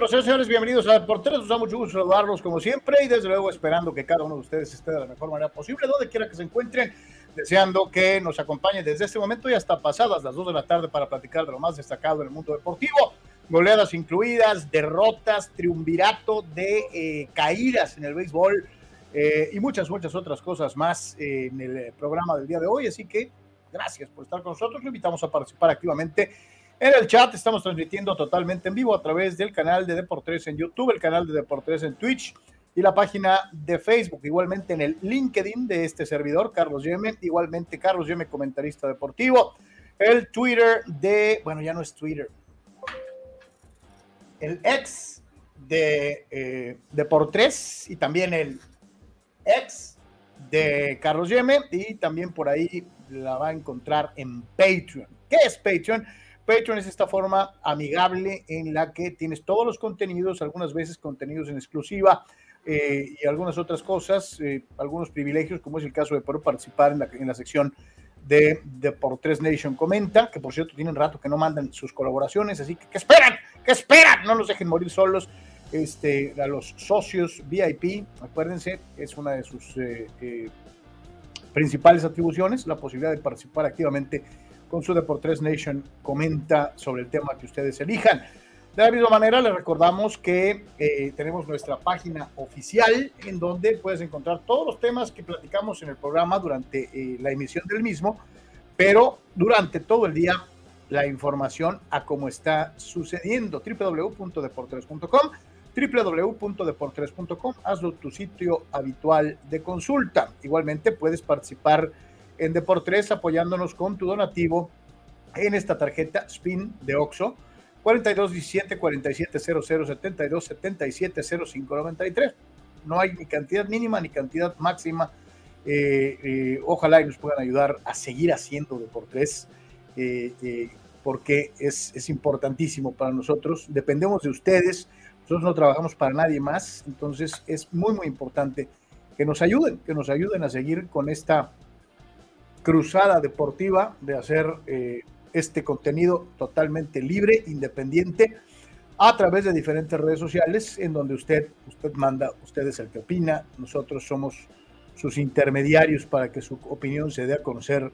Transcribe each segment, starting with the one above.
Nosotros, señores, bienvenidos a Deportes. Nos da mucho gusto saludarlos como siempre y desde luego esperando que cada uno de ustedes esté de la mejor manera posible, donde quiera que se encuentren, deseando que nos acompañen desde este momento y hasta pasadas las 2 de la tarde para platicar de lo más destacado en el mundo deportivo. Goleadas incluidas, derrotas, triunvirato de eh, caídas en el béisbol eh, y muchas, muchas otras cosas más eh, en el programa del día de hoy. Así que gracias por estar con nosotros. Lo invitamos a participar activamente en el chat estamos transmitiendo totalmente en vivo a través del canal de Deportes en YouTube, el canal de Deportes en Twitch y la página de Facebook. Igualmente en el LinkedIn de este servidor, Carlos Yeme. Igualmente Carlos Yeme, comentarista deportivo. El Twitter de, bueno, ya no es Twitter. El ex de eh, Deportes y también el ex de Carlos Yeme. Y también por ahí la va a encontrar en Patreon. ¿Qué es Patreon? Patreon es esta forma amigable en la que tienes todos los contenidos, algunas veces contenidos en exclusiva eh, y algunas otras cosas, eh, algunos privilegios, como es el caso de poder participar en la, en la sección de Deportes Nation Comenta, que por cierto tienen rato que no mandan sus colaboraciones, así que ¿qué esperan? ¿Qué esperan? No los dejen morir solos. Este, a los socios VIP, acuérdense, es una de sus eh, principales atribuciones, la posibilidad de participar activamente con su Deportes Nation comenta sobre el tema que ustedes elijan. De la misma manera, les recordamos que eh, tenemos nuestra página oficial en donde puedes encontrar todos los temas que platicamos en el programa durante eh, la emisión del mismo, pero durante todo el día la información a cómo está sucediendo. www.deportes.com www.deportes.com hazlo tu sitio habitual de consulta. Igualmente puedes participar en Deportes apoyándonos con tu donativo en esta tarjeta SPIN de OXO 4217 4700 72 77 0593. No hay ni cantidad mínima ni cantidad máxima. Eh, eh, ojalá y nos puedan ayudar a seguir haciendo Deportes eh, porque es, es importantísimo para nosotros. Dependemos de ustedes. Nosotros no trabajamos para nadie más. Entonces es muy, muy importante que nos ayuden, que nos ayuden a seguir con esta cruzada deportiva de hacer eh, este contenido totalmente libre, independiente, a través de diferentes redes sociales en donde usted, usted manda, usted es el que opina, nosotros somos sus intermediarios para que su opinión se dé a conocer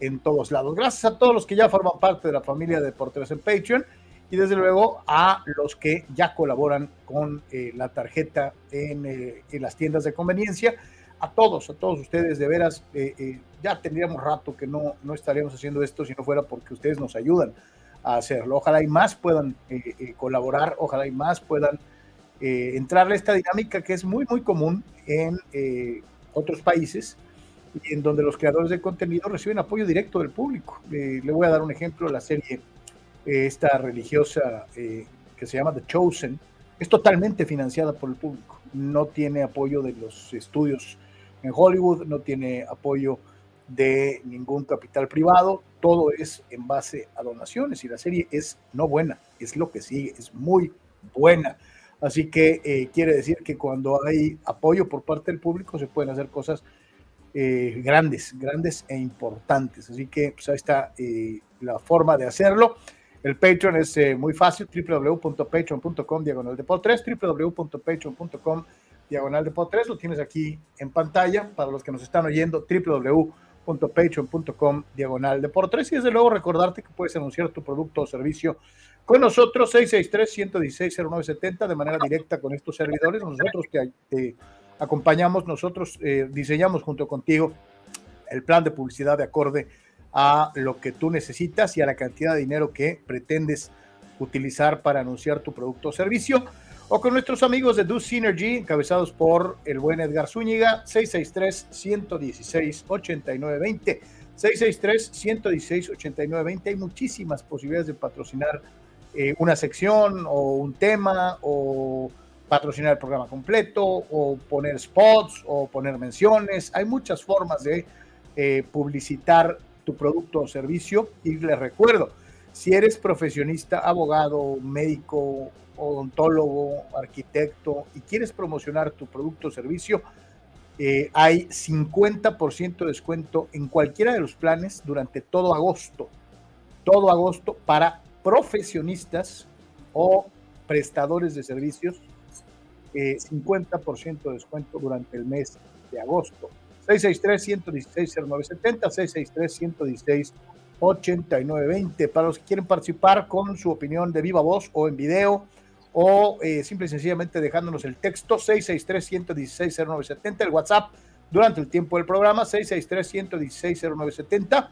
en todos lados. Gracias a todos los que ya forman parte de la familia de Deportes en Patreon y desde luego a los que ya colaboran con eh, la tarjeta eh, en, las tiendas de conveniencia a todos, a todos ustedes, de veras, eh, eh, ya tendríamos rato que no, no estaríamos haciendo esto si no fuera porque ustedes nos ayudan a hacerlo. Ojalá y más puedan eh, colaborar, ojalá y más puedan eh, entrarle a esta dinámica que es muy, muy común en eh, otros países y en donde los creadores de contenido reciben apoyo directo del público. le voy a dar un ejemplo, la serie esta religiosa que se llama The Chosen, es totalmente financiada por el público, no tiene apoyo de los estudios en Hollywood, no tiene apoyo de ningún capital privado, todo es en base a donaciones y la serie es no buena, es lo que sigue, es muy buena. Así que eh, quiere decir que cuando hay apoyo por parte del público se pueden hacer cosas eh, grandes, grandes e importantes. Así que pues, ahí está eh, la forma de hacerlo. El Patreon es muy fácil, www.patreon.com diagonal de 3, www.patreon.com diagonal de 3, lo tienes aquí en pantalla para los que nos están oyendo, www patreon.com diagonal de por tres y desde luego recordarte que puedes anunciar tu producto o servicio con nosotros 663-116-0970 de manera directa con estos servidores. Nosotros te, acompañamos, nosotros eh, diseñamos junto contigo el plan de publicidad de acorde a lo que tú necesitas y a la cantidad de dinero que pretendes utilizar para anunciar tu producto o servicio o con nuestros amigos de Do Synergy, encabezados por el buen Edgar Zúñiga, 663-116-8920. 663-116-8920. Hay muchísimas posibilidades de patrocinar eh, una sección o un tema o patrocinar el programa completo o poner spots o poner menciones. Hay muchas formas de eh, publicitar tu producto o servicio y les recuerdo, si eres profesionista, abogado, médico, odontólogo, arquitecto y quieres promocionar tu producto o servicio, eh, hay 50% de descuento en cualquiera de los planes durante todo agosto. Todo agosto para profesionistas o prestadores de servicios. 50% de descuento durante el mes de agosto. 663-116-0970, 663-116-8920. Para los que quieren participar con su opinión de viva voz o en video, o eh, simple y sencillamente dejándonos el texto 663-116-0970, el WhatsApp durante el tiempo del programa 663-116-0970.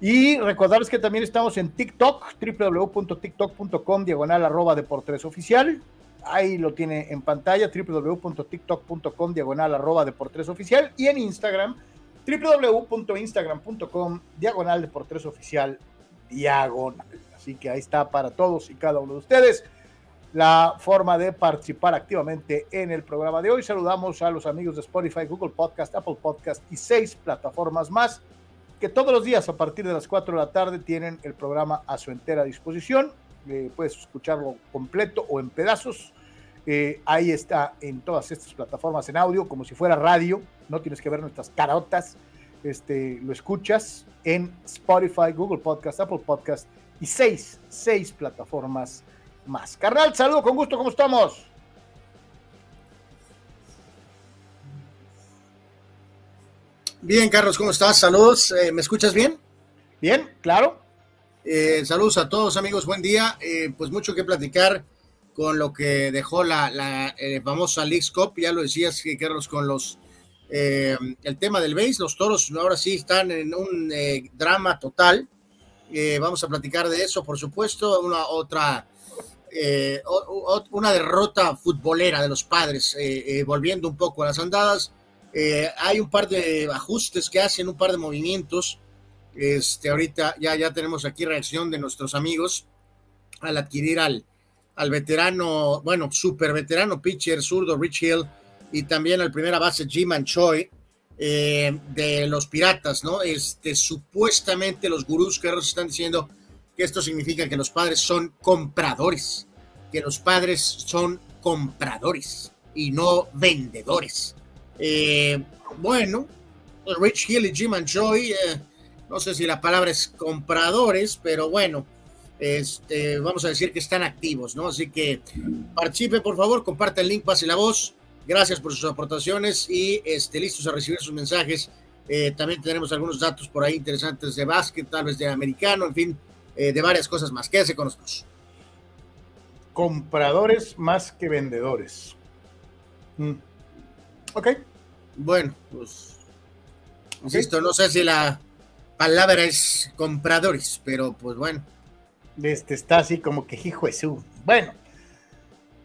Y recordarles que también estamos en TikTok, www.tiktok.com, diagonal arroba de por tres oficial. Ahí lo tiene en pantalla, www.tiktok.com, diagonal arroba de por tres oficial. Y en Instagram, www.instagram.com, diagonal de por tres oficial, diagonal. Así que ahí está para todos y cada uno de ustedes la forma de participar activamente en el programa de hoy. Saludamos a los amigos de Spotify, Google Podcast, Apple Podcast y seis plataformas más que todos los días a partir de las 4 de la tarde tienen el programa a su entera disposición. Eh, puedes escucharlo completo o en pedazos. Eh, ahí está en todas estas plataformas en audio, como si fuera radio. No tienes que ver nuestras carotas. Este, lo escuchas en Spotify, Google Podcast, Apple Podcast y seis, seis plataformas más. Carnal, saludo con gusto, ¿cómo estamos? Bien, Carlos, ¿cómo estás? Saludos, eh, ¿me escuchas bien? Bien, claro. Eh, saludos a todos, amigos, buen día. Eh, pues mucho que platicar con lo que dejó la, la famosa League Cup, ya lo decías, Carlos, con los el tema del base, los toros ahora sí están en un drama total. vamos a platicar de eso, por supuesto, una otra eh, una derrota futbolera de los padres, eh, eh, volviendo un poco a las andadas. hay un par de ajustes que hacen, un par de movimientos. Este, ahorita ya, ya tenemos aquí reacción de nuestros amigos al adquirir al, al veterano, bueno, super veterano pitcher zurdo Rich Hill y también al primera base Jim Choi de los Piratas, ¿no? Este, supuestamente los gurús que están diciendo que esto significa que los padres son compradores, que los padres son compradores y no vendedores. Eh, bueno, Rich Hill y Jim and Joy, eh, no sé si la palabra es compradores, pero bueno, este, vamos a decir que están activos, ¿no? Así que participe, por favor, comparte el link, pase la voz. Gracias por sus aportaciones y este, listos a recibir sus mensajes. Eh, también tenemos algunos datos por ahí interesantes de básquet, tal vez de americano, en fin, de varias cosas más. Quédese con nosotros. Compradores más que vendedores. Mm. Ok. Bueno, pues. Insisto, no sé si la palabra es compradores, pero pues bueno. Este está así como que hijo Jesús. Bueno,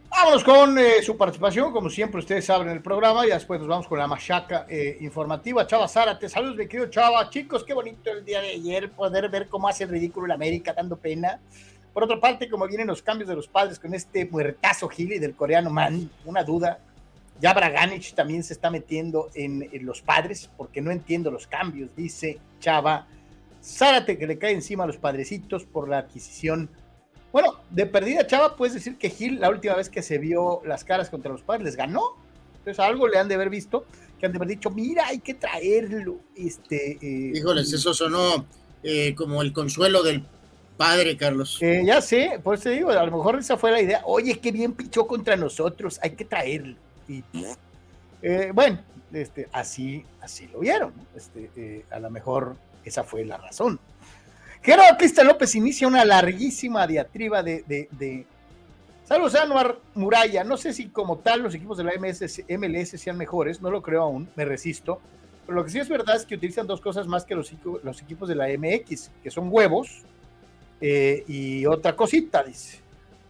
Vámonos con eh, su participación, como siempre ustedes saben en el programa, y después nos vamos con la machaca eh, informativa. Chava Zárate, saludos mi querido Chava. Chicos, qué bonito el día de ayer poder ver cómo hace el ridículo el América dando pena. Por otra parte, como vienen los cambios de los padres con este muertazo Gili del coreano Man, una duda. Ya Braganich también se está metiendo en, en los padres porque no entiendo los cambios, dice Chava Zárate, que le cae encima a los padrecitos por la adquisición bueno, de perdida Chava, puedes decir que Gil, la última vez que se vio las caras contra los padres, les ganó. Entonces algo le han de haber visto, que han de haber dicho, mira, hay que traerlo. Este, eh, Híjoles, eso sonó eh, como el consuelo del padre, Carlos. Eh, ya sé, por eso digo, a lo mejor esa fue la idea. Oye, qué bien pichó contra nosotros, hay que traerlo. Y bueno, este, así, así lo vieron. Este, a lo mejor esa fue la razón. Gerardo Cristian López inicia una larguísima diatriba de, de, Saludos Anuar Muralla. No sé si como tal los equipos de la MLS, sean mejores, no lo creo aún, me resisto. Pero lo que sí es verdad es que utilizan dos cosas más que los equipos de la MX, que son huevos eh, y otra cosita, dice.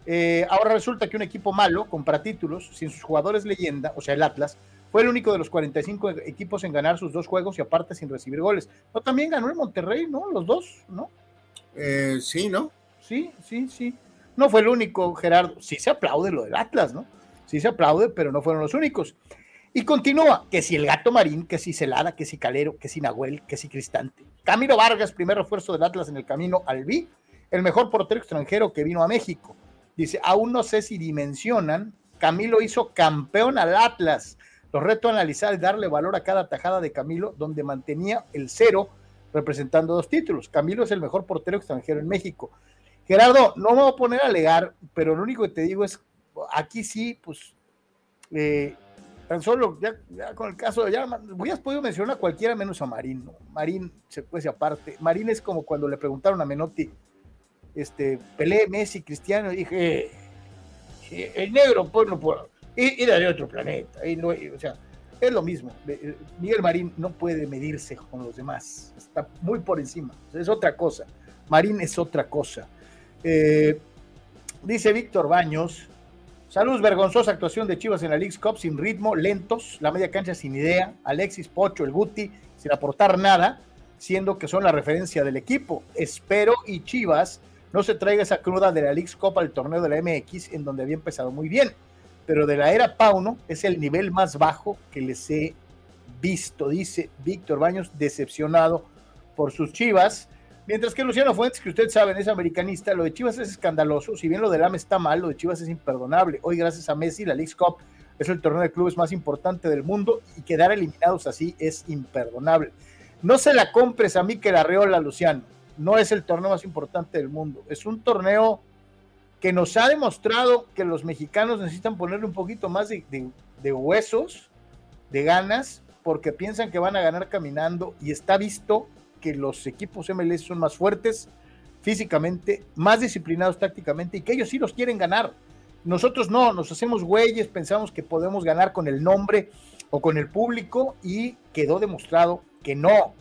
Eh, ahora resulta que un equipo malo compra títulos sin sus jugadores leyenda, o sea, el Atlas, fue el único de los 45 equipos en ganar sus dos juegos y aparte sin recibir goles. Pero también ganó el Monterrey, ¿no? Los dos, ¿no? Eh, sí, ¿no? Sí, sí, sí. No fue el único, Gerardo. Sí se aplaude lo del Atlas, ¿no? Sí se aplaude, pero no fueron los únicos. Y continúa, que si el gato marín, que si Celada, que si Calero, que si Nahuel, que si Cristante. Camilo Vargas, primer refuerzo del Atlas en el camino al B, el mejor portero extranjero que vino a México. Dice, aún no sé si dimensionan, Camilo hizo campeón al Atlas. Lo reto a analizar y darle valor a cada tajada de Camilo, donde mantenía el cero representando dos títulos. Camilo es el mejor portero extranjero en México. Gerardo, no me voy a poner a alegar, pero lo único que te digo es, aquí sí, pues, eh, tan solo, ya, con el caso, ya hubieras podido mencionar a cualquiera menos a Marín, ¿no? Marín se puede aparte. Marín es como cuando le preguntaron a Menotti, este, Pelé, Messi, Cristiano, dije, el negro, no puedo, era de otro planeta, o sea, es lo mismo. Eh, Miguel Marín no puede medirse con los demás. Está muy por encima. Es otra cosa. Marín es otra cosa. Eh, dice Víctor Baños. Saludos, vergonzosa actuación de Chivas en la League Cup, sin ritmo, lentos, la media cancha sin idea, Alexis Pocho, el Guti, sin aportar nada, siendo que son la referencia del equipo. Espero y Chivas no se traiga esa cruda de la League Cup al torneo de la MX, en donde había empezado muy bien pero de la era Pauno es el nivel más bajo que les he visto, dice Víctor Baños, decepcionado por sus chivas. Mientras que Luciano Fuentes, que ustedes saben, es americanista, lo de Chivas es escandaloso. Si bien lo del AME está mal, lo de Chivas es imperdonable. Hoy, gracias a Messi, la League Cup es el torneo de clubes más importante del mundo y quedar eliminados así es imperdonable. No se la compres a mí que la Arreola, Luciano. No es el torneo más importante del mundo. Es un torneo que nos ha demostrado que los mexicanos necesitan ponerle un poquito más de, huesos, de ganas, porque piensan que van a ganar caminando y está visto que los equipos MLS son más fuertes físicamente, más disciplinados tácticamente y que ellos sí los quieren ganar. Nosotros no, nos hacemos güeyes, pensamos que podemos ganar con el nombre o con el público y quedó demostrado que no.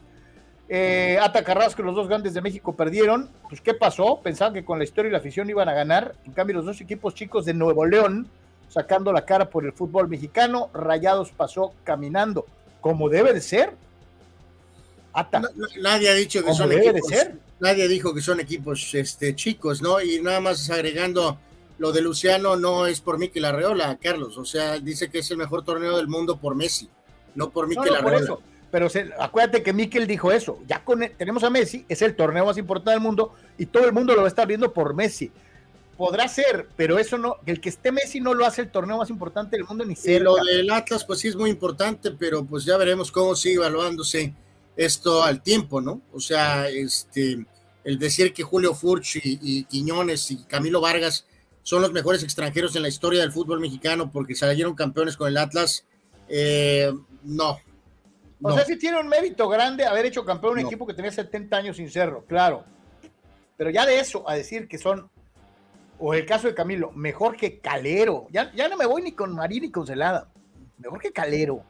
Eh, Ata Carrasco, los dos grandes de México perdieron. Pues, ¿qué pasó? Pensaban que con la historia y la afición iban a ganar. En cambio, los dos equipos chicos de Nuevo León, sacando la cara por el fútbol mexicano, Rayados pasó caminando, como debe de ser. Ata. nadie ha dicho que son equipos. Nadie dijo que son equipos este, chicos, ¿no? Y nada más agregando lo de Luciano, no es por Mikel Arreola, Carlos. O sea, dice que es el mejor torneo del mundo por Messi, no por Mikel Arreola pero acuérdate que Mikel dijo eso, ya con, tenemos a Messi, es el torneo más importante del mundo y todo el mundo lo va a estar viendo por Messi. Podrá ser, pero eso no, el que esté Messi no lo hace el torneo más importante del mundo ni cerca. lo del Atlas, pues sí es muy importante, pero pues ya veremos cómo sigue evaluándose esto al tiempo, ¿no? O sea, este, el decir que Julio Furch y, Quiñones y Camilo Vargas son los mejores extranjeros en la historia del fútbol mexicano porque salieron campeones con el Atlas, eh, no, o sea, sí tiene un mérito grande haber hecho campeón un equipo que tenía 70 años sin cerro, claro. Pero ya de eso a decir que son, o el caso de Camilo, mejor que Calero. Ya, ya no me voy ni con Marín ni con Celada. Mejor que Calero.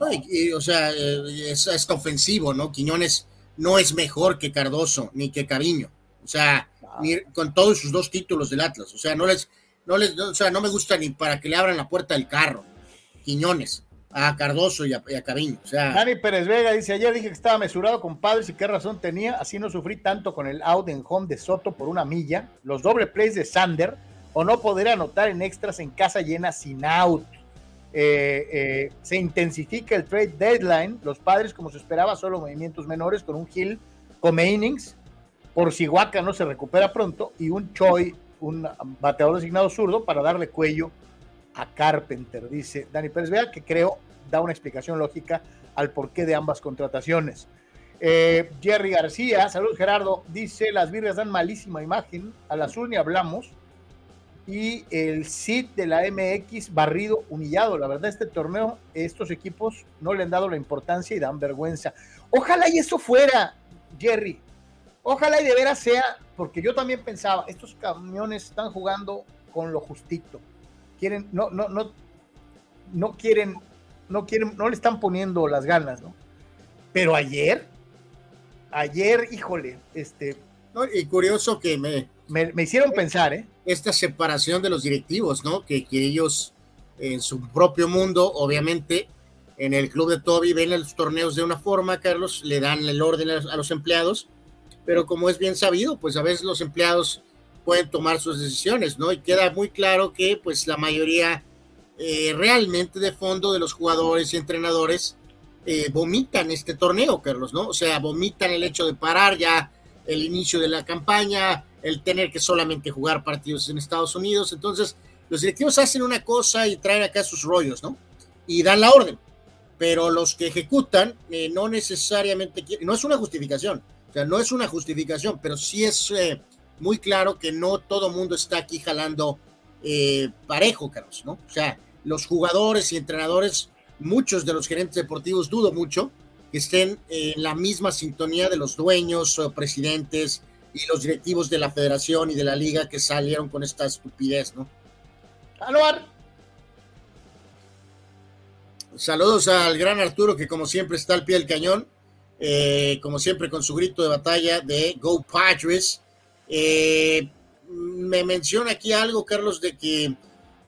o sea, eh, es, es, ofensivo, ¿no? Quiñones no es mejor que Cardoso ni que Cariño. O sea, con todos sus dos títulos del Atlas. O sea, no les, no les, o sea, no me gusta ni para que le abran la puerta del carro. Quiñones, a Cardoso y a, y O sea. Dani Pérez Vega dice: Ayer dije que estaba mesurado con padres y qué razón tenía. Así no sufrí tanto con el out en home de Soto por una milla. Los doble plays de Sander o no poder anotar en extras en casa llena sin out. Eh, eh, se intensifica el trade deadline. Los padres, como se esperaba, solo movimientos menores con un Hill come innings. Por si Waka no se recupera pronto y un Choi un bateador designado zurdo para darle cuello Carpenter, dice Dani Pérez Vea, que creo da una explicación lógica al porqué de ambas contrataciones. Eh, Jerry García, salud Gerardo, dice, las birrias dan malísima imagen, al azul ni hablamos, y el sit de la MX barrido, humillado. La verdad, este torneo, estos equipos no le han dado la importancia y dan vergüenza. Ojalá y eso fuera, Jerry. Ojalá y de veras sea porque yo también pensaba, estos camiones están jugando con lo justito. Quieren, no, no, no, no quieren, no quieren, no le están poniendo las ganas, ¿no? Pero ayer, ayer, híjole, este. y curioso que me, me, hicieron pensar, ¿eh? Esta separación de los directivos, ¿no? Que, que ellos en su propio mundo, obviamente, en el club de Toby ven los torneos de una forma, Carlos, le dan el orden a los empleados pero como es bien sabido, pues a veces los empleados pueden tomar sus decisiones, ¿no? Y queda muy claro que pues la mayoría eh, realmente de fondo de los jugadores y entrenadores eh, vomitan este torneo, Carlos, ¿no? O sea, vomitan el hecho de parar ya el inicio de la campaña, el tener que solamente jugar partidos en Estados Unidos. Entonces, los directivos hacen una cosa y traen acá sus rollos, ¿no? Y dan la orden. Pero los que ejecutan eh, no necesariamente quieren, no es una justificación, o sea, no es una justificación, pero sí es eh, muy claro que no todo mundo está aquí jalando eh, parejo, Carlos, ¿no? O sea, los jugadores y entrenadores, muchos de los gerentes deportivos, dudo mucho que estén en la misma sintonía de los dueños o presidentes y los directivos de la federación y de la liga que salieron con esta estupidez, ¿no? Anuar. Saludos al gran Arturo que como siempre está al pie del cañón. Eh, como siempre con su grito de batalla de Go Padres. Eh, me menciona aquí algo, Carlos, de que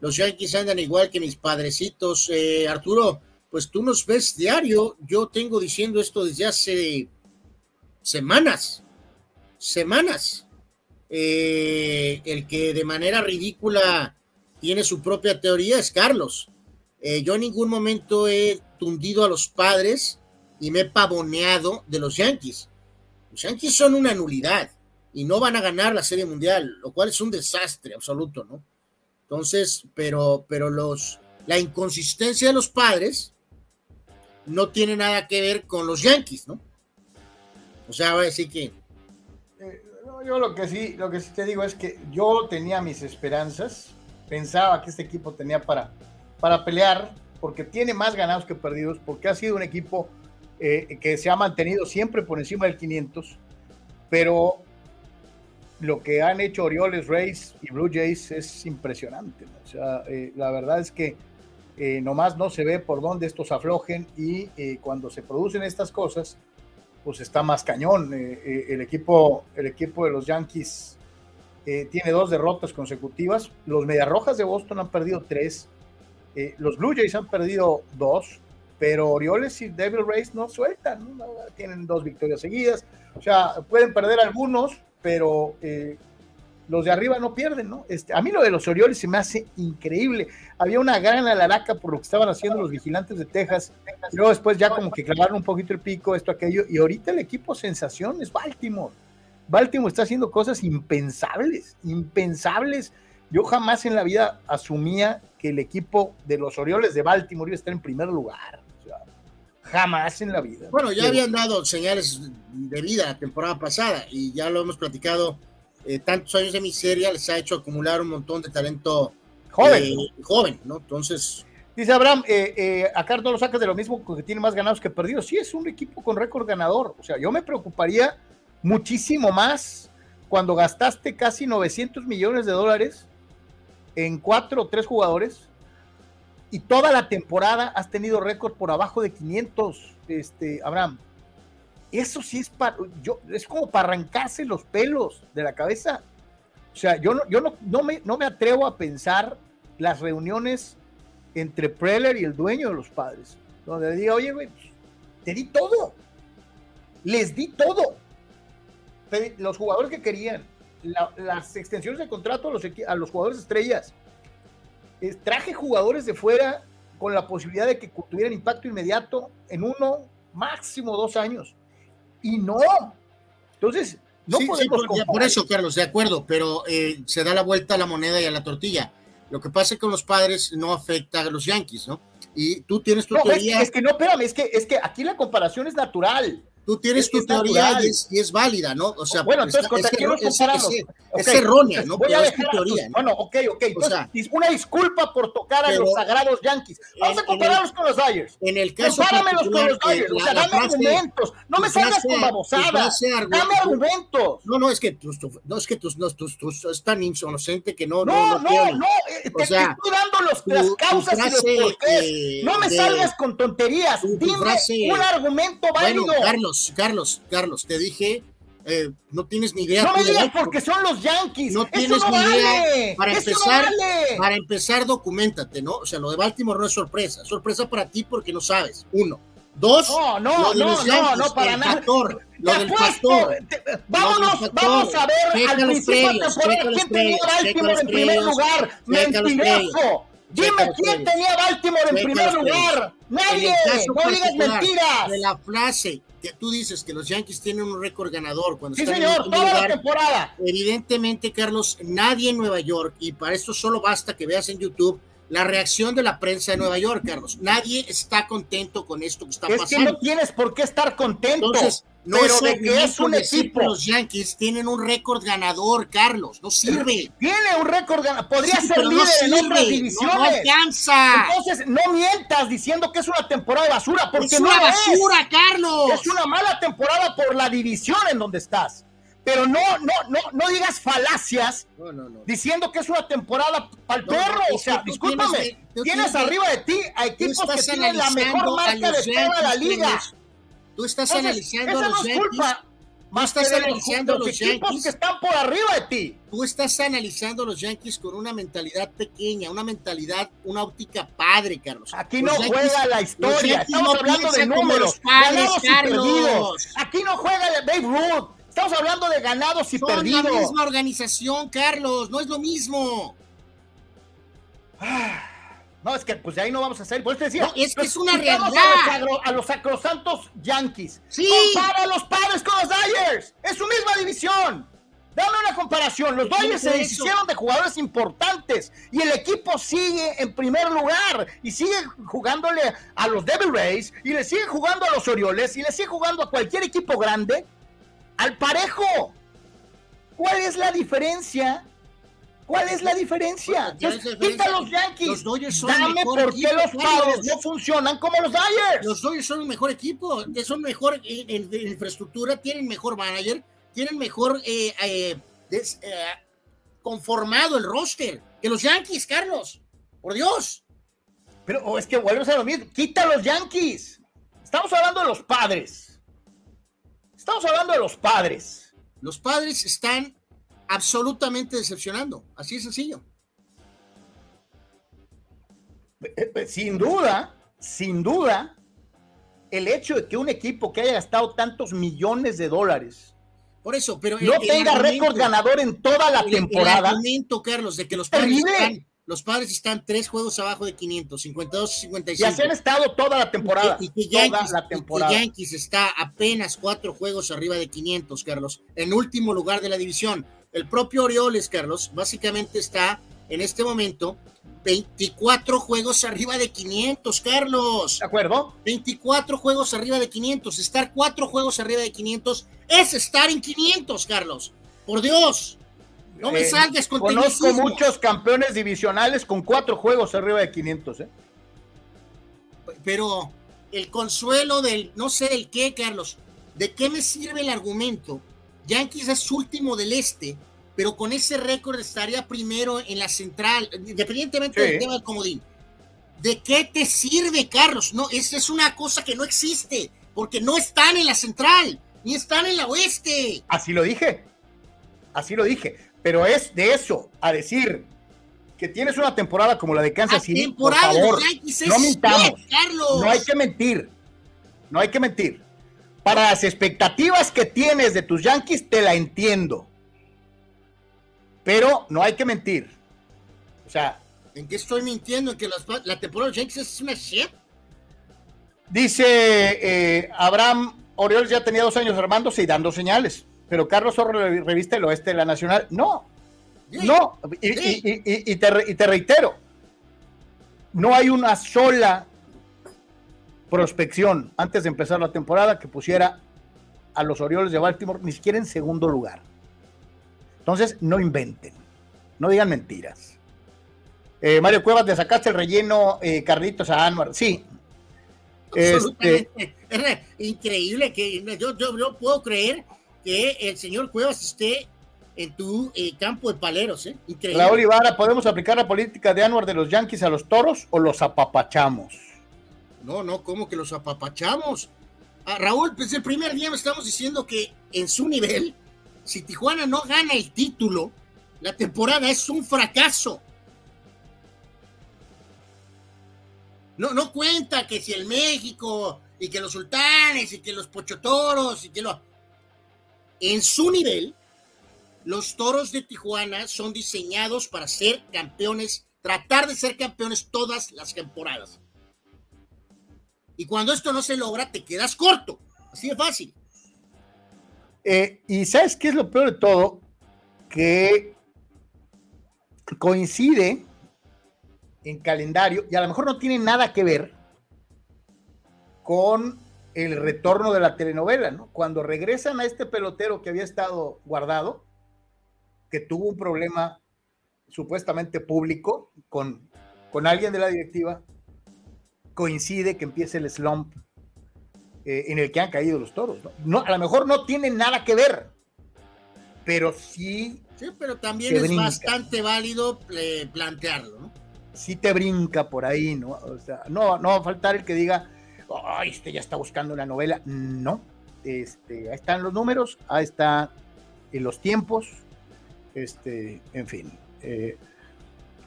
los Yankees andan igual que mis padrecitos. Eh, Arturo, pues tú nos ves diario. Yo tengo diciendo esto desde hace semanas, semanas. el que de manera ridícula tiene su propia teoría es Carlos. yo en ningún momento he tundido a los padres y me he pavoneado de los Yankees. Los Yankees son una nulidad y no van a ganar la Serie Mundial, lo cual es un desastre absoluto, ¿no? Entonces, pero, pero los, la inconsistencia de los padres no tiene nada que ver con los Yankees, ¿no? O sea, voy a decir que. Eh, yo lo que sí, lo que sí te digo es que yo tenía mis esperanzas, pensaba que este equipo tenía para, para pelear, porque tiene más ganados que perdidos, porque ha sido un equipo eh, que se ha mantenido siempre por encima del 500, pero lo que han hecho Orioles, Rays y Blue Jays es impresionante. O sea, eh, la verdad es que eh, nomás no se ve por dónde estos aflojen y cuando se producen estas cosas, pues está más cañón. el, equipo, el equipo de los Yankees tiene dos derrotas consecutivas. Los Mediarrojas de Boston han perdido tres. los Blue Jays han perdido dos pero Orioles y Devil Rays no sueltan, tienen dos victorias seguidas, o sea, pueden perder algunos, pero eh, los de arriba no pierden, ¿no? Este, a mí lo de los Orioles se me hace increíble. Había una gran alaraca por lo que estaban haciendo los vigilantes de Texas, y luego después ya como que clavaron un poquito el pico, esto, aquello, y ahorita el equipo sensación es Baltimore. Baltimore está haciendo cosas impensables, impensables. Yo jamás en la vida asumía que el equipo de los Orioles de Baltimore iba a estar en primer lugar. Jamás en la vida. Bueno, ya habían dado señales de vida la temporada pasada y ya lo hemos platicado. Eh, tantos años de miseria les ha hecho acumular un montón de talento joven, eh, joven ¿no? Entonces. Dice Abraham, eh, eh, acá no lo sacas de lo mismo que tiene más ganados que perdidos. Sí, es un equipo con récord ganador. O sea, yo me preocuparía muchísimo más cuando gastaste casi 900 millones de dólares en cuatro o tres jugadores y toda la temporada has tenido récord por abajo de 500, este, Abraham. Eso sí es para, yo, es como para arrancarse los pelos de la cabeza. O sea, yo no, yo no, no, me, no me atrevo a pensar las reuniones entre Preller y el dueño de los padres, donde le diga, oye, güey, pues, te di todo. Les di todo. Los jugadores que querían, las extensiones de contrato a los, a los jugadores estrellas. Traje jugadores de fuera con la posibilidad de que tuvieran impacto inmediato en uno, máximo dos años. Y no. Entonces, no podemos. por, eso, Carlos, de acuerdo, pero eh, se da la vuelta a la moneda y a la tortilla. Lo que pasa es que con los padres no afecta a los Yankees, ¿no? Y tú tienes tu teoría. Es que, no, espérame, es que, es que aquí la comparación es natural. Tú tienes tu teoría y es, válida, ¿no? O sea, bueno, entonces, es, es, es, errónea, ¿no? Voy a dejar teoría, ¿no? Bueno, ok, ok. Entonces, una disculpa por tocar a los sagrados Yankees. Vamos a compararlos con los Dyers. En el caso Compáramelos con los Dyers. o sea, dame argumentos. No me salgas con babosadas. Dame argumentos. No, no, es que tú, no, es que tú, no, tú, tú, es tan inocente que no. No, no, no. no eh, te, estoy dando los, las causas y los porqués. no me salgas con tonterías. Dime un argumento válido. Carlos, Carlos, Carlos, te dije, eh, no tienes ni idea. No me digas porque son los Yankees. No tienes ni idea. Para empezar, para empezar, documentate, ¿no? O sea, lo de Baltimore no es sorpresa. Sorpresa para ti porque no sabes. Uno. Dos, no, no, no, no, no, para nada. Factor, lo del vámonos, vamos a ver al principio de temporada quién tenía Baltimore en primer lugar. Mentiroso. Dime quién tenía Baltimore en primer lugar. Nadie. No digas mentiras. De la frase que tú dices que los Yankees tienen un récord ganador cuando sí, señor, toda la temporada. Evidentemente, Carlos, nadie en Nueva York, y para esto solo basta que veas en YouTube la reacción de la prensa de Nueva York, Carlos. Nadie está contento con esto que está pasando. Es que no tienes por qué estar contento. Entonces, no pero de que es un equipo. Los Yankees tienen un récord ganador, Carlos. No sirve. Tiene un récord ganador. Podría ser líder en otras divisiones. No, alcanza. Entonces, no mientas diciendo que es una temporada de basura, porque es una basura, Carlos. Es una mala temporada por la división en donde estás pero no, no, no, no digas falacias diciendo que es una temporada para el perro. o sea, discúlpame, tienes, arriba de ti a equipos que tienen la mejor marca de toda la liga. Tú estás analizando a los Yankees. Más estás analizando los, los Yankees que están por arriba de ti. Tú estás analizando los Yankees con una mentalidad pequeña, una mentalidad, una óptica padre, Carlos. Aquí no juega la historia. Estamos hablando de números, padres, Carlos. Aquí no juega el Babe Ruth. Estamos hablando de ganados y Son perdidos. la misma organización, Carlos, no es lo mismo. Ah, no, es que pues de ahí no vamos a salir. Por eso decía, es que es una realidad. A los, sacrosantos Yankees. Sí. Compara a los padres con los Dyers. Es su misma división. Dame una comparación. Los Dodgers se deshicieron de jugadores importantes y el equipo sigue en primer lugar y sigue jugándole a los Devil Rays y le sigue jugando a los Orioles y le sigue jugando a cualquier equipo grande al parejo. ¿Cuál es la diferencia? ¿Cuál es la diferencia? quita los Yankees. Los son Dame por qué los padres no funcionan como los Dodgers. Los Dodgers son un mejor equipo, son mejor en, infraestructura, tienen mejor manager, tienen mejor eh, eh, eh, conformado el roster que los Yankees, Carlos. Por Dios. Pero oh, es que vuelves a lo mismo. Quita los Yankees. Estamos hablando de los padres. Estamos hablando de los padres. Los padres están absolutamente decepcionando, así de sencillo. Eh, eh, sin duda, sin duda, el hecho de que un equipo que haya gastado tantos millones de dólares por eso, pero no tenga récord ganador en toda la temporada. El argumento, Carlos, de que los padres están los padres están tres juegos abajo de 500, 52 y 55. Ya se han estado toda la temporada. Y que, Yankees, está apenas cuatro juegos arriba de 500, Carlos. En último lugar de la división. El propio Orioles, Carlos, básicamente está en este momento 24 juegos arriba de 500, Carlos. ¿De acuerdo? 24 juegos arriba de 500. Estar cuatro juegos arriba de 500 es estar en 500, Carlos. Por Dios. No me eh, salgas con Conozco muchos campeones divisionales con cuatro juegos arriba de 500, ¿eh? Pero el consuelo del, no sé del qué, Carlos, ¿de qué me sirve el argumento? Yankees es último del este, pero con ese récord estaría primero en la central, independientemente del tema del comodín. ¿De qué te sirve, Carlos? No, esa es una cosa que no existe, porque no están en la central, ni están en la oeste. Así lo dije. Así lo dije Pero es de eso a decir que tienes una temporada como la de Kansas City, por favor, no mintamos. no hay que mentir. No hay que mentir. Para las expectativas que tienes de tus Yankees, te la entiendo. Pero no hay que mentir. O sea. ¿En qué estoy mintiendo? ¿En que la temporada de Yankees es una shit? Dice eh, Abraham Orioles ya tenía dos años armándose y dando señales. Pero Carlos Zorro, revista El Oeste de la Nacional, no. No. Y, te, y te reitero, no hay una sola prospección antes de empezar la temporada que pusiera a los Orioles de Baltimore ni siquiera en segundo lugar. Entonces, no inventen, no digan mentiras. Eh, Mario Cuevas, le sacaste el relleno, eh, Carlitos a Anwar. Sí. Este, increíble que yo, yo, puedo creer que el señor Cuevas esté en tu eh, campo de paleros. ¿eh? Increíble. Raúl Ibarra, ¿podemos aplicar la política de Anwar de los Yankees a los toros o los apapachamos? No, no, ¿cómo que los apapachamos? Ah, Raúl, pues el primer día me estamos diciendo que en su nivel, si Tijuana no gana el título, la temporada es un fracaso. No, no cuenta que si el México y que los sultanes y que los pochotoros y que lo... En su nivel, los toros de Tijuana son diseñados para ser campeones, tratar de ser campeones todas las temporadas. Y cuando esto no se logra, te quedas corto. Así de fácil. Eh, y sabes qué es lo peor de todo? Que coincide en calendario y a lo mejor no tiene nada que ver con el retorno de la telenovela, ¿no? Cuando regresan a este pelotero que había estado guardado, que tuvo un problema supuestamente público con, con alguien de la directiva, coincide que empiece el slump eh, en el que han caído los toros. ¿no? a lo mejor no tiene nada que ver, pero sí. Sí, pero también es bastante válido eh, plantearlo, ¿no? Sí te brinca por ahí, ¿no? O sea, no, no va a faltar el que diga, ay, este ya está buscando una novela. No, este, ahí están los números, ahí están eh, los tiempos, este, en fin. Eh,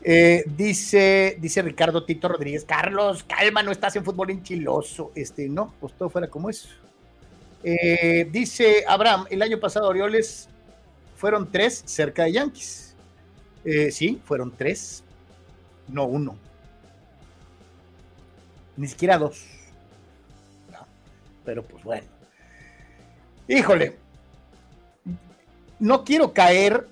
eh, dice, dice Ricardo Tito Rodríguez, Carlos, calma, no estás en fútbol enchiloso. Este, no, pues todo fuera como es. Eh, dice Abraham, el año pasado Orioles fueron tres cerca de Yankees. Eh, sí, fueron tres, no uno. Ni siquiera dos. pero pues bueno. Híjole, no quiero caer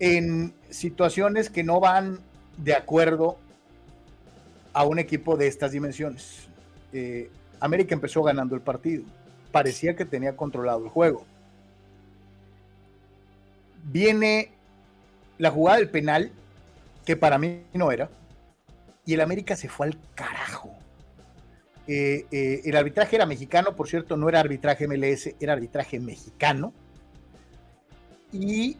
en situaciones que no van de acuerdo a un equipo de estas dimensiones. Eh, América empezó ganando el partido. Parecía que tenía controlado el juego. Viene la jugada del penal, que para mí no era, y el América se fue al carajo. Eh, eh, el arbitraje era mexicano, por cierto, no era arbitraje MLS, era arbitraje mexicano. Y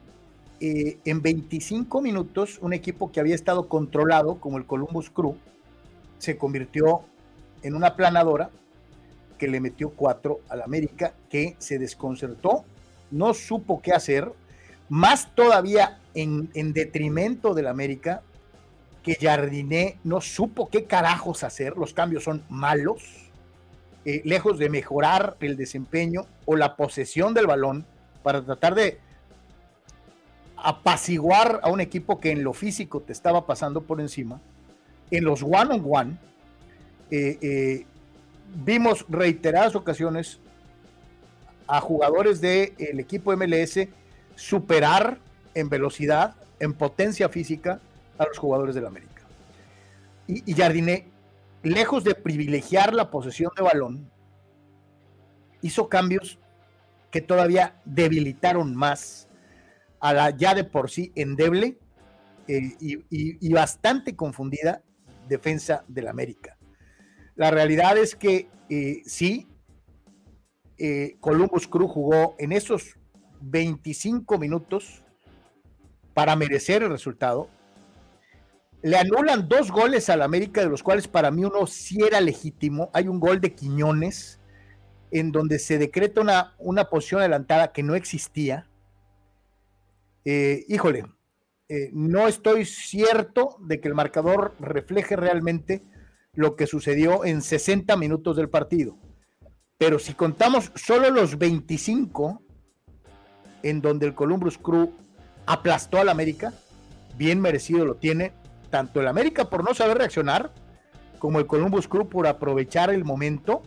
eh, en 25 minutos un equipo que había estado controlado, como el Columbus Crew, se convirtió en una planadora que le metió cuatro al América, que se desconcertó, no supo qué hacer, más todavía en, detrimento del América, que Jardiné no supo qué carajos hacer, los cambios son malos, eh, lejos de mejorar el desempeño o la posesión del balón para tratar de apaciguar a un equipo que en lo físico te estaba pasando por encima, en los one-on-one, eh, eh, vimos reiteradas ocasiones a jugadores del equipo MLS superar en velocidad, en potencia física a los jugadores del América. Y, y lejos de privilegiar la posesión de balón, hizo cambios que todavía debilitaron más a la ya de por sí endeble eh, y, bastante confundida defensa del América. La realidad es que eh, sí, eh, Columbus Crew jugó en esos 25 minutos para merecer el resultado. Le anulan dos goles al América, de los cuales para mí uno sí era legítimo. Hay un gol de Quiñones en donde se decreta una, una posición adelantada que no existía eh, híjole, eh, no estoy cierto de que el marcador refleje realmente lo que sucedió en 60 minutos del partido. Pero si contamos solo los 25 en donde el Columbus Crew aplastó al América, bien merecido lo tiene tanto el América por no saber reaccionar, como el Columbus Crew por aprovechar el momento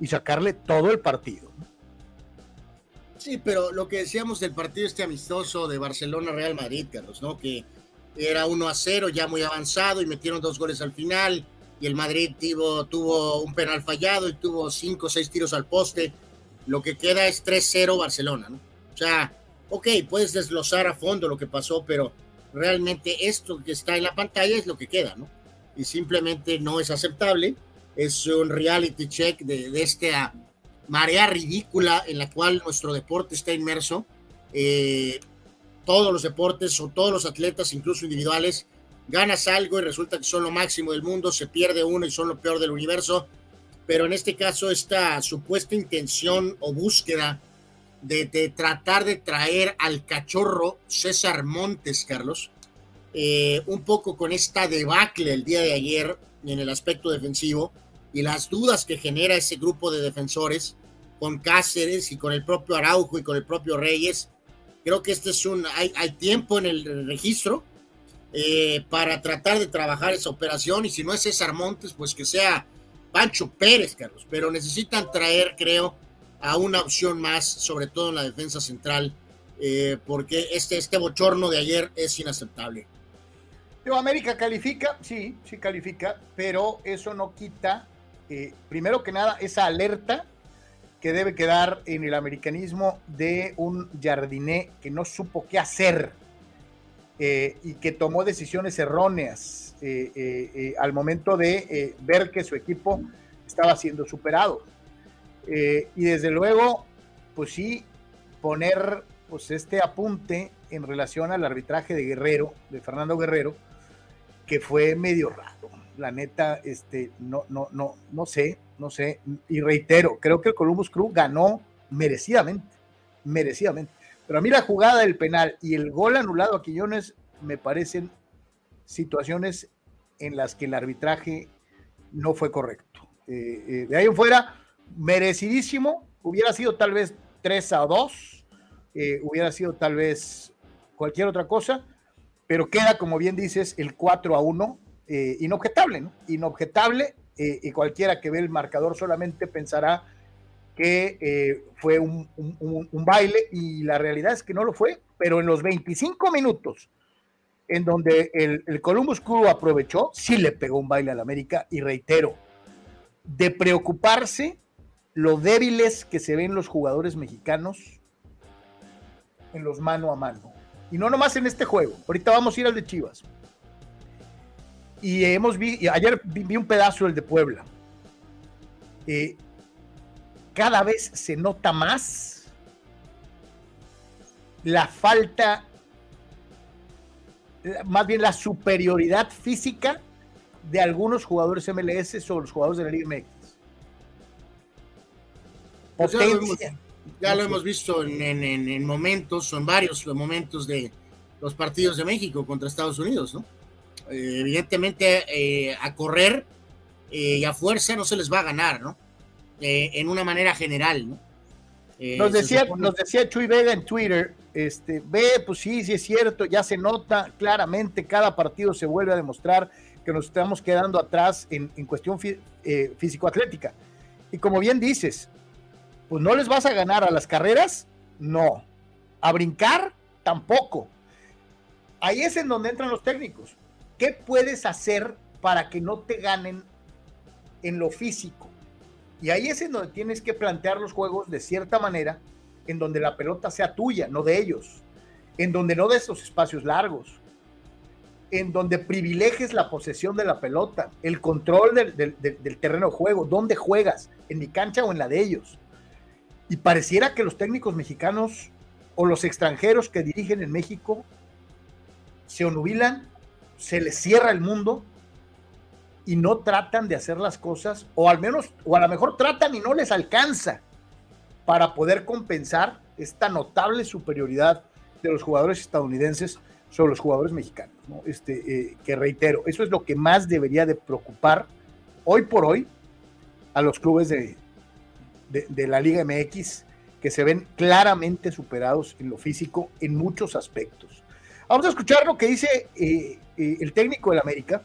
y sacarle todo el partido. Sí, pero lo que decíamos del partido este amistoso de Barcelona-Real Madrid, Carlos, ¿no? Que era 1 a 0, ya muy avanzado y metieron dos goles al final y el Madrid tuvo, un penal fallado y tuvo cinco o seis tiros al poste. Lo que queda es 3-0 Barcelona, ¿no? O sea, ok, puedes desglosar a fondo lo que pasó, pero realmente esto que está en la pantalla es lo que queda, ¿no? Y simplemente no es aceptable. Es un reality check de, de esta marea ridícula en la cual nuestro deporte está inmerso. Eh, todos los deportes o todos los atletas, incluso individuales, ganas algo y resulta que son lo máximo del mundo, se pierde uno y son lo peor del universo. Pero en este caso, esta supuesta intención o búsqueda de, tratar de traer al cachorro César Montes, Carlos, eh, un poco con esta debacle el día de ayer en el aspecto defensivo y las dudas que genera ese grupo de defensores con Cáceres y con el propio Araujo y con el propio Reyes. Creo que este es un, hay, hay tiempo en el registro eh, para tratar de trabajar esa operación y si no es César Montes, pues que sea Pancho Pérez, Carlos, pero necesitan traer, creo, a una opción más, sobre todo en la defensa central, eh, porque este, este bochorno de ayer es inaceptable. América califica, sí, sí califica, pero eso no quita, eh, primero que nada, esa alerta que debe quedar en el americanismo de un jardiné que no supo qué hacer eh, y que tomó decisiones erróneas al momento de ver que su equipo estaba siendo superado. Eh, y desde luego, pues sí, poner pues este apunte en relación al arbitraje de Guerrero, de Fernando Guerrero, que fue medio raro. La neta, este, no, no, no, no sé, no sé. Y reitero, creo que el Columbus Crew ganó merecidamente, merecidamente. Pero a mí la jugada del penal y el gol anulado a Quillones me parecen situaciones en las que el arbitraje no fue correcto. Eh, eh, de ahí en fuera, merecidísimo, hubiera sido tal vez 3 a 2, eh, hubiera sido tal vez cualquier otra cosa, pero queda, como bien dices, el 4 a 1, eh, inobjetable, ¿no? Inobjetable, eh, y cualquiera que ve el marcador solamente pensará que fue un, baile, y la realidad es que no lo fue, pero en los 25 minutos en donde el, el Columbus Crew aprovechó, sí le pegó un baile al América, y reitero, de preocuparse lo débiles que se ven los jugadores mexicanos en los mano a mano. Y no nomás en este juego. Ahorita vamos a ir al de Chivas. Y hemos vi, ayer vi, un pedazo del de Puebla. Eh, cada vez se nota más la falta, más bien la superioridad física de algunos jugadores MLS sobre los jugadores de la Liga MX. Pues ya, lo hemos, visto en, momentos, en varios momentos de los partidos de México contra Estados Unidos, ¿no? Eh, evidentemente eh, a correr eh, y a fuerza no se les va a ganar, ¿no? en una manera general, ¿no? nos, decía, nos decía Chuy Vega en Twitter, este, ve, pues sí, sí es cierto, ya se nota claramente, cada partido se vuelve a demostrar que nos estamos quedando atrás en, en cuestión físico-atlética. Y como bien dices, pues no les vas a ganar a las carreras, no. A brincar, tampoco. Ahí es en donde entran los técnicos. ¿Qué puedes hacer para que no te ganen en lo físico? Y ahí es en donde tienes que plantear los juegos de cierta manera, en donde la pelota sea tuya, no de ellos, en donde no de esos espacios largos, en donde privilegies la posesión de la pelota, el control del, del terreno de juego, dónde juegas, en mi cancha o en la de ellos. Y pareciera que los técnicos mexicanos o los extranjeros que dirigen en México se onubilan, se les cierra el mundo y no tratan de hacer las cosas, o al menos, o a lo mejor tratan y no les alcanza para poder compensar esta notable superioridad de los jugadores estadounidenses sobre los jugadores mexicanos, ¿no? Este, eh, que reitero, eso es lo que más debería de preocupar hoy por hoy a los clubes de, de, la Liga MX, que se ven claramente superados en lo físico en muchos aspectos. Vamos a escuchar lo que dice eh, eh, el técnico del América.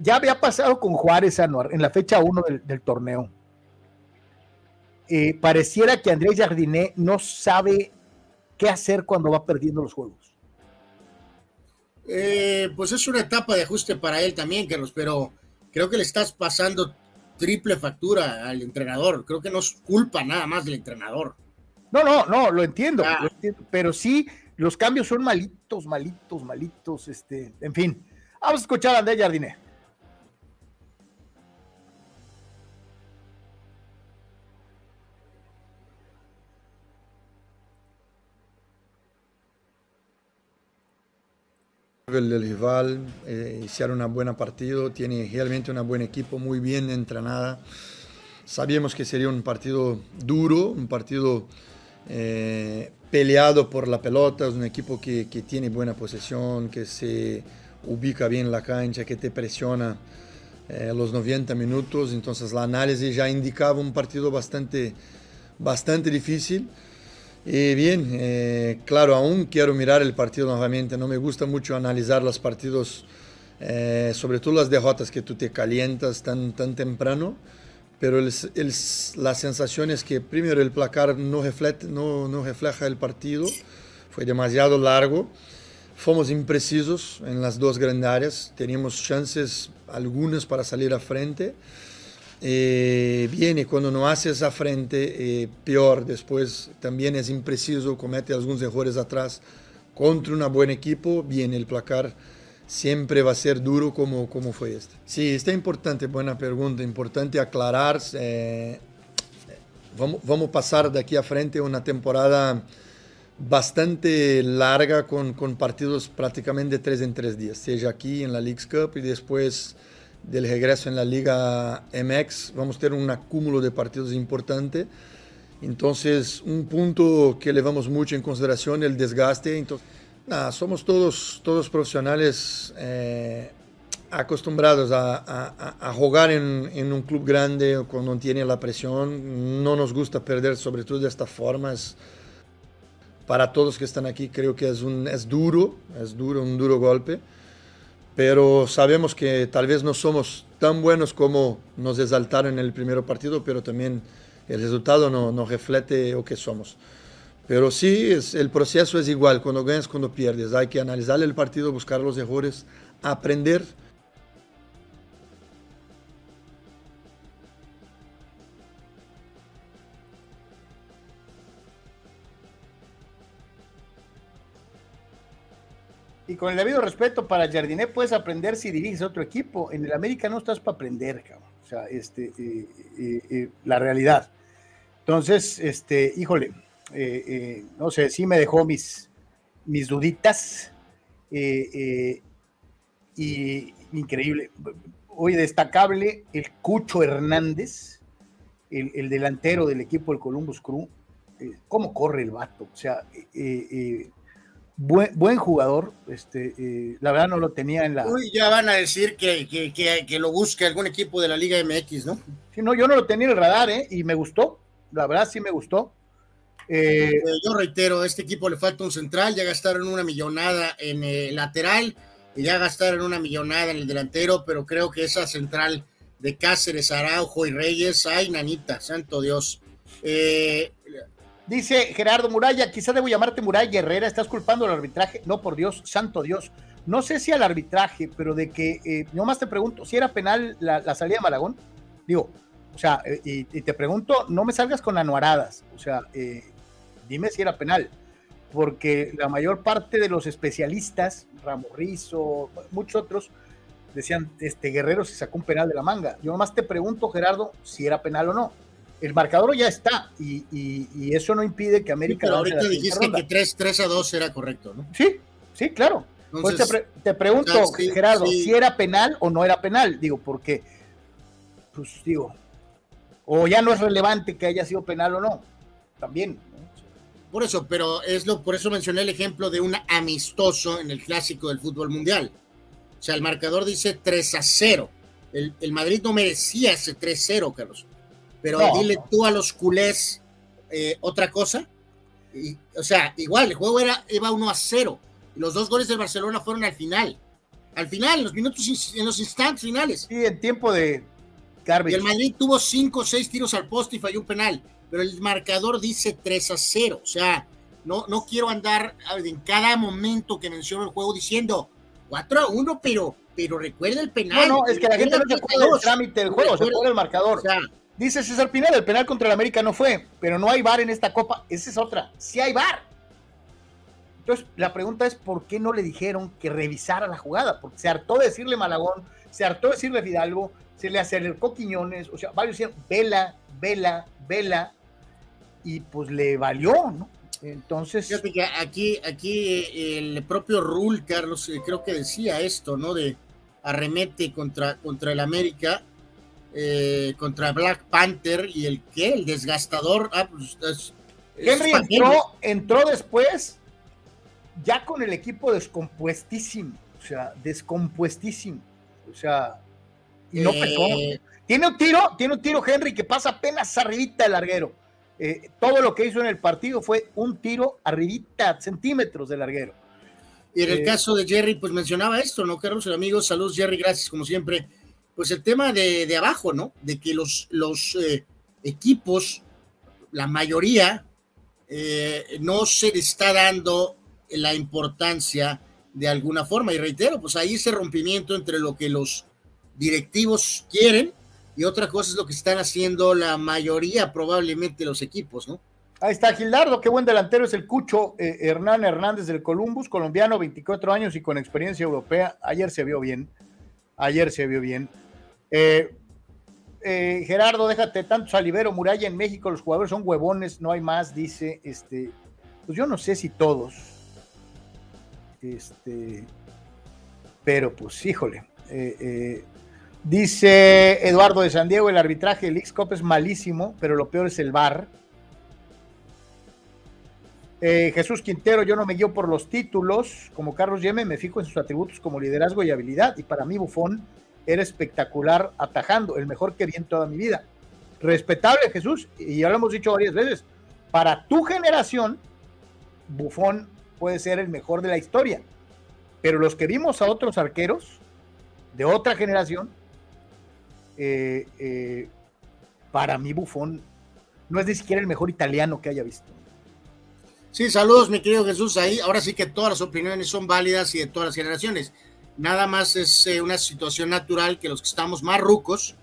ya había pasado con Juárez Anuar en la fecha 1 del, torneo. pareciera que Andrés Jardiné no sabe qué hacer cuando va perdiendo los juegos. Eh, pues es una etapa de ajuste para él también, Carlos, pero creo que le estás pasando triple factura al entrenador. Creo que no es culpa nada más del entrenador. No, no, no, lo entiendo, ah. pero sí, los cambios son malitos, malitos, malitos, este, en fin. Vamos a escuchar a André Jardiné. del rival, eh, hicieron un buen partido, tiene realmente un buen equipo, muy bien entrenada. Sabíamos que sería un partido duro, un partido eh, peleado por la pelota, es un equipo que, que, tiene buena posesión, que se ubica bien en la cancha, que te presiona eh, los 90 minutos, entonces la análisis ya indicaba un partido bastante, bastante difícil. Y bien, eh, claro, aún quiero mirar el partido nuevamente. No me gusta mucho analizar los partidos, eh, sobre todo las derrotas que tú te calientas tan, tan temprano. Pero el, el, la sensación es que primero el placar no, reflete, no, no refleja el partido. Fue demasiado largo. Fomos imprecisos en las dos grandes áreas. Teníamos chances algunas para salir a frente eh, viene cuando no hace esa frente, eh, peor después también es impreciso, comete algunos errores atrás contra un buen equipo, viene el placar siempre va a ser duro como, como fue este. Sí, está importante, buena pregunta, importante aclarar. Eh, vamos, vamos a pasar de aquí a frente una temporada bastante larga con, con partidos prácticamente de tres en tres días, sea aquí en la Leagues Cup y después del regreso en la Liga MX, vamos a tener un acúmulo de partidos importante. Entonces, un punto que levamos mucho en consideración, el desgaste. Entonces, somos todos, todos profesionales eh, acostumbrados a, jugar en, un club grande cuando tiene la presión. No nos gusta perder, sobre todo de esta forma. Para todos que están aquí, creo que es, un, duro, es duro, un duro golpe pero sabemos que tal vez no somos tan buenos como nos exaltaron en el primer partido, pero también el resultado no, no refleja lo que somos. Pero sí, es, el proceso es igual, cuando ganas, cuando pierdes. Hay que analizar el partido, buscar los errores, aprender Y con el debido respeto para Jardiné, puedes aprender si diriges otro equipo. En el América no estás para aprender, cabrón. O sea, este, eh, eh, eh, la realidad. Entonces, este, híjole, no sé, sí me dejó mis, mis duditas. y increíble. Hoy destacable el Cucho Hernández, el, el delantero del equipo del Columbus Crew. ¿Cómo corre el vato? O sea, Buen, buen, jugador, este, eh, la verdad no lo tenía en la. Uy, ya van a decir que, que, que, lo busque algún equipo de la Liga MX, ¿no? Sí, no, yo no lo tenía en el radar, ¿eh? Y me gustó, la verdad sí me gustó. Eh, yo reitero, a este equipo le falta un central, ya gastaron una millonada en el lateral y ya gastaron una millonada en el delantero, pero creo que esa central de Cáceres, Araujo y Reyes, ay, nanita, santo Dios. Eh, Dice Gerardo Muralla, quizá debo llamarte Muralla Herrera, estás culpando al arbitraje. No, por Dios, santo Dios. No sé si al arbitraje, pero de que, eh, nomás te pregunto, si era penal la, salida de Malagón. Digo, sea, eh, y, te pregunto, no me salgas con anuaradas. O sea, eh, dime si era penal. Porque la mayor parte de los especialistas, Ramos Rizo, muchos otros, decían, este Guerrero se sacó un penal de la manga. Yo nomás te pregunto, Gerardo, si era penal o no el marcador ya está y, eso no impide que América. pero ahorita dijiste que 3, a 2 era correcto, ¿no? Sí, sí, claro. pues te, pregunto, Gerardo, si era penal o no era penal. Digo, porque, pues digo, o ya no es relevante que haya sido penal o no. También. por eso, pero es lo, por eso mencioné el ejemplo de un amistoso en el clásico del fútbol mundial. O sea, el marcador dice 3 a 0. El, Madrid no merecía ese 3-0, Carlos. Pero dile tú a los culés eh, otra cosa. Y, o sea, igual, el juego era, iba 1 a 0. Los dos goles del Barcelona fueron al final. Al final, en los minutos, en los instantes finales. Sí, en tiempo de garbage. Y el Madrid tuvo 5 o 6 tiros al poste y falló un penal. Pero el marcador dice 3 a 0. O sea, no, no quiero andar en cada momento que menciono el juego diciendo 4 a 1, pero, pero recuerda el penal. No, no, es que la gente no se acuerda del trámite del juego, se acuerda el marcador. O sea, Dice César Pineda, el penal contra el América no fue, pero no hay VAR en esta copa. Esa es otra. Sí hay VAR. Entonces, la pregunta es, ¿por qué no le dijeron que revisara la jugada? Porque se hartó de decirle Malagón, se hartó de decirle Fidalgo, se le acercó Quiñones, o sea, varios decían, vela, vela, vela, y pues le valió, ¿no? Entonces. Fíjate que aquí, aquí el propio Rule, Carlos, eh, creo que decía esto, ¿no? De arremete contra, contra el América, eh, contra Black Panther y el que, el desgastador. Ah, pues, Henry entró, después ya con el equipo descompuestísimo, o sea, descompuestísimo, o sea, y no eh, Tiene un tiro, tiene un tiro Henry que pasa apenas arribita del larguero. Eh, todo lo que hizo en el partido fue un tiro arribita, centímetros de larguero. Y en el eh, caso de Jerry, pues mencionaba esto, ¿no, Carlos? Amigos, saludos, Jerry, gracias como siempre. Pues el tema de, abajo, ¿no? De que los, los equipos, la mayoría, no se le está dando la importancia de alguna forma. Y reitero, pues ahí ese rompimiento entre lo que los directivos quieren y otra cosa es lo que están haciendo la mayoría probablemente los equipos, ¿no? Ahí está Gildardo, qué buen delantero es el Cucho eh, Hernán Hernández del Columbus, colombiano, 24 años y con experiencia europea. Ayer se vio bien, ayer se vio bien. Eh, eh, Gerardo, déjate tanto salivero, muralla en México, los jugadores son huevones, no hay más, dice, este, pues yo no sé si todos, este, pero pues híjole, eh, Dice Eduardo de San Diego, el arbitraje del X-Cop es malísimo, pero lo peor es el VAR. Eh, Jesús Quintero, yo no me guío por los títulos, como Carlos Yeme, me fijo en sus atributos como liderazgo y habilidad, y para mí Bufón era espectacular atajando, el mejor que vi en toda mi vida. Respetable Jesús, y ya lo hemos dicho varias veces, para tu generación, Bufón puede ser el mejor de la historia, pero los que vimos a otros arqueros de otra generación, eh, eh, para mí Bufón no es ni siquiera el mejor italiano que haya visto. Sí, saludos, mi querido Jesús. Ahí, ahora sí que todas las opiniones son válidas y de todas las generaciones. Nada más es eh, una situación natural que los que estamos más rucos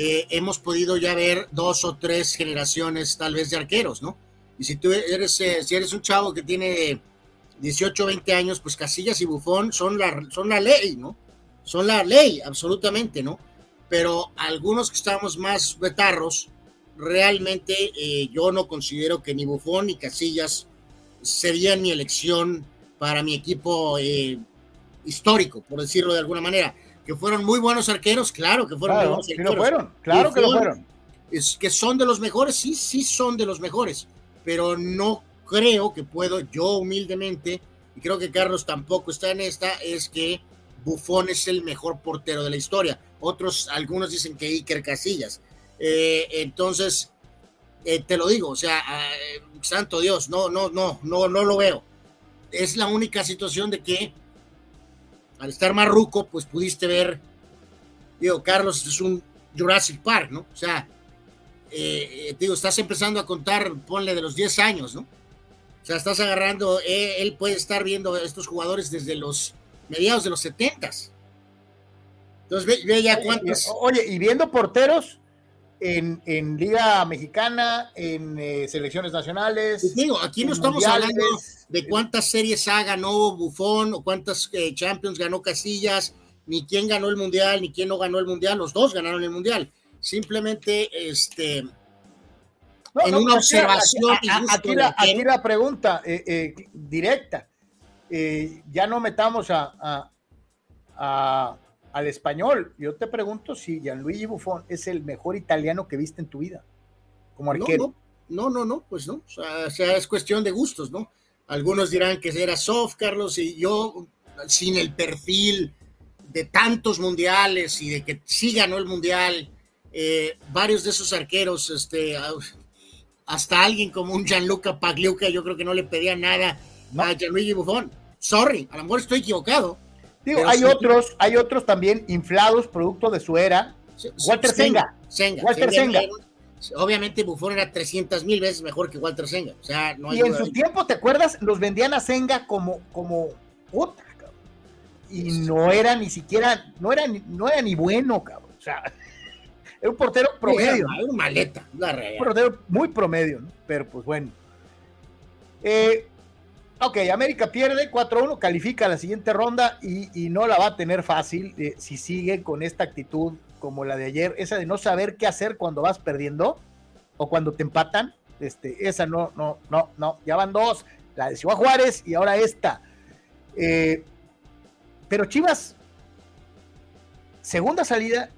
hemos podido ya ver dos o tres generaciones tal vez de arqueros, ¿no? Y si tú eres, si eres un chavo que tiene 18 o 20 años, pues Casillas y Bufón son la, son la ley, ¿no? Son la ley, absolutamente, ¿no? Pero algunos que estamos más betarros, realmente eh, yo no considero que ni Bufón ni Casillas serían mi elección para mi equipo eh, histórico, por decirlo de alguna manera. Que fueron muy buenos arqueros, claro que fueron buenos arqueros. fueron, claro que lo fueron. Es que son de los mejores, sí, sí son de los mejores, pero no creo que puedo yo humildemente, y creo que Carlos tampoco está en esta, es que Bufón es el mejor portero de la historia otros, algunos dicen que Iker Casillas. Eh, entonces, eh, te lo digo, o sea, eh, santo Dios, no, no, no, no, no lo veo. Es la única situación de que al estar más pues pudiste ver, digo, Carlos es un Jurassic Park, ¿no? O sea, digo, estás empezando a contar, ponle de los 10 años, ¿no? O sea, estás agarrando, él puede estar viendo a estos jugadores desde los mediados de los 70s. Entonces, ve, ya cuántos. Oye, y viendo porteros en, Liga Mexicana, en eh, selecciones nacionales. digo, aquí no estamos hablando de cuántas series A ganó Bufón o cuántas eh, Champions ganó Casillas, ni quién ganó el Mundial, ni quién no ganó el Mundial. Los dos ganaron el Mundial. Simplemente, este. en una observación. Aquí, la, pregunta eh, directa. ya no metamos a al español. Yo te pregunto si Gianluigi Buffon es el mejor italiano que viste en tu vida, como arquero. no, no, no, pues no. O sea, es cuestión de gustos, ¿no? Algunos dirán que era soft, Carlos, y yo, sin el perfil de tantos mundiales y de que sí ganó el mundial, eh, varios de esos arqueros, este, hasta alguien como un Gianluca Pagliuca, yo creo que no le pedía nada a Gianluigi Buffon. Sorry, a lo mejor estoy equivocado. Digo, hay otros, hay otros también inflados, producto de su era. Walter Senga. Walter Senga obviamente Buffon era 300 mil veces mejor que Walter Senga. O sea, no y en su tiempo, ¿te acuerdas? Los vendían a Senga como, como otra, cabrón. Y no era ni siquiera, no era, no era ni bueno, cabrón. O sea, era un portero promedio. Era un maleta, Un portero muy promedio, ¿no? Pero pues bueno. Eh, ok, América pierde 4-1, califica a la siguiente ronda y, no la va a tener fácil eh, si sigue con esta actitud como la de ayer, esa de no saber qué hacer cuando vas perdiendo o cuando te empatan, este, esa no, no, no, no, ya van dos, la de Ciudad Juárez y ahora esta. Eh, pero Chivas, segunda salida,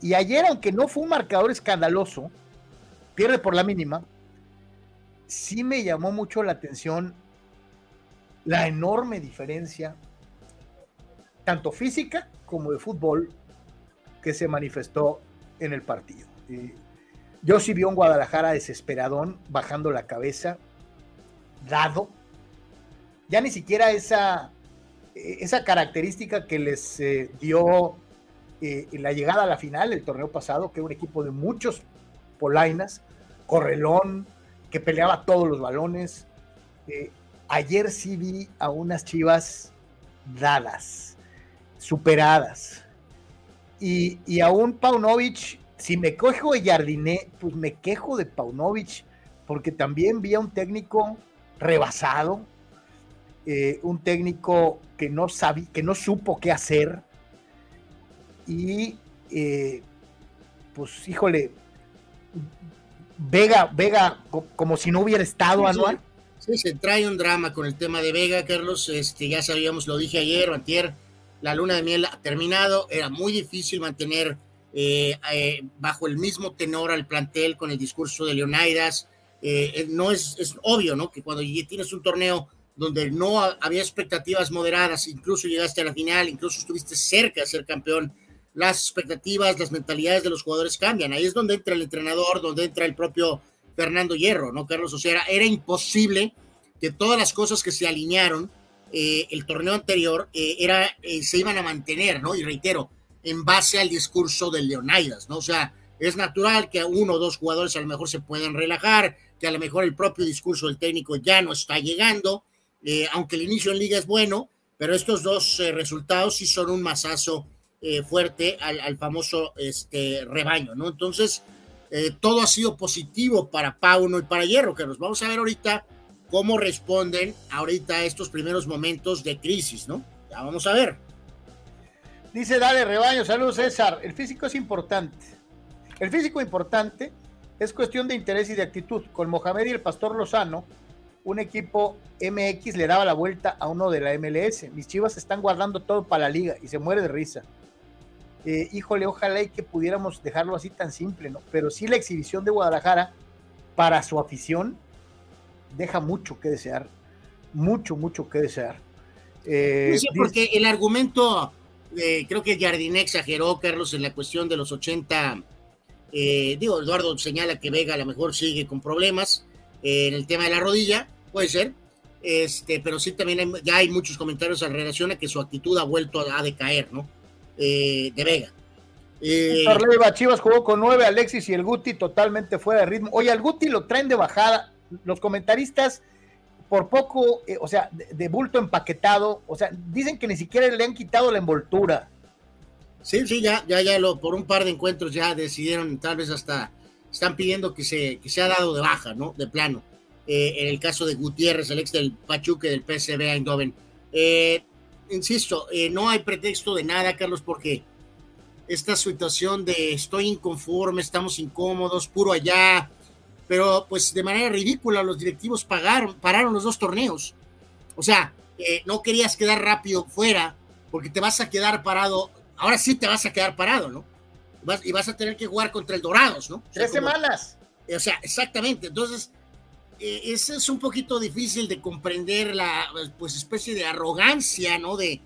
y, ayer, aunque no fue un marcador escandaloso, pierde por la mínima, sí me llamó mucho la atención la enorme diferencia, tanto física como de fútbol, que se manifestó en el partido. yo sí vi un Guadalajara desesperadón, bajando la cabeza, dado. Ya ni siquiera esa, esa característica que les eh, dio eh, la llegada a la final, el torneo pasado, que un equipo de muchos polainas, correlón, que peleaba todos los balones. Eh, ayer sí vi a unas chivas dadas, superadas, y, aún Paunovic, si me quejo de Jardiné, pues me quejo de Paunovic, porque también vi a un técnico rebasado, eh, un técnico que no sabía, que no supo qué hacer. Y eh, pues, híjole, Vega, Vega, como si no hubiera estado anual. Sí, se trae un drama con el tema de Vega, Carlos. Este, ya sabíamos, lo dije ayer o antier, la luna de miel ha terminado, era muy difícil mantener eh, eh, bajo el mismo tenor al plantel con el discurso de Leonidas. Eh, no es, es, obvio, ¿no? Que cuando tienes un torneo donde no había expectativas moderadas, incluso llegaste a la final, incluso estuviste cerca de ser campeón, las expectativas, las mentalidades de los jugadores cambian. Ahí es donde entra el entrenador, donde entra el propio Fernando Hierro, ¿no? Carlos o sea, era imposible que todas las cosas que se alinearon eh, el torneo anterior eh, era, eh, se iban a mantener, ¿no? Y reitero, en base al discurso de Leonidas, ¿no? O sea, es natural que uno o dos jugadores a lo mejor se puedan relajar, que a lo mejor el propio discurso del técnico ya no está llegando, aunque el inicio en liga es bueno, pero estos dos resultados sí son un masazo fuerte al, famoso este, rebaño, ¿no? Entonces, todo ha sido positivo para Pauno y para Hierro, que nos vamos a ver ahorita cómo responden ahorita a estos primeros momentos de crisis, ¿no? Ya vamos a ver. Dice Dale Rebaño, saludos César. El físico es importante. El físico importante es cuestión de interés y de actitud. Con Mohamed y el Pastor Lozano, un equipo MX le daba la vuelta a uno de la MLS. Mis chivas están guardando todo para la liga y se muere de risa. Eh, híjole, ojalá y que pudiéramos dejarlo así tan simple, ¿no? Pero sí la exhibición de Guadalajara para su afición deja mucho que desear, mucho, mucho que desear. Eh, porque el argumento, eh, creo que Jardiné exageró, Carlos, en la cuestión de los 80. Eh, digo, Eduardo señala que Vega a lo mejor sigue con problemas en el tema de la rodilla, puede ser, este, pero sí también ya hay muchos comentarios en relación a que su actitud ha vuelto a, decaer, ¿no? De Vega. Eh, Chivas jugó con nueve, Alexis y el Guti totalmente fuera de ritmo. Oye, al Guti lo traen de bajada los comentaristas, por poco, eh, o sea, de, bulto empaquetado, o sea, dicen que ni siquiera le han quitado la envoltura. Sí, sí, ya, ya, ya, lo, por un par de encuentros ya decidieron, tal vez hasta están pidiendo que se, que ha dado de baja, ¿no? De plano. Eh, en el caso de Gutiérrez, el ex del Pachuque del PSV Eindhoven. Eh, insisto, no hay pretexto de nada, Carlos, porque esta situación de estoy inconforme, estamos incómodos, puro allá, pero pues de manera ridícula los directivos pagaron, pararon los dos torneos. O sea, eh, no querías quedar rápido fuera porque te vas a quedar parado, ahora sí te vas a quedar parado, ¿no? y vas a tener que jugar contra el Dorados, ¿no? Tres semanas. O sea, exactamente. Entonces, eh, es un poquito difícil de comprender la pues especie de arrogancia, ¿no? De,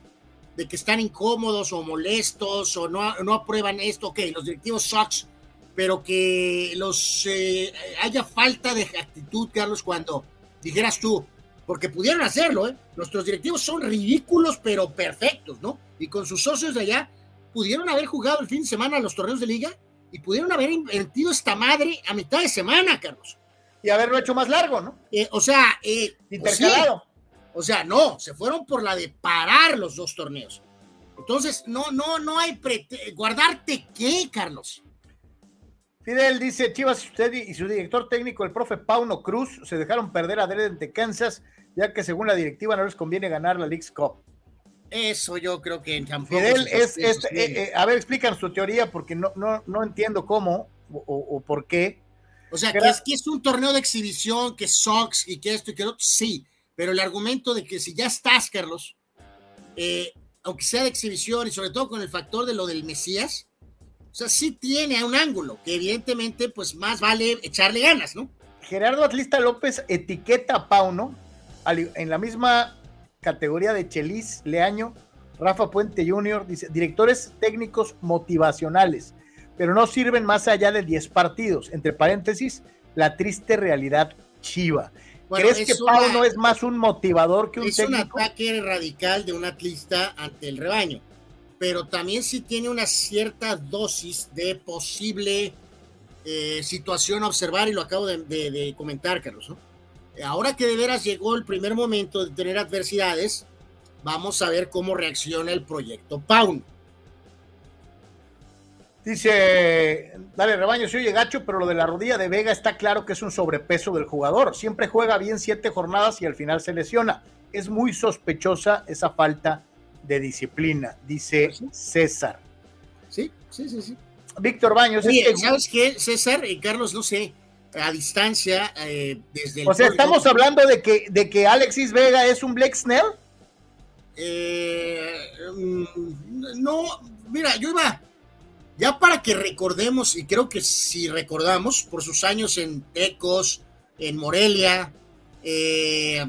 de que están incómodos o molestos o no, no aprueban esto, ok, los directivos sucks, pero que los eh, haya falta de actitud, Carlos, cuando dijeras tú, porque pudieron hacerlo, ¿eh? Nuestros directivos son ridículos, pero perfectos, ¿no? Y con sus socios de allá, pudieron haber jugado el fin de semana los torneos de liga y pudieron haber invertido esta madre a mitad de semana, Carlos. Y haberlo hecho más largo, ¿no? Eh, o sea, eh, pues o sea, no, se fueron por la de parar los dos torneos. Entonces, no, no, no hay guardarte qué, Carlos. Fidel dice, Chivas, usted y su director técnico, el profe Pauno Cruz, se dejaron perder a de Kansas, ya que según la directiva no les conviene ganar la League's Cup. Eso yo creo que tampoco. Fidel, es, eh, eh, a ver, explícanos tu teoría, porque no, no, no entiendo cómo o, por qué. O sea, que es, que es un torneo de exhibición, que Sox y que esto y que lo otro, sí, pero el argumento de que si ya estás, Carlos, eh, aunque sea de exhibición y sobre todo con el factor de lo del Mesías, o sea, sí tiene un ángulo que evidentemente pues más vale echarle ganas, ¿no? Gerardo Atlista López etiqueta a Pauno en la misma categoría de Chelis, Leaño, Rafa Puente Jr., dice, directores técnicos motivacionales, pero no sirven más allá de 10 partidos, entre paréntesis, la triste realidad chiva. ¿Crees que Pauno es más un motivador que un técnico? Es un ataque radical de un atlista ante el rebaño pero también sí tiene una cierta dosis de posible eh, situación a observar y lo acabo de, comentar, Carlos. Ahora que de veras llegó el primer momento de tener adversidades, vamos a ver cómo reacciona el proyecto Paun. Dice, dale rebaño, si oye gacho, pero lo de la rodilla de Vega está claro que es un sobrepeso del jugador. Siempre juega bien siete jornadas y al final se lesiona. Es muy sospechosa esa falta de disciplina, dice César. Sí, sí, sí, sí. Víctor Baños. ¿sabes qué, César? y Carlos, no sé, a distancia, eh, desde el. O sea, ¿estamos hablando de que, de que Alexis Vega es un Blake Snell? Eh, mm, no, mira, yo iba. Ya para que recordemos, y creo que si recordamos, por sus años en Tecos, en Morelia, eh,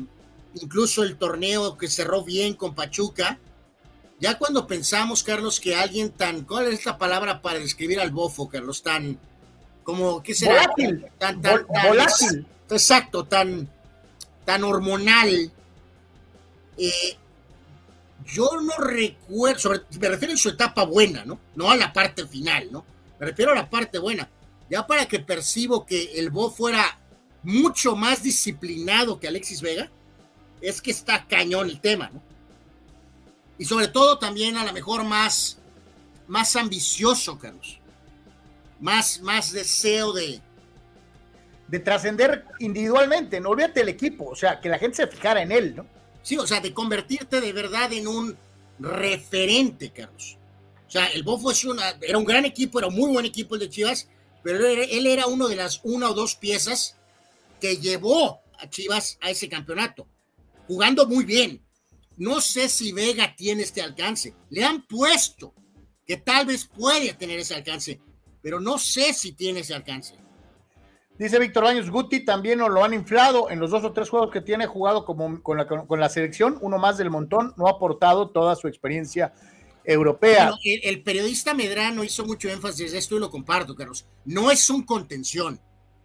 incluso el torneo que cerró bien con Pachuca, ya cuando pensamos, Carlos, que alguien tan, ¿cuál es la palabra para describir al bofo, Carlos? Tan, como, ¿qué será? Volátil. Tan, tan, volátil. Exacto, tan, tan hormonal. Eh, yo no recuerdo, me refiero en su etapa buena, ¿no? No a la parte final, ¿no? Me refiero a la parte buena. Ya para que percibo que el Bo fuera mucho más disciplinado que Alexis Vega, es que está cañón el tema, ¿no? y sobre todo también a lo mejor más, más ambicioso, Carlos. Más, más deseo de... De trascender individualmente, no olvídate el equipo, o sea, que la gente se fijara en él, ¿no? Sí, o sea, de convertirte de verdad en un referente, Carlos. O sea, el Bofo era un gran equipo, era un muy buen equipo el de Chivas, pero él era uno de las una o dos piezas que llevó a Chivas a ese campeonato, jugando muy bien, no sé si Vega tiene este alcance. Le han puesto que tal vez puede tener ese alcance, pero no sé si tiene ese alcance. Dice Víctor Baños, Guti también lo han inflado en los dos o tres juegos que tiene jugado como, con, la, selección, uno más del montón, no ha aportado toda su experiencia europea. el, periodista Medrano hizo mucho énfasis en esto y lo comparto, Carlos. No es un contención.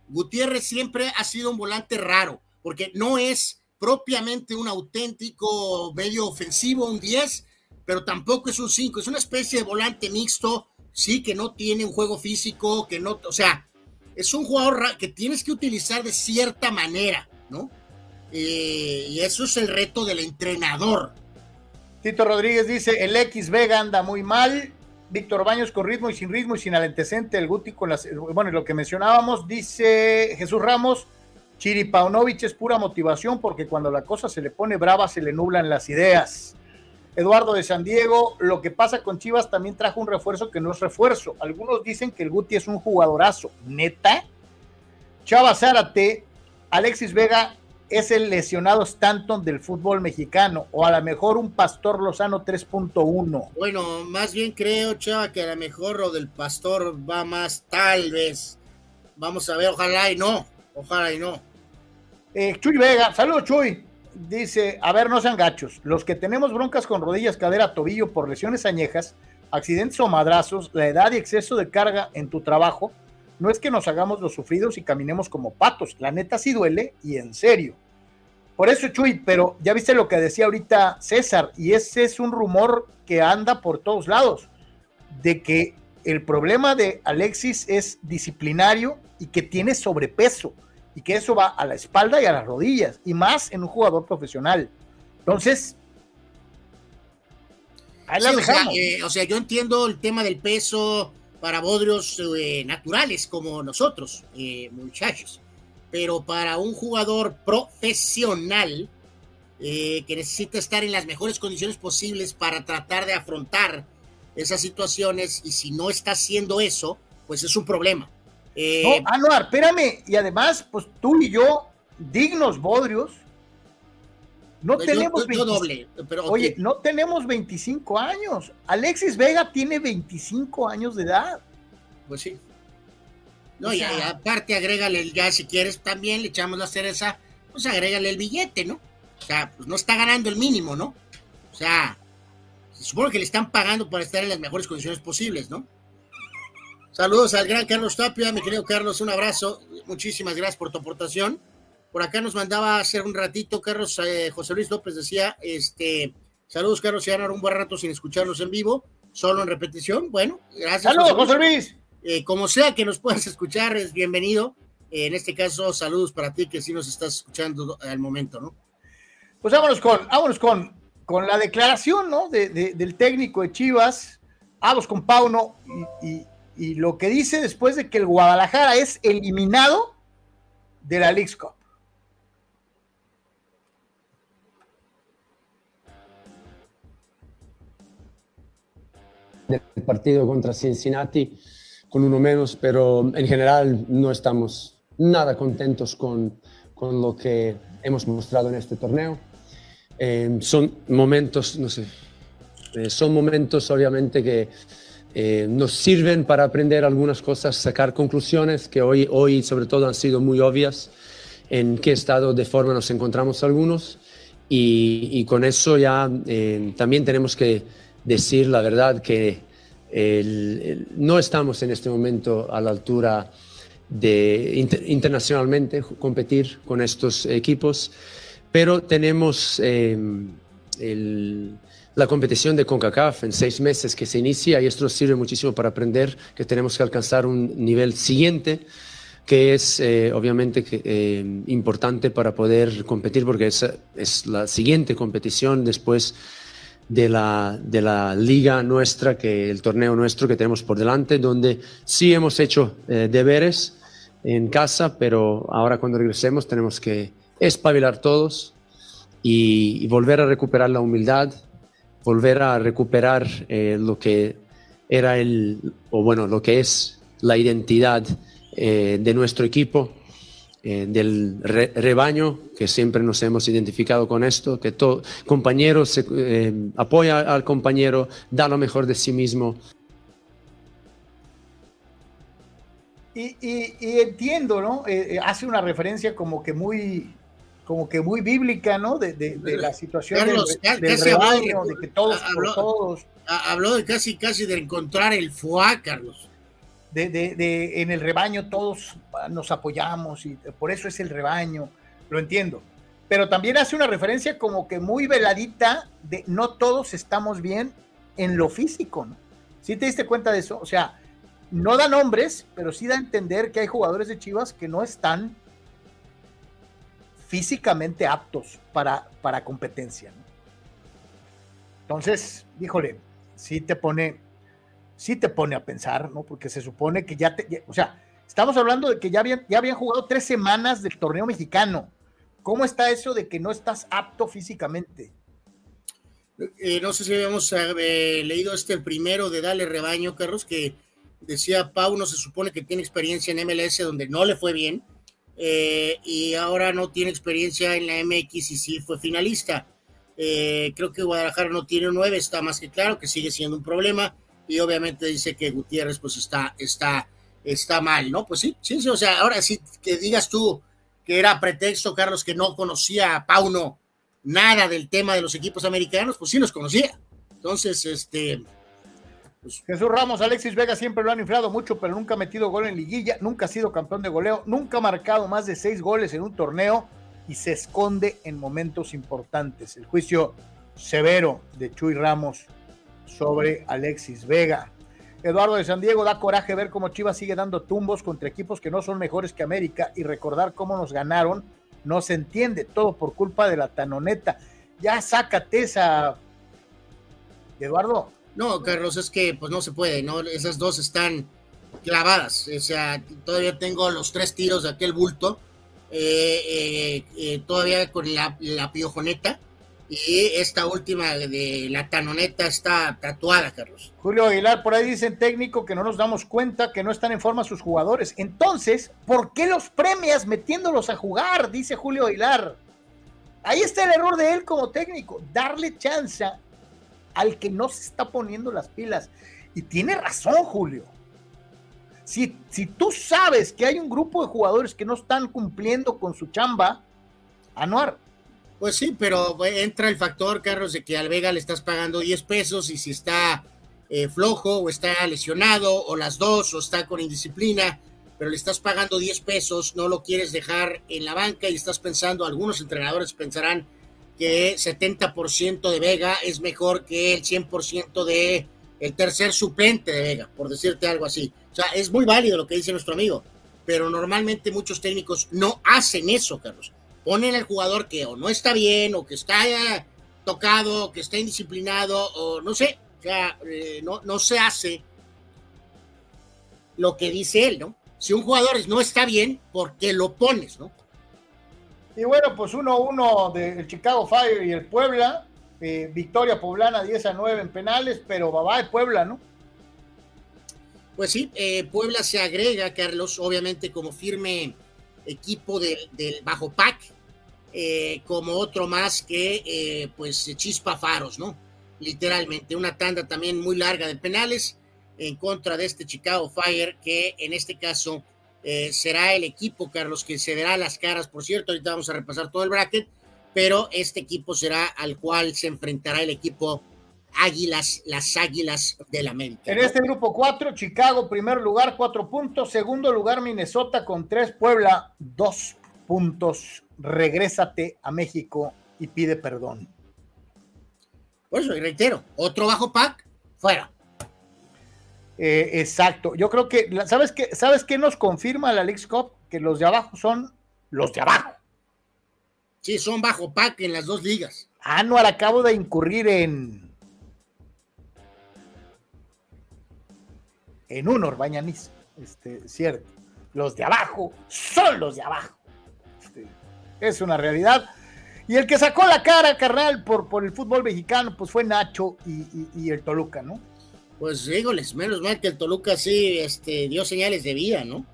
Gutiérrez siempre ha sido un volante raro, porque no es propiamente un auténtico medio ofensivo, un 10, pero tampoco es un 5, es una especie de volante mixto, sí, que no tiene un juego físico, que no, o sea, es un jugador que tienes que utilizar de cierta manera, ¿no? Eh, y eso es el reto del entrenador. Tito Rodríguez dice, el X Vega anda muy mal, Víctor Baños con ritmo y sin ritmo y sin alentecente, el Guti con las, bueno, lo que mencionábamos, dice Jesús Ramos, Chiri Paunovic es pura motivación porque cuando la cosa se le pone brava se le nublan las ideas. Eduardo de San Diego, lo que pasa con Chivas también trajo un refuerzo que no es refuerzo. Algunos dicen que el Guti es un jugadorazo. ¿Neta? Chava Zárate, Alexis Vega es el lesionado Stanton del fútbol mexicano o a lo mejor un Pastor Lozano 3.1. Bueno, más bien creo, Chava, que a lo mejor lo del Pastor va más tal vez Vamos a ver, ojalá y no, ojalá y no. Eh, Chuy Vega, saludos Chuy. Dice, a ver, no sean gachos. Los que tenemos broncas con rodillas, cadera, tobillo por lesiones añejas, accidentes o madrazos, la edad y exceso de carga en tu trabajo, no es que nos hagamos los sufridos y caminemos como patos. La neta sí duele y en serio. Por eso, Chuy, pero ya viste lo que decía ahorita César, y ese es un rumor que anda por todos lados, de que el problema de Alexis es disciplinario y que tiene sobrepeso, y que eso va a la espalda y a las rodillas, y más en un jugador profesional. Entonces, ahí la dejamos. Eh, o, sea, yo entiendo el tema del peso para bodrios eh, naturales como nosotros, eh, muchachos pero para un jugador profesional eh, que necesita estar en las mejores condiciones posibles para tratar de afrontar esas situaciones y si no está haciendo eso, pues es un problema. Eh, no, Anuar, espérame, y además, pues tú y yo, dignos bodrios, no tenemos doble, pero, Oye, no tenemos 25 años. Alexis Vega tiene 25 años de edad. Pues sí. No, y, aparte agrégale ya si quieres también, le echamos la cereza, pues agrégale el billete, ¿no? O sea, pues no está ganando el mínimo, ¿no? O sea, se supone que le están pagando para estar en las mejores condiciones posibles, ¿no? Saludos al gran Carlos Tapia, mi querido Carlos, un abrazo, muchísimas gracias por tu aportación. Por acá nos mandaba hacer un ratito, Carlos, eh, José Luis López decía, este, saludos Carlos, se un buen rato sin escucharlos en vivo, solo en repetición. Bueno, gracias. Saludos, José Luis. Eh, como sea que nos puedas escuchar, es bienvenido. Eh, en este caso, saludos para ti que sí nos estás escuchando al momento, ¿no? Pues vámonos con, vámonos con, con la declaración, ¿no? del técnico de Chivas, vamos con Pauno y, y, lo que dice después de que el Guadalajara es eliminado de la League Cup. Del partido contra Cincinnati con uno menos, pero en general no estamos nada contentos con, con lo que hemos mostrado en este torneo. Eh, son momentos, no sé, eh, son momentos obviamente que eh, nos sirven para aprender algunas cosas, sacar conclusiones que hoy, hoy sobre todo han sido muy obvias en qué estado de forma nos encontramos algunos. Y, y con eso ya también tenemos que decir la verdad que no estamos en este momento a la altura de internacionalmente competir con estos equipos, pero tenemos em, la competición de CONCACAF en seis meses que se inicia y esto nos sirve muchísimo para aprender que tenemos que alcanzar un nivel siguiente que es eh, obviamente em, importante para poder competir porque es, es la siguiente competición después de la, de la liga nuestra, que el torneo nuestro que tenemos por delante, donde sí hemos hecho eh, deberes en casa, pero ahora cuando regresemos tenemos que espabilar todos y, volver a recuperar la humildad, volver a recuperar eh, lo que era el, o bueno, lo que es la identidad eh, de nuestro equipo eh, del rebaño, que siempre nos hemos identificado con esto, que todo compañero se, apoya al compañero, da lo mejor de sí mismo. Y, entiendo, ¿no? Hace una referencia como que muy, como que muy bíblica, ¿no? De, la situación del, rebaño, de que todos habló, todos. Habló de casi, casi de encontrar el fuá, Carlos de, en el rebaño todos nos apoyamos y por eso es el rebaño, lo entiendo. Pero también hace una referencia como que muy veladita de no todos estamos bien en lo físico, ¿no? ¿Sí te diste cuenta de eso? O sea, no da nombres, pero sí da a entender que hay jugadores de Chivas que no están físicamente aptos para, para competencia. Entonces, híjole, sí te pone, sí te pone a pensar, ¿no? Porque se supone que ya te, o sea, estamos hablando de que ya habían, ya habían jugado tres semanas del torneo mexicano. ¿Cómo está eso de que no estás apto físicamente? Eh, no sé si habíamos eh, leído este primero de Dale Rebaño, Carlos, que decía Pau, no se supone que tiene experiencia en MLS donde no le fue bien, eh, y ahora no tiene experiencia en la MX y sí fue finalista. creo que Guadalajara no tiene nueve, está más que claro que sigue siendo un problema y obviamente dice que Gutiérrez pues está, está está mal, ¿no? Pues sí, sí, sí, o sea, ahora sí que digas tú que era pretexto, Carlos, que no conocía a Pauno nada del tema de los equipos americanos, pues sí los conocía. Entonces, este, pues, Jesús Ramos, Alexis Vega siempre lo han inflado mucho, pero nunca ha metido gol en liguilla, nunca ha sido campeón de goleo, nunca ha marcado más de seis goles en un torneo y se esconde en momentos importantes. El juicio severo de Chuy Ramos sobre Alexis Vega. Eduardo de San Diego da coraje ver cómo Chivas sigue dando tumbos contra equipos que no son mejores que América y recordar cómo nos ganaron no se entiende, todo por culpa de la tanoneta. Ya sácate esa, Eduardo. No, Carlos, es que pues no se puede, ¿no? Esas dos están clavadas. O sea, todavía tengo los tres tiros de aquel bulto, eh, eh, eh, todavía con la, la, piojoneta. Y esta última de la tanoneta está tatuada, Carlos. Julio Aguilar, por ahí dicen técnico que no nos damos cuenta que no están en forma sus jugadores. Entonces, ¿por qué los premias metiéndolos a jugar? Dice Julio Aguilar. Ahí está el error de él como técnico, darle chance al que no se está poniendo las pilas. Y tiene razón, Julio. Si, si tú sabes que hay un grupo de jugadores que no están cumpliendo con su chamba, Anuar. Pues sí, pero entra el factor, Carlos, de que al Vega le estás pagando 10 pesos y si está eh, flojo o está lesionado o las dos o está con indisciplina, pero le estás pagando 10 pesos, no lo quieres dejar en la banca y estás pensando, algunos entrenadores pensarán, que 70% de Vega es mejor que el 100% de el tercer suplente de Vega, por decirte algo así. O sea, es muy válido lo que dice nuestro amigo, pero normalmente muchos técnicos no hacen eso, Carlos. Ponen al jugador que o no está bien, o que está tocado, o que está indisciplinado, o no sé, o sea, eh, no, no se hace lo que dice él, ¿no? Si un jugador no está bien, ¿por qué lo pones, no? Y bueno, pues 1-1 del Chicago Fire y el Puebla. Eh, victoria poblana 10 a 9 en penales, pero va de Puebla, ¿no? Pues sí, eh, Puebla se agrega, Carlos, obviamente como firme equipo del, Bajo Pac, eh, como otro más que pues Chispa Faros, ¿no? Literalmente, una tanda también muy larga de penales en contra de este Chicago Fire, que en este caso eh, será el equipo, Carlos, que se dará las caras, por cierto, ahorita vamos a repasar todo el bracket, pero este equipo será al cual se enfrentará el equipo Águilas, las Águilas del América. En este grupo 4, Chicago, primer lugar, cuatro puntos, segundo lugar, Minnesota con tres, Puebla, dos puntos, regrésate a México y pide perdón. Por eso, reitero, otro bajo pack, fuera. Eh, exacto. Yo creo que, ¿sabes qué, ¿sabes qué nos confirma la League Cup? Que los de abajo son los de abajo. Sí, son bajo pack en las dos ligas. Anual acabo de incurrir en. En un orbañanismo. Este, cierto. Los de abajo son los de abajo. Este, es una realidad. Y el que sacó la cara, carnal, por, por el fútbol mexicano, pues fue Nacho y el Toluca, ¿no? Pues dígoles, menos mal que el Toluca sí este, dio señales de vida, ¿no?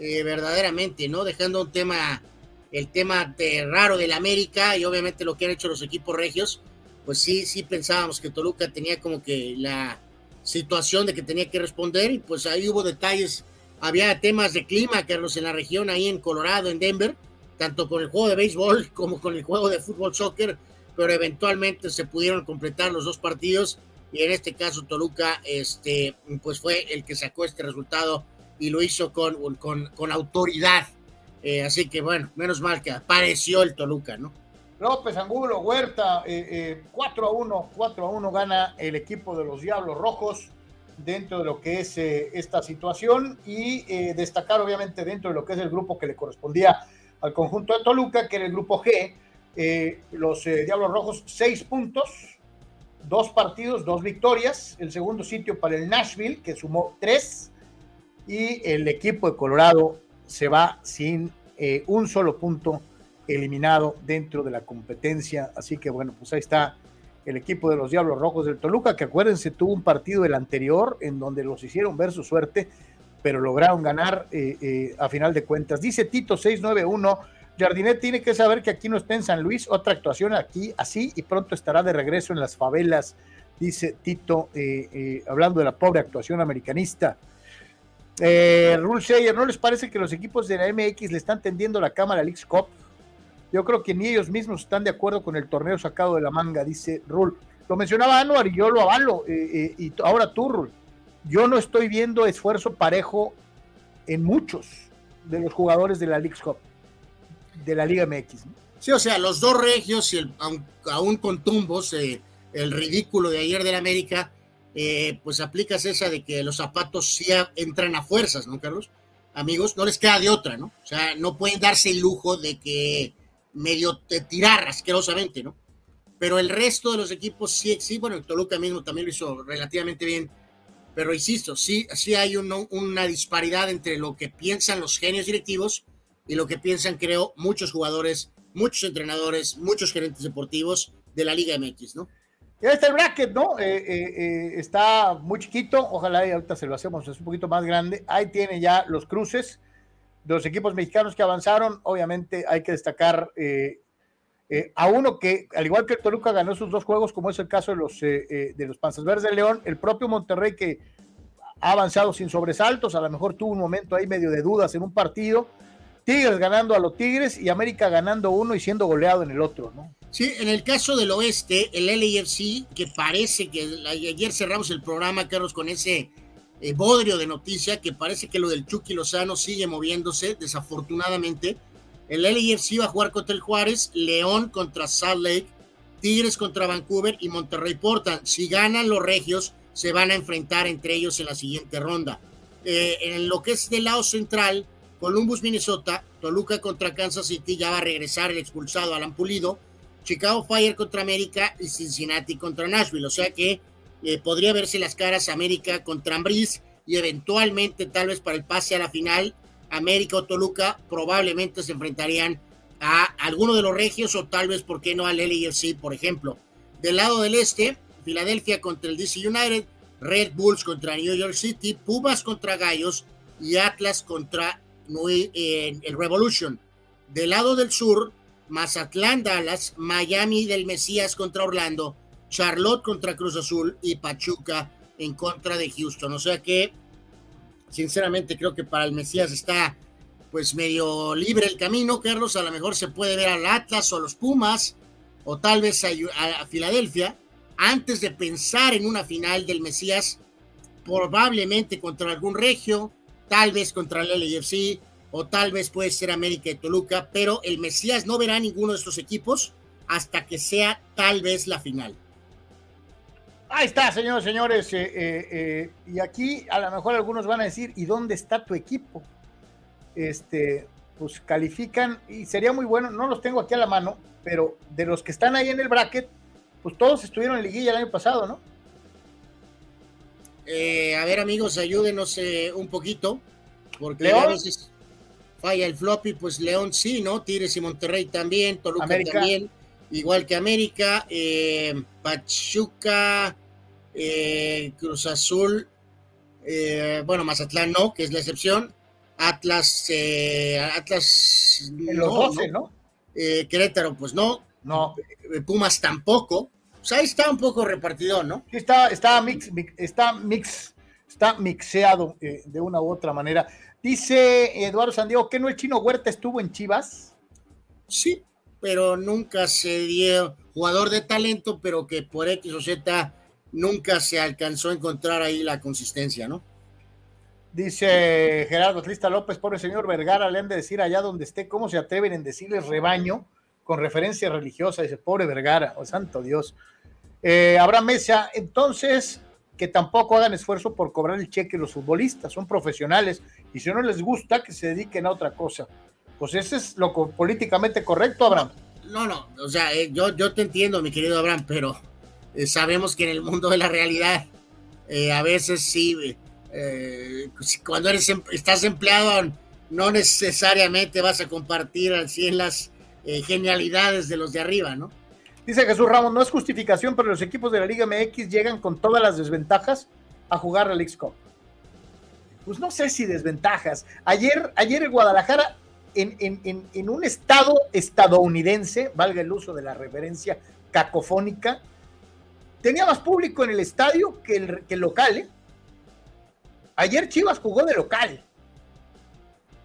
Eh, verdaderamente, ¿no? Dejando un tema, el tema de raro del América y obviamente lo que han hecho los equipos regios, pues sí, sí pensábamos que Toluca tenía como que la situación de que tenía que responder y pues ahí hubo detalles, había temas de clima, Carlos, en la región, ahí en Colorado, en Denver, tanto con el juego de béisbol como con el juego de fútbol soccer, pero eventualmente se pudieron completar los dos partidos y en este caso Toluca este, pues fue el que sacó este resultado y lo hizo con, con, con autoridad. Eh, así que bueno, menos mal que apareció el Toluca, ¿no? López Angulo, Huerta, 4 eh, eh, a 1, 4 a 1 gana el equipo de los Diablos Rojos dentro de lo que es esta situación y destacar obviamente dentro de lo que es el grupo que le correspondía al conjunto de Toluca, que era el grupo G, los Diablos Rojos, 6 puntos, dos partidos, dos victorias. El segundo sitio para el Nashville, que sumó tres. Y el equipo de Colorado se va sin eh, un solo punto eliminado dentro de la competencia. Así que bueno, pues ahí está el equipo de los Diablos Rojos del Toluca, que acuérdense, tuvo un partido el anterior en donde los hicieron ver su suerte, pero lograron ganar eh, eh, a final de cuentas. Dice Tito 691 Jardinet tiene que saber que aquí no está en San Luis, otra actuación aquí así y pronto estará de regreso en las favelas, dice Tito, eh, eh, hablando de la pobre actuación americanista. Eh, Rule Sayer, ¿no les parece que los equipos de la MX le están tendiendo la cámara al X Cup? Yo creo que ni ellos mismos están de acuerdo con el torneo sacado de la manga, dice Rule. Lo mencionaba Anuar y yo lo avalo. Eh, y ahora tú, Rule. Yo no estoy viendo esfuerzo parejo en muchos de los jugadores de la League Cup, de la Liga MX. Sí, o sea, los dos regios, y el, aún, con tumbos, eh, el ridículo de ayer del América, eh, pues aplicas esa de que los zapatos sí entran a fuerzas, ¿no, Carlos? Amigos, no les queda de otra, ¿no? O sea, no pueden darse el lujo de que medio te tirar asquerosamente, ¿no? Pero el resto de los equipos sí, sí, bueno, el Toluca mismo también lo hizo relativamente bien pero insisto, sí, sí hay una disparidad entre lo que piensan los genios directivos y lo que piensan, creo, muchos jugadores, muchos entrenadores, muchos gerentes deportivos de la Liga MX, ¿no? Ya está el bracket, ¿no? Eh, eh, eh, está muy chiquito, ojalá ahorita se lo hacemos, es un poquito más grande. Ahí tiene ya los cruces de los equipos mexicanos que avanzaron. Obviamente hay que destacar a uno que, al igual que el Toluca, ganó sus dos juegos, como es el caso de los, de los Panzas Verdes de León, el propio Monterrey que ha avanzado sin sobresaltos, a lo mejor tuvo un momento ahí medio de dudas en un partido, Tigres ganando a los Tigres y América ganando uno y siendo goleado en el otro, ¿no? Sí, en el caso del oeste, el LAFC, que parece que ayer cerramos el programa, Carlos, con ese eh, bodrio de noticia, que parece que lo del Chucky Lozano sigue moviéndose, desafortunadamente. El LAFC va a jugar contra el Juárez, León contra Salt Lake, Tigres contra Vancouver y Monterrey Portland. Si ganan los regios, se van a enfrentar entre ellos en la siguiente ronda. Eh, en lo que es del lado central, Columbus, Minnesota, Toluca contra Kansas City, ya va a regresar el expulsado Alan Pulido, Chicago Fire contra América y Cincinnati contra Nashville. O sea que eh, podría verse las caras América contra Ambris y eventualmente, tal vez para el pase a la final, América o Toluca probablemente se enfrentarían a alguno de los regios o tal vez, ¿por qué no, al LAFC, por ejemplo. Del lado del este, Filadelfia contra el DC United, Red Bulls contra New York City, Pumas contra Gallos y Atlas contra el Revolution. Del lado del sur, Mazatlán, Dallas, Miami del Mesías contra Orlando, Charlotte contra Cruz Azul y Pachuca en contra de Houston. O sea que, sinceramente, creo que para el Mesías está pues medio libre el camino, Carlos. A lo mejor se puede ver al Atlas o a los Pumas, o tal vez a, a Filadelfia, antes de pensar en una final del Mesías, probablemente contra algún regio, tal vez contra el LFC o tal vez puede ser América de Toluca, pero el Mesías no verá ninguno de estos equipos hasta que sea tal vez la final. Ahí está, señores, señores. Eh, eh, eh, y aquí a lo mejor algunos van a decir, ¿y dónde está tu equipo? Este, pues califican y sería muy bueno, no los tengo aquí a la mano, pero de los que están ahí en el bracket, pues todos estuvieron en liguilla el año pasado, ¿no? Eh, a ver, amigos, ayúdenos eh, un poquito, porque a veces falla el floppy, pues León sí, ¿no? Tigres y Monterrey también, Toluca también, igual que América, eh, Pachuca, Cruz Azul, bueno, Mazatlán no, que es la excepción, Atlas, Atlas, los ¿no? Querétaro, pues no, no. Pumas tampoco. O sea, ahí está un poco repartido, ¿no? Sí, está, está, mix, está, mix, está mixeado eh, de una u otra manera. Dice Eduardo Sandiego que no el chino Huerta estuvo en Chivas. Sí, pero nunca se dio jugador de talento, pero que por X o Z nunca se alcanzó a encontrar ahí la consistencia, ¿no? Dice Gerardo Atlista López, pobre señor Vergara, le han de decir allá donde esté, ¿cómo se atreven en decirles rebaño con referencia religiosa? Dice, pobre Vergara, oh santo Dios. Eh, Abraham Mesa, entonces, que tampoco hagan esfuerzo por cobrar el cheque los futbolistas, son profesionales y si no les gusta, que se dediquen a otra cosa. Pues ese es lo políticamente correcto, Abraham. No, no, o sea, eh, yo, yo te entiendo, mi querido Abraham, pero eh, sabemos que en el mundo de la realidad, eh, a veces sí, cuando eres, em, estás empleado, no necesariamente vas a compartir al 100 las genialidades de los de arriba, ¿no? Dice Jesús Ramos, no es justificación, pero los equipos de la Liga MX llegan con todas las desventajas a jugar al x Pues no sé si desventajas. Ayer, ayer en Guadalajara, en, un estado estadounidense, valga el uso de la referencia cacofónica, tenía más público en el estadio que el, que el local. ¿eh? Ayer Chivas jugó de local.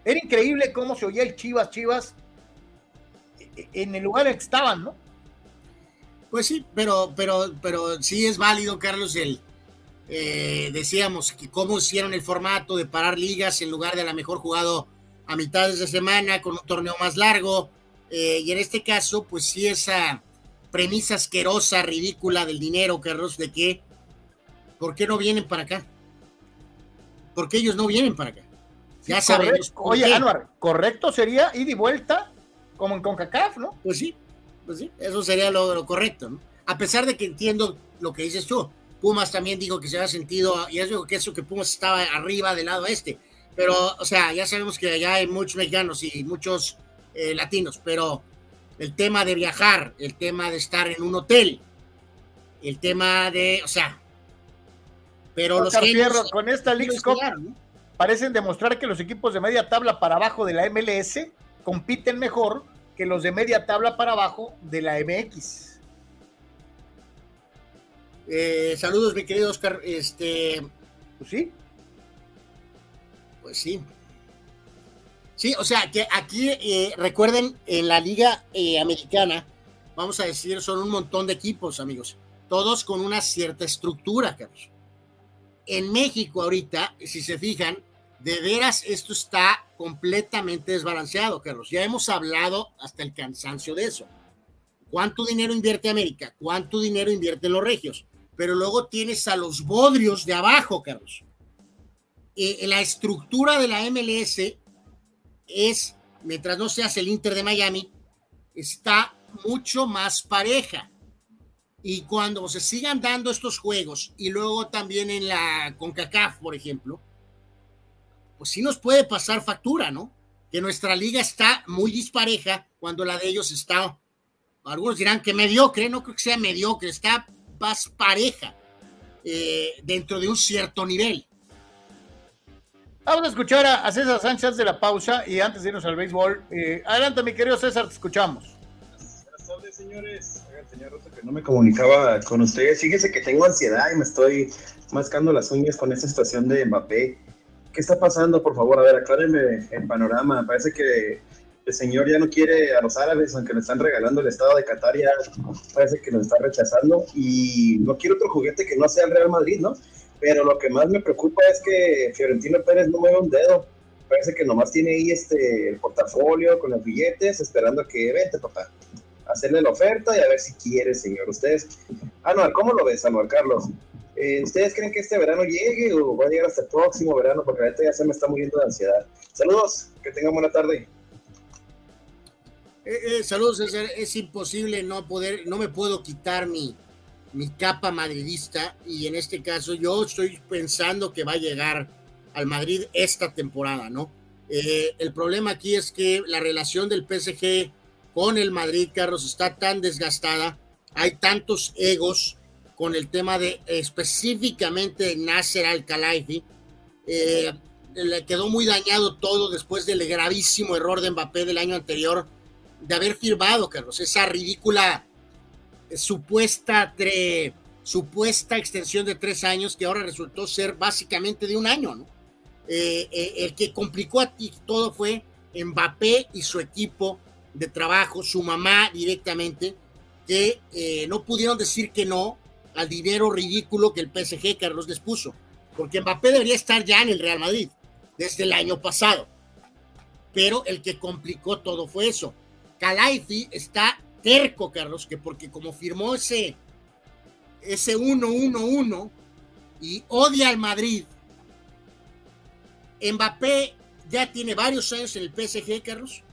Era increíble cómo se oía el Chivas, Chivas, en el lugar en el que estaban, ¿no? Pues sí, pero, pero, pero sí es válido, Carlos, el eh, decíamos que cómo hicieron el formato de parar ligas en lugar de la mejor jugado a mitad de semana con un torneo más largo. Eh, y en este caso, pues sí, esa premisa asquerosa, ridícula del dinero, Carlos, de que, ¿por qué no vienen para acá? ¿Por qué ellos no vienen para acá? Ya sabemos. Oye, Anuar, correcto sería ir y vuelta como en CONCACAF, ¿no? Pues sí, pues sí, eso sería lo, correcto, ¿no? A pesar de que entiendo lo que dices tú, Pumas también dijo que se había sentido, y es digo que eso que Pumas estaba arriba del lado este, pero, o sea, ya sabemos que allá hay muchos mexicanos y muchos eh, latinos, pero el tema de viajar, el tema de estar en un hotel, el tema de, o sea, pero los genios, con esta League Cup parecen demostrar que los equipos de media tabla para abajo de la MLS compiten mejor que los de media tabla para abajo de la MX. Eh, saludos, mi querido Oscar. Este, pues sí. Pues sí. Sí, o sea, que aquí eh, recuerden, en la liga eh, americana, vamos a decir, son un montón de equipos, amigos, todos con una cierta estructura, Carlos. En México ahorita, si se fijan, de veras esto está completamente desbalanceado, Carlos. Ya hemos hablado hasta el cansancio de eso. ¿Cuánto dinero invierte América? ¿Cuánto dinero invierte los regios? Pero luego tienes a los bodrios de abajo, Carlos. Eh, la estructura de la MLS es, mientras no seas el Inter de Miami, está mucho más pareja. Y cuando se sigan dando estos juegos, y luego también en la CONCACAF, por ejemplo, pues sí nos puede pasar factura, ¿no? Que nuestra liga está muy dispareja cuando la de ellos está, algunos dirán que mediocre, no creo que sea mediocre, está más pareja eh, dentro de un cierto nivel. Vamos a escuchar a, César Sánchez de la pausa y antes de irnos al béisbol, eh, adelante mi querido César, te escuchamos. Buenas tardes señores, señor Rosa, que no me comunicaba con ustedes, fíjese que tengo ansiedad y me estoy mascando las uñas con esta situación de Mbappé ¿Qué está pasando? Por favor, a ver, aclárenme el panorama. Parece que el señor ya no quiere a los árabes, aunque le están regalando el estado de Qatar, ya parece que nos está rechazando. Y no quiere otro juguete que no sea el Real Madrid, ¿no? Pero lo que más me preocupa es que Fiorentino Pérez no mueve un dedo. Parece que nomás tiene ahí este, el portafolio con los billetes, esperando a que vente, papá, hacerle la oferta y a ver si quiere, señor. Ustedes, Anuar, ¿cómo lo ves, Anuar Carlos? Eh, ¿Ustedes creen que este verano llegue o va a llegar hasta el próximo verano? Porque ahorita ya se me está muriendo de ansiedad. Saludos, que tengan buena tarde. Eh, eh, saludos, César. Es imposible no poder, no me puedo quitar mi, mi capa madridista y en este caso yo estoy pensando que va a llegar al Madrid esta temporada, ¿no? el problema aquí es que la relación del PSG con el Madrid, Carlos, está tan desgastada, hay tantos egos, con el tema de específicamente Nasser Al-Khelaifi. Eh, le quedó muy dañado todo después del gravísimo error de Mbappé del año anterior de haber firmado, Carlos, esa ridícula eh, supuesta, supuesta extensión de tres años que ahora resultó ser básicamente de un año, ¿no? Eh, el que complicó a ti todo fue Mbappé y su equipo de trabajo, su mamá directamente, que no pudieron decir que no al dinero ridículo que el PSG Carlos les puso, porque Mbappé debería estar ya en el Real Madrid desde el año pasado, pero el que complicó todo fue eso. Calaifi está terco, Carlos, que porque como firmó ese ese 1-1-1 y odia al Madrid, Mbappé ya tiene varios años en el PSG, Carlos.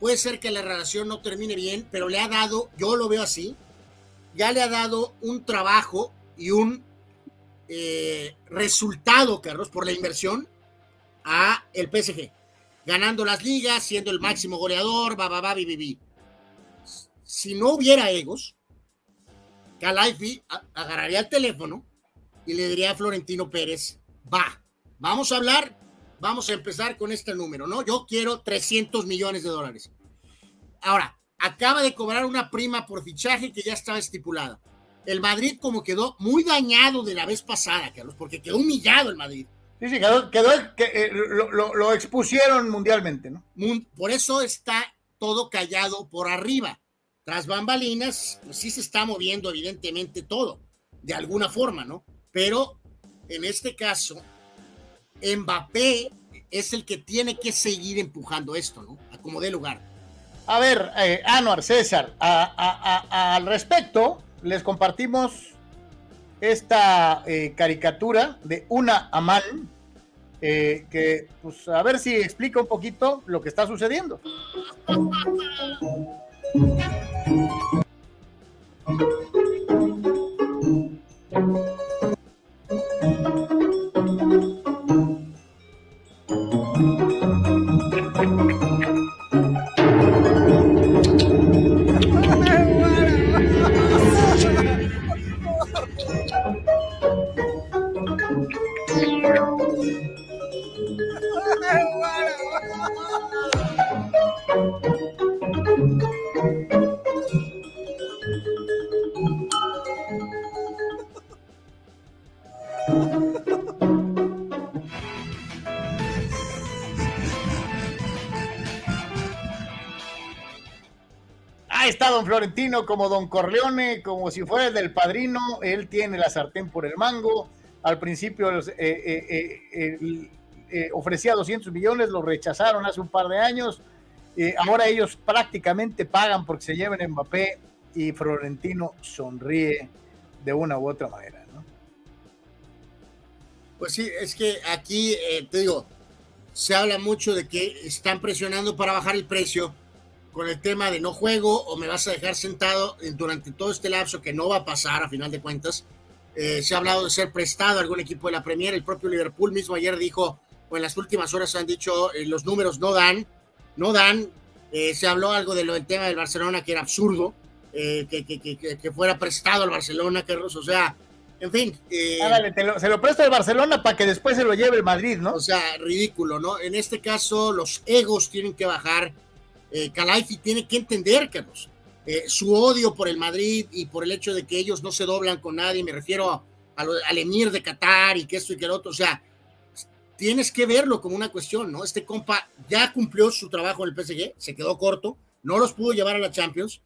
Puede ser que la relación no termine bien, pero le ha dado, yo lo veo así, ya le ha dado un trabajo y un eh, resultado, Carlos, por la inversión a el PSG, ganando las ligas, siendo el máximo goleador, va, va, va, Si no hubiera egos, Calaifi agarraría el teléfono y le diría a Florentino Pérez, va, vamos a hablar, vamos a empezar con este número, ¿no? Yo quiero 300 millones de dólares. Ahora, acaba de cobrar una prima por fichaje que ya estaba estipulada. El Madrid como quedó muy dañado de la vez pasada, Carlos, porque quedó humillado el Madrid. Sí, sí, quedó, quedó que, eh, lo, lo, lo, expusieron mundialmente, ¿no? Por eso está todo callado por arriba. Tras bambalinas, pues sí se está moviendo evidentemente todo, de alguna forma, ¿no? Pero en este caso, Mbappé es el que tiene que seguir empujando esto, ¿no? A como dé lugar. A ver, eh, Anuar, César, al respecto, les compartimos esta eh, caricatura de una Aman, eh, que pues a ver si explica un poquito lo que está sucediendo. Don Florentino como don Corleone, como si fuera el del padrino, él tiene la sartén por el mango, al principio eh, eh, eh, ofrecía 200 millones, lo rechazaron hace un par de años, ahora ellos prácticamente pagan porque se lleven Mbappé y Florentino sonríe de una u otra manera. Pues sí, es que aquí, te digo, se habla mucho de que están presionando para bajar el precio con el tema de no juego o me vas a dejar sentado durante todo este lapso que no va a pasar a final de cuentas. Eh, se ha hablado de ser prestado a algún equipo de la Premier. El propio Liverpool mismo ayer dijo, o en las últimas horas han dicho, eh, los números no dan, no dan. Eh, se habló algo de lo del tema del Barcelona que era absurdo, que, que, que, que, fuera prestado al Barcelona, Carlos. O sea, en fin. se lo presta el Barcelona para que después se lo lleve el Madrid, ¿no? O sea, ridículo, ¿no? En este caso, los egos tienen que bajar eh, tiene que entender, Carlos, eh, su odio por el Madrid y por el hecho de que ellos no se doblan con nadie, me refiero al emir de Qatar y que esto y que lo otro, o sea, tienes que verlo como una cuestión, ¿no? Este compa ya cumplió su trabajo en el PSG, se quedó corto, no los pudo llevar a la Champions,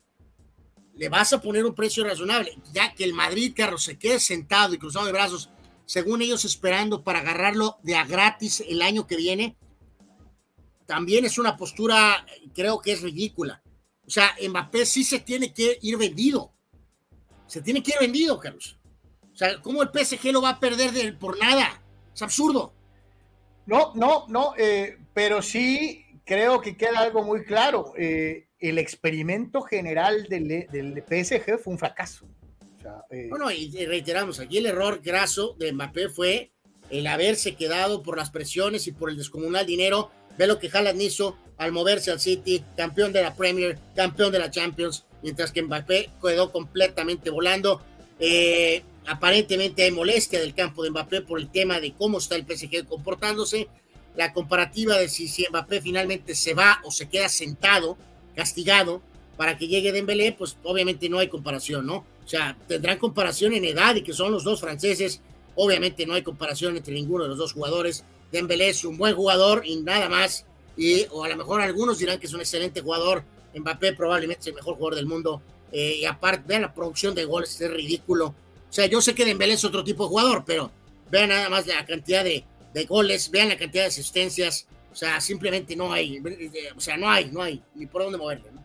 le vas a poner un precio razonable, ya que el Madrid, Carlos, se quede sentado y cruzado de brazos, según ellos esperando para agarrarlo de a gratis el año que viene, también es una postura, creo que es ridícula. O sea, Mbappé sí se tiene que ir vendido. Se tiene que ir vendido, Carlos. O sea, ¿cómo el PSG lo va a perder de, por nada? Es absurdo. No, no, no, eh, pero sí creo que queda algo muy claro. Eh, el experimento general del, del, PSG fue un fracaso. Bueno, y reiteramos, aquí el error graso de Mbappé fue el haberse quedado por las presiones y por el descomunal dinero Ve lo que Haaland hizo al moverse al City, campeón de la Premier, campeón de la Champions, mientras que Mbappé quedó completamente volando. Eh, aparentemente hay molestia del campo de Mbappé por el tema de cómo está el PSG comportándose. La comparativa de si, si Mbappé finalmente se va o se queda sentado, castigado, para que llegue Dembélé, pues obviamente no hay comparación, ¿no? O sea, tendrán comparación en edad y que son los dos franceses. Obviamente no hay comparación entre ninguno de los dos jugadores. Dembélé es un buen jugador y nada más. Y, o a lo mejor algunos dirán que es un excelente jugador. Mbappé probablemente es el mejor jugador del mundo. Eh, y aparte, vean la producción de goles, es ridículo. O sea, yo sé que Dembélé es otro tipo de jugador, pero vean nada más la cantidad de, de goles, vean la cantidad de asistencias. O sea, simplemente no hay, o sea, no hay, no hay ni por dónde moverle. ¿no?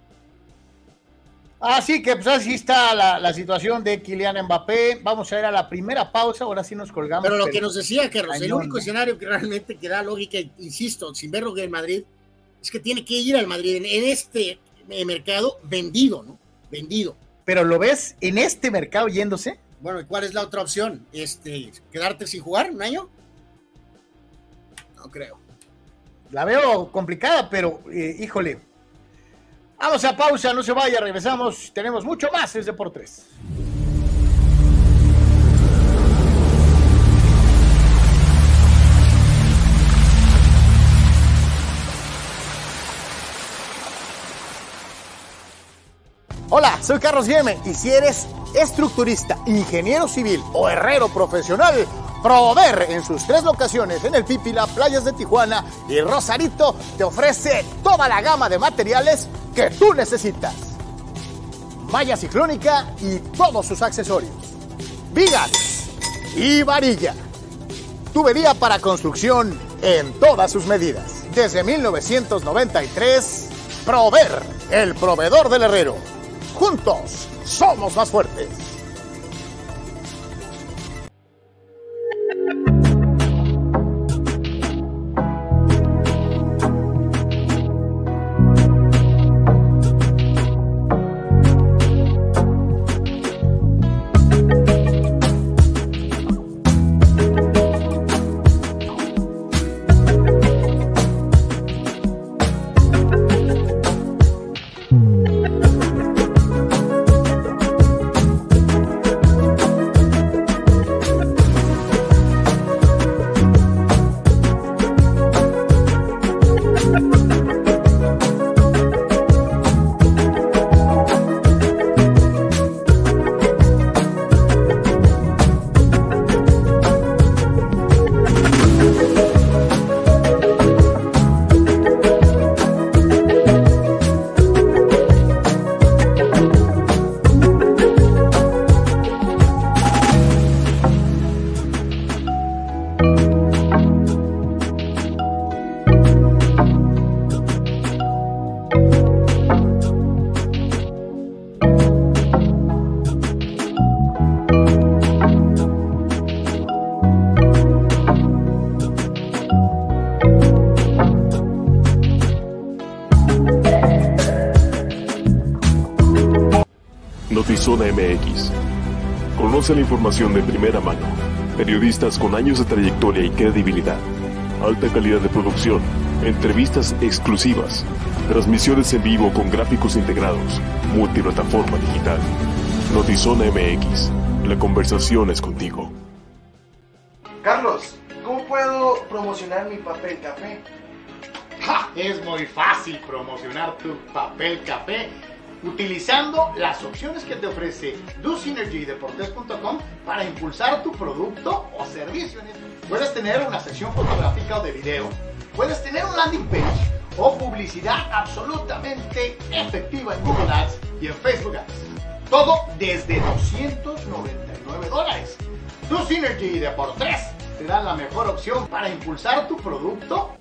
Así que pues así está la, situación de Kylian Mbappé. Vamos a ir a la primera pausa, ahora sí nos colgamos. Pero lo que nos decía Carlos, el único escenario que realmente que da lógica, insisto, sin verlo que en Madrid, es que tiene que ir al Madrid en, este mercado vendido, ¿no? Vendido. Pero lo ves en este mercado yéndose. Bueno, ¿y cuál es la otra opción? Este, quedarte sin jugar un año. No creo. La veo complicada, pero eh, híjole, Vamos a pausa, no se vaya, regresamos. Tenemos mucho más desde por tres. Hola, soy Carlos Yeme y si eres estructurista, ingeniero civil o herrero profesional, Prover en sus tres locaciones en el Pípila, Playas de Tijuana y Rosarito te ofrece toda la gama de materiales que tú necesitas. Malla ciclónica y todos sus accesorios. Vigas y varilla. Tubería para construcción en todas sus medidas. Desde 1993, Prover, el proveedor del herrero. Juntos somos más fuertes. MX. Conoce la información de primera mano. Periodistas con años de trayectoria y credibilidad. Alta calidad de producción. Entrevistas exclusivas. Transmisiones en vivo con gráficos integrados. Multiplataforma digital. Notizona MX. La conversación es contigo. Carlos, ¿cómo puedo promocionar mi papel café? ¡Ja! Es muy fácil promocionar tu papel café utilizando las opciones que te ofrece DoSynergyDeportes.com para impulsar tu producto o servicio. Puedes tener una sección fotográfica o de video, puedes tener un landing page o publicidad absolutamente efectiva en Google Ads y en Facebook Ads. Todo desde 299 dólares. DoSynergy te da la mejor opción para impulsar tu producto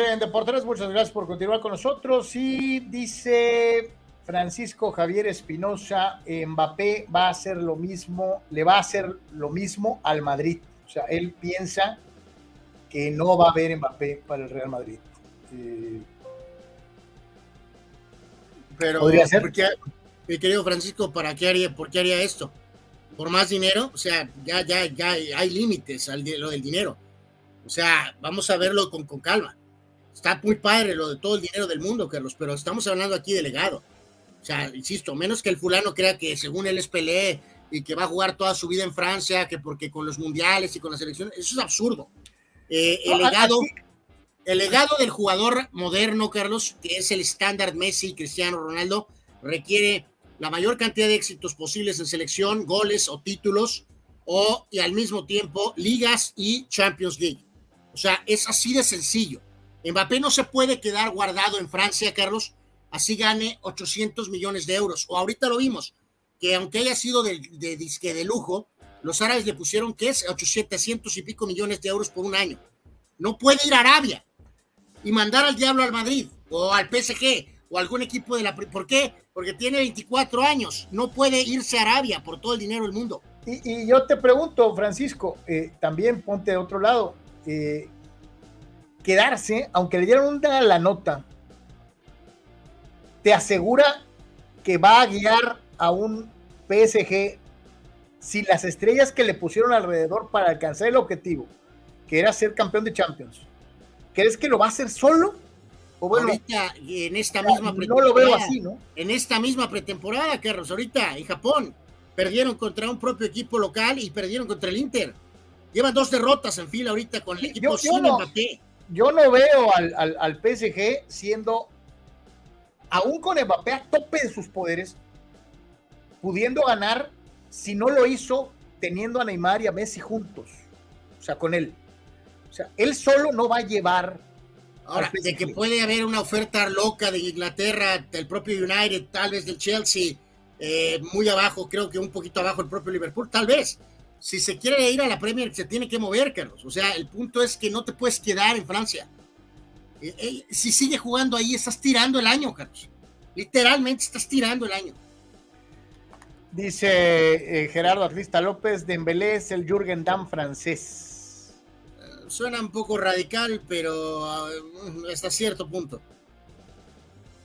En Deportes, muchas gracias por continuar con nosotros. Y dice Francisco Javier Espinosa, Mbappé va a hacer lo mismo, le va a hacer lo mismo al Madrid. O sea, él piensa que no va a haber Mbappé para el Real Madrid. Eh, Pero, ¿Podría ser? ¿por qué, mi querido Francisco, ¿para qué haría, por qué haría esto? ¿Por más dinero? O sea, ya, ya, ya hay límites al lo del dinero. O sea, vamos a verlo con, con calma. Está muy padre lo de todo el dinero del mundo, Carlos, pero estamos hablando aquí de legado. O sea, insisto, menos que el fulano crea que según él es Pelé y que va a jugar toda su vida en Francia, que porque con los mundiales y con las selecciones, eso es absurdo. Eh, el legado, el legado del jugador moderno, Carlos, que es el estándar Messi, Cristiano Ronaldo, requiere la mayor cantidad de éxitos posibles en selección, goles o títulos, o y al mismo tiempo ligas y Champions League. O sea, es así de sencillo. Mbappé no se puede quedar guardado en Francia, Carlos, así gane 800 millones de euros. O ahorita lo vimos, que aunque haya sido de, disque de lujo, los árabes le pusieron que es 800 y pico millones de euros por un año. No puede ir a Arabia y mandar al diablo al Madrid o al PSG o algún equipo de la... ¿Por qué? Porque tiene 24 años. No puede irse a Arabia por todo el dinero del mundo. Y, y yo te pregunto, Francisco, eh, también ponte de otro lado. eh, quedarse, aunque le dieran una la nota, te asegura que va a guiar a un PSG sin las estrellas que le pusieron alrededor para alcanzar el objetivo, que era ser campeón de Champions. ¿Crees que lo va a hacer solo? O bueno, ahorita en esta misma no lo veo así, ¿no? En esta misma pretemporada, Carlos, ahorita en Japón perdieron contra un propio equipo local y perdieron contra el Inter. Llevan dos derrotas en fila ahorita con el equipo Yo- yo sin no- Mbappé. Yo no veo al, al, al PSG siendo, aún con Mbappé a tope de sus poderes, pudiendo ganar si no lo hizo teniendo a Neymar y a Messi juntos. O sea, con él. O sea, él solo no va a llevar. Ahora, de que puede haber una oferta loca de Inglaterra, del propio United, tal vez del Chelsea, eh, muy abajo, creo que un poquito abajo el propio Liverpool, tal vez. Si se quiere ir a la Premier, se tiene que mover, Carlos. O sea, el punto es que no te puedes quedar en Francia. Eh, eh, si sigue jugando ahí, estás tirando el año, Carlos. Literalmente estás tirando el año. Dice eh, Gerardo Atlista López, Dembélé es el Jürgen Damm francés. Suena un poco radical, pero uh, hasta cierto punto.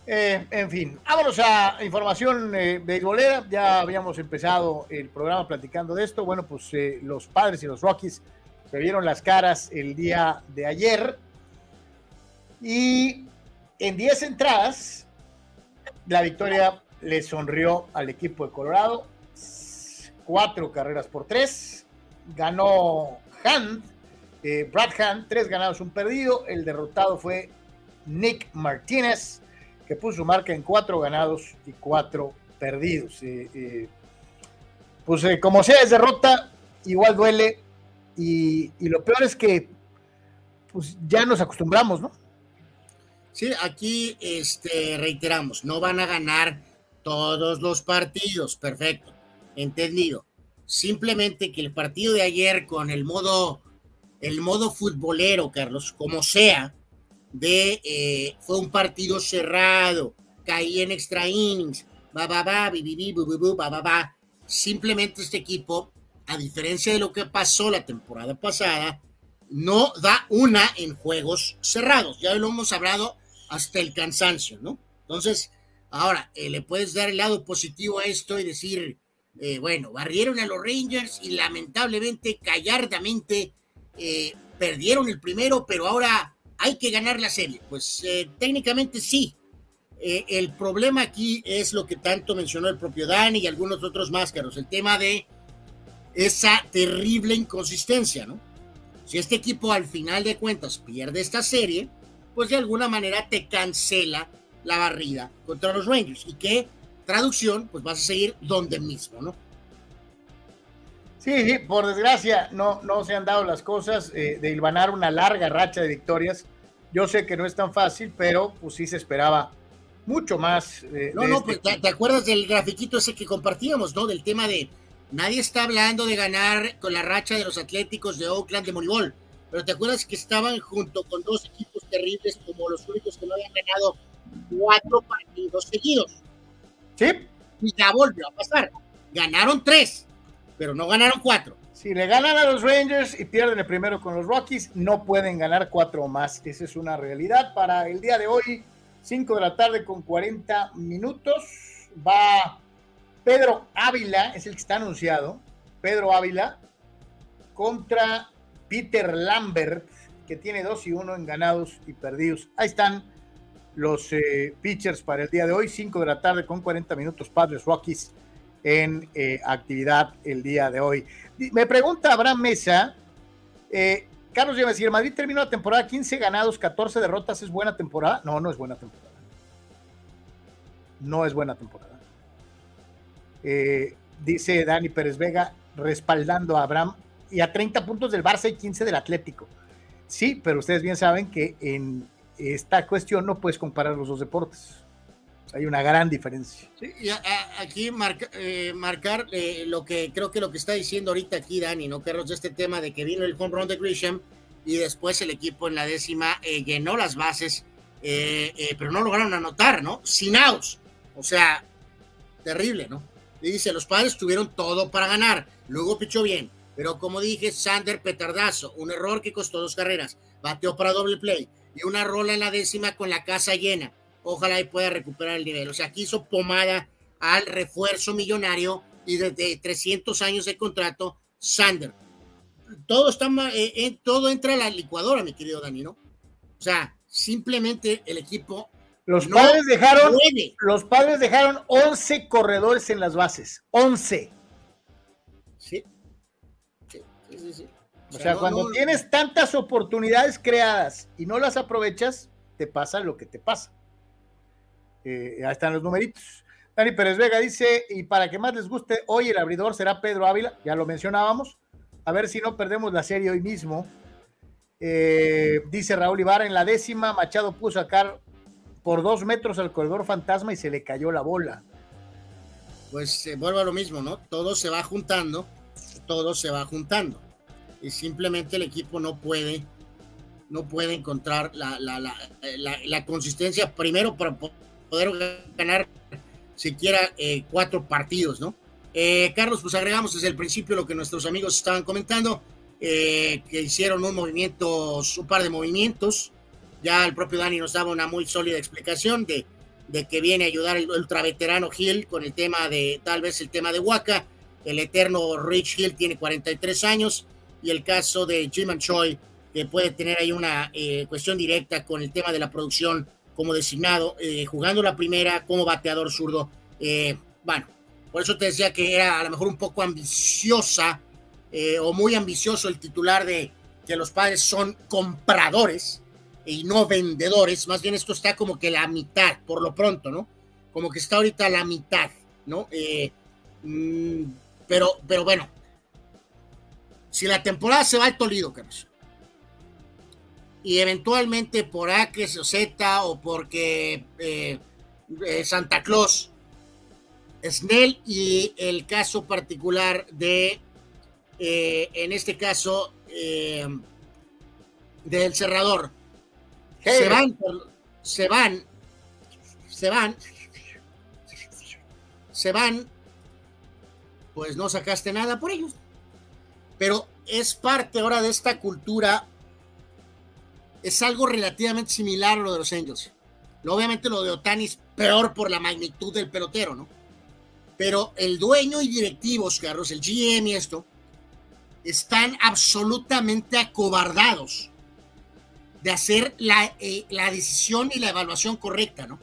Eh, en fin, vámonos a información eh, beisbolera. Ya habíamos empezado el programa platicando de esto. Bueno, pues eh, los padres y los Rockies se vieron las caras el día de ayer. Y en 10 entradas, la victoria le sonrió al equipo de Colorado. Cuatro carreras por tres. Ganó Hand, eh, Brad Hand, tres ganados, un perdido. El derrotado fue Nick Martínez, que puso su marca en cuatro ganados y cuatro perdidos. Pues eh, como sea, es derrota, igual duele. Y, y lo peor es que pues ya nos acostumbramos, ¿no? Sí, aquí este, reiteramos, no van a ganar todos los partidos, perfecto, entendido. Simplemente que el partido de ayer con el modo, el modo futbolero, Carlos, como sea, de eh, fue un partido cerrado, caí en extra innings, bu, bu, ba ba ba. Simplemente este equipo, a diferencia de lo que pasó la temporada pasada, no da una en juegos cerrados. Ya lo hemos hablado hasta el cansancio, ¿no? Entonces, ahora eh, le puedes dar el lado positivo a esto y decir, eh, bueno, barrieron a los Rangers y lamentablemente, callardamente, eh, perdieron el primero, pero ahora hay que ganar la serie. Pues eh, técnicamente sí. Eh, el problema aquí es lo que tanto mencionó el propio Dani y algunos otros máscaros, el tema de esa terrible inconsistencia, ¿no? Si este equipo al final de cuentas pierde esta serie, pues de alguna manera te cancela la barrida contra los Rangers. Y que, traducción, pues vas a seguir donde mismo, ¿no? Sí, sí, por desgracia no, no se han dado las cosas eh, de hilvanar una larga racha de victorias. Yo sé que no es tan fácil, pero pues sí se esperaba mucho más. eh, No, no, este pues, ¿te, te acuerdas del grafiquito ese que compartíamos, ¿no? Del tema de nadie está hablando de ganar con la racha de los Atléticos de Oakland de Moneyball, pero ¿te acuerdas que estaban junto con dos equipos terribles como los únicos que no habían ganado cuatro partidos seguidos? Sí, Y ya volvió a pasar. Ganaron tres, pero no ganaron cuatro. Si le ganan a los Rangers y pierden el primero con los Rockies, no pueden ganar cuatro más. Esa es una realidad. Para el día de hoy, 5 de la tarde con 40 minutos, va Pedro Ávila, es el que está anunciado. Pedro Ávila contra Peter Lambert, que tiene 2 y 1 en ganados y perdidos. Ahí están los eh, pitchers para el día de hoy, 5 de la tarde con 40 minutos, Padres Rockies en eh, actividad el día de hoy. Me pregunta Abraham Mesa, eh, Carlos Llamas, si el Madrid terminó la temporada 15 ganados, 14 derrotas, ¿es buena temporada? No, no es buena temporada. No es buena temporada. Eh, dice Dani Pérez Vega, respaldando a Abraham, y a 30 puntos del Barça y 15 del Atlético. Sí, pero ustedes bien saben que en esta cuestión no puedes comparar los dos deportes. Hay una gran diferencia. Sí, aquí marca- eh, marcar eh, lo que creo que lo que está diciendo ahorita aquí Dani, ¿no? Carlos, de este tema de que vino el home run de Grisham y después el equipo en la décima eh, llenó las bases, pero no lograron anotar, ¿no? Sin outs. O sea, terrible, ¿no? Y dice, los padres tuvieron todo para ganar, luego pichó bien, pero como dije, Sander petardazo, un error que costó dos carreras, bateó para doble play y una rola en la décima con la casa llena. Ojalá y pueda recuperar el nivel. O sea, aquí hizo pomada al refuerzo millonario y desde 300 años de contrato, Sander. Todo, está, eh, eh, todo entra a la licuadora, mi querido Dani, ¿no? O sea, simplemente el equipo Los No padres dejaron puede. los padres dejaron 11 corredores en las bases. 11. Sí. Sí, sí, sí, sí. O sea, cuando tienes tantas oportunidades creadas y no las aprovechas, te pasa lo que te pasa. Eh, ahí están los numeritos. Dani Pérez Vega dice, y para que más les guste, hoy el abridor será Pedro Ávila, ya lo mencionábamos, a ver si no perdemos la serie hoy mismo. Eh, dice Raúl Ibarra, en la décima, Machado puso a sacar por dos metros al corredor fantasma y se le cayó la bola. Pues se vuelve a lo mismo, ¿no? Todo se va juntando, todo se va juntando. Y simplemente el equipo no puede, no puede encontrar la, la, la, la consistencia primero para poder ganar siquiera eh, cuatro partidos, ¿no? Eh, Carlos, pues agregamos desde el principio lo que nuestros amigos estaban comentando, eh, que hicieron un movimiento, un par de movimientos. Ya el propio Dani nos daba una muy sólida explicación de, de que viene a ayudar el ultraveterano Hill con el tema de, tal vez el tema de Waka. El eterno Rich Hill tiene 43 años y el caso de Jim and Choi, que puede tener ahí una cuestión directa con el tema de la producción como designado, eh, jugando la primera como bateador zurdo. Eh, bueno, por eso te decía que era a lo mejor un poco ambiciosa eh, o muy ambicioso el titular de que los padres son compradores y no vendedores. Más bien esto está como que la mitad, por lo pronto, ¿no? Como que está ahorita la mitad, ¿no? Mm, pero, pero bueno, si la temporada se va al Tolido, Carlos, y eventualmente por A o Z o porque eh, eh, Santa Claus, Snell y el caso particular de, eh, en este caso, del cerrador. Se van, se van, se van, se van, pues no sacaste nada por ellos. Pero es parte ahora de esta cultura es algo relativamente similar a lo de los Angels. Obviamente lo de Otani es peor por la magnitud del pelotero, ¿no? Pero el dueño y directivos, Carlos, el GM y esto, están absolutamente acobardados de hacer la, eh, la decisión y la evaluación correcta, ¿no?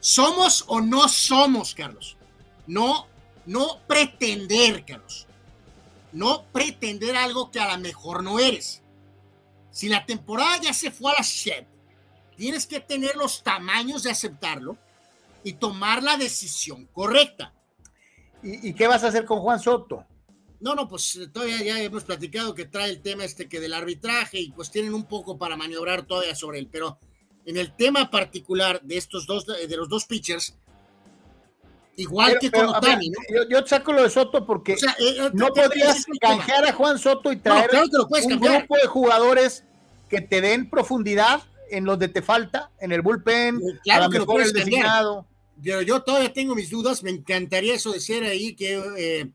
¿Somos o no somos, Carlos? No, no pretender, Carlos. No pretender algo que a lo mejor no eres. Si la temporada ya se fue a la shit, tienes que tener los tamaños de aceptarlo y tomar la decisión correcta. ¿Y, qué vas a hacer con Juan Soto? No, no, pues eh, todavía ya hemos platicado que trae el tema este que del arbitraje y pues tienen un poco para maniobrar todavía sobre él, pero en el tema particular de estos dos, de los dos pitchers, igual que con Otani, ¿no? Yo, saco lo de Soto porque eh, eh, no podrías canjear a Juan Soto y traer un grupo de jugadores que te den profundidad en los de te falta, en el bullpen, eh, claro que lo puedes el designado. Yo, yo, todavía tengo mis dudas, me encantaría eso de ser ahí que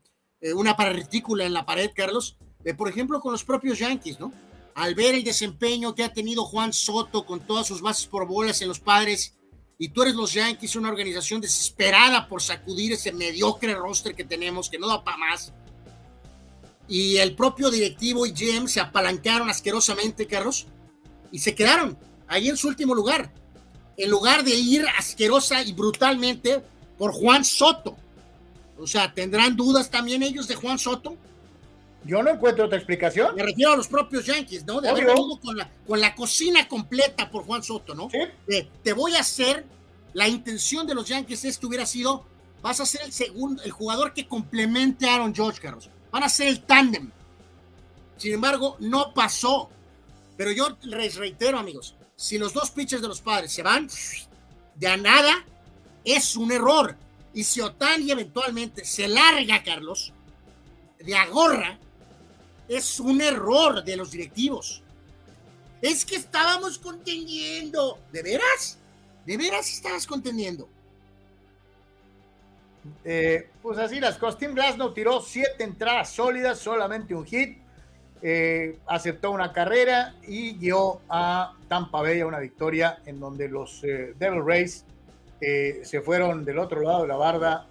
una partícula en la pared, Carlos, por ejemplo con los propios Yankees, ¿no? Al ver el desempeño que ha tenido Juan Soto con todas sus bases por bolas en los padres, y tú eres los Yankees, una organización desesperada por sacudir ese mediocre roster que tenemos, que no da para más. Y el propio directivo y GM se apalancaron asquerosamente, Carlos, y se quedaron ahí en su último lugar, en lugar de ir asquerosa y brutalmente por Juan Soto. O sea, ¿tendrán dudas también ellos de Juan Soto? Yo no encuentro otra explicación. Me refiero a los propios Yankees, ¿no? De haber venido con la, con la cocina completa por Juan Soto, ¿no? ¿Sí? te voy a hacer, la intención de los Yankees es que hubiera sido, vas a ser el segundo, el jugador que complemente a Aaron George, Carlos. Van a ser el tándem. Sin embargo, no pasó. Pero yo les reitero, amigos, si los dos pitchers de los padres se van de a nada, es un error. Y si Otani eventualmente se larga, Carlos, de agorra, es un error de los directivos. Es que estábamos contendiendo. ¿De veras? ¿De veras estabas contendiendo? Eh, pues así las cosas. Tim tiró siete entradas sólidas, solamente un hit. Eh, aceptó una carrera y dio a Tampa Bay una victoria en donde los eh, Devil Rays se fueron del otro lado de la barda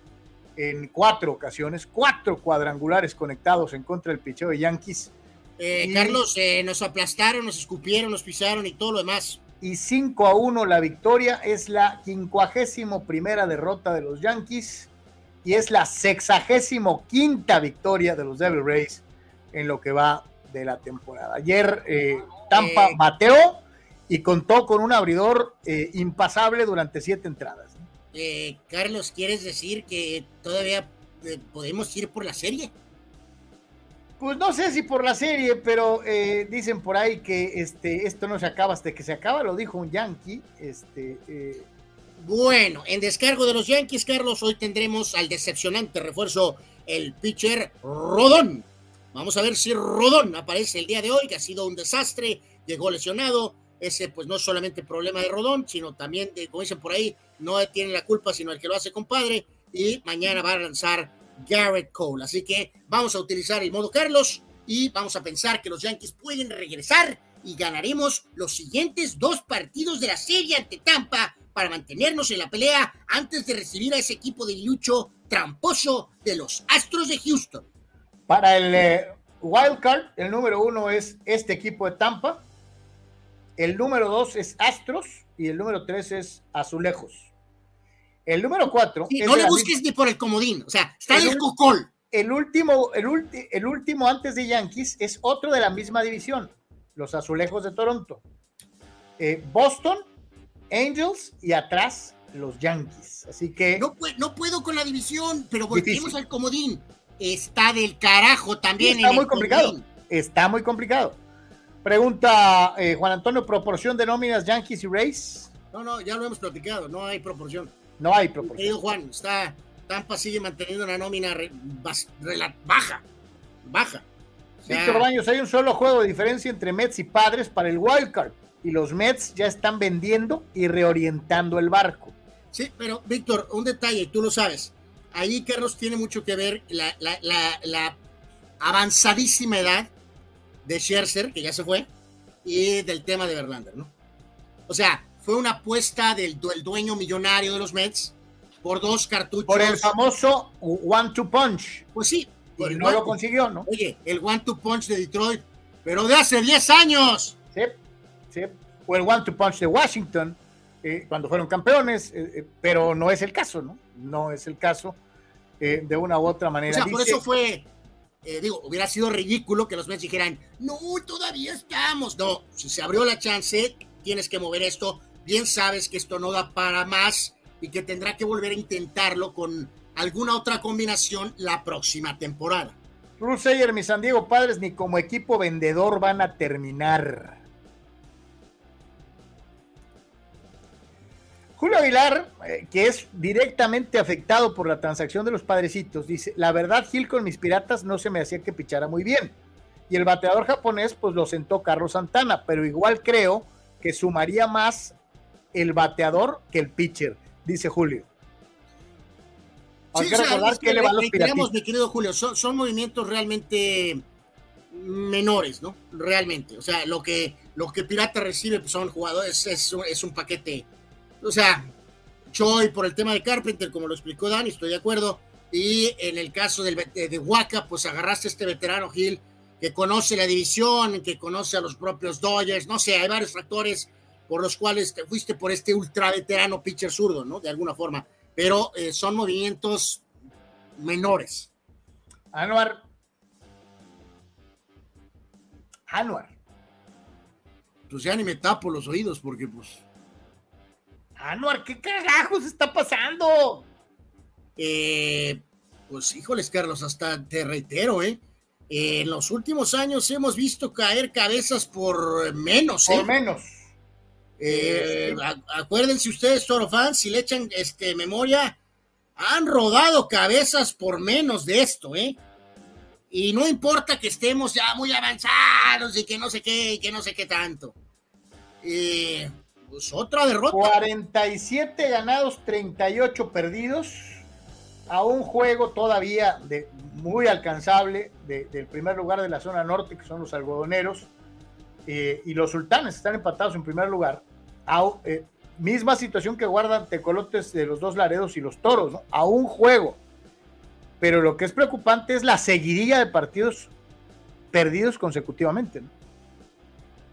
en cuatro ocasiones, cuatro cuadrangulares conectados en contra del picheo de Yankees. Eh, Carlos, eh, nos aplastaron, nos escupieron, nos pisaron y todo lo demás. Y 5 a 1 la victoria, es la quincuagésimo primera derrota de los Yankees y es la sexagésimo quinta victoria de los Devil Rays en lo que va de la temporada. Ayer eh, Tampa bateó y contó con un abridor eh, impasable durante siete entradas. Eh, Carlos, ¿quieres decir que todavía eh, podemos ir por la serie? Pues no sé si por la serie, pero eh, dicen por ahí que este, esto no se acaba hasta que se acaba, lo dijo un yankee. Este, eh, Bueno, en descargo de los Yankees, Carlos, hoy tendremos al decepcionante refuerzo, el pitcher Rodón. Vamos a ver si Rodón aparece el día de hoy, que ha sido un desastre, llegó lesionado. Ese, pues, no solamente problema de Rodón, sino también, de, como dicen por ahí, no tiene la culpa, sino el que lo hace, compadre. Y mañana va a lanzar Garrett Cole. Así que vamos a utilizar el modo Carlos y vamos a pensar que los Yankees pueden regresar y ganaremos los siguientes dos partidos de la serie ante Tampa para mantenernos en la pelea antes de recibir a ese equipo de lucho tramposo de los Astros de Houston. para el eh, wild card, el número uno es este equipo de Tampa, el número dos es Astros y el número tres es Azulejos. El número cuatro Sí, no le busques ni por el comodín, o sea, está Es el un- cocol. el último, el, ulti- el último antes de Yankees es otro de la misma división, los Azulejos de Toronto. Eh, Boston, Angels y atrás los Yankees. Así que No, pue- no puedo con la división, pero volvemos Difícil. al comodín. Está del carajo también. está en muy el complicado. comodín. Está muy complicado. Pregunta eh, Juan Antonio, proporción de nóminas Yankees y Rays. No, no, ya lo hemos platicado, no hay proporción. No hay proporción. Querido Juan, está, Tampa sigue manteniendo una nómina re- bas- rela- baja, baja. O sea, Víctor Baños, hay un solo juego de diferencia entre Mets y Padres para el wild card. Y los Mets ya están vendiendo y reorientando el barco. Sí, pero Víctor, un detalle, tú lo sabes. Ahí, Carlos, tiene mucho que ver la, la- la- la avanzadísima edad de Scherzer, que ya se fue, y del tema de Verlander, ¿no? O sea, fue una apuesta del, del dueño millonario de los Mets por dos cartuchos. Por el famoso one-two punch. Pues sí. Y no lo consiguió, ¿no? Oye, el one-two punch de Detroit, pero de hace 10 años. Sí, sí. O el one-two punch de Washington, eh, cuando fueron campeones, eh, eh, pero no es el caso, ¿no? No es el caso de una u otra O manera. sea, por Dice- eso fue, eh, digo, hubiera sido ridículo que los Mets dijeran, no, todavía estamos. No, si se abrió la chance, tienes que mover esto. Bien sabes que esto no da para más y que tendrá que volver a intentarlo con alguna otra combinación la próxima temporada. Bruce Sayer, mis San Diego Padres, ni como equipo vendedor van a terminar. Julio Aguilar, eh, que es directamente afectado por la transacción de los padrecitos, dice, la verdad Gil con mis piratas no se me hacía que pichara muy bien. Y el bateador japonés, pues lo sentó Carlos Santana, pero igual creo que sumaría más el bateador que el pitcher, dice Julio. Hay Sí, que recordar que le van los piratitos. mi querido Julio, son, son movimientos realmente menores, ¿no? Realmente. O sea, lo que, lo que Pirata recibe pues, son jugadores, es un paquete. O sea, Choi por el tema de Carpenter, como lo explicó Dani, estoy de acuerdo. Y en el caso del, vet- de Waka, pues agarraste a este veterano Gil que conoce la división, que conoce a los propios Dodgers, no sé, hay varios factores por los cuales te fuiste por este ultra veterano pitcher zurdo, ¿no? De alguna forma. Pero eh, son movimientos menores. Anuar. Anuar. Pues ya ni me tapo los oídos porque pues... Anuar, ¿qué carajos está pasando? Eh, pues híjoles, Carlos, hasta te reitero, ¿eh? Eh, en los últimos años hemos visto caer cabezas por menos, ¿eh? Por menos. Eh, acuérdense ustedes, Toro fans, si le echan este, memoria, han rodado cabezas por menos de esto, ¿eh? Y no importa que estemos ya muy avanzados y que no sé qué, y que no sé qué tanto. Eh, pues otra derrota. 47 ganados, 38 perdidos. A un juego todavía de, muy alcanzable de- del primer lugar de la zona norte, que son los algodoneros. eh, y los sultanes están empatados en primer lugar. A- eh, misma situación que guardan tecolotes de los dos laredos y los toros, ¿no? A un juego. Pero lo que es preocupante es la seguidilla de partidos perdidos consecutivamente. ¿no?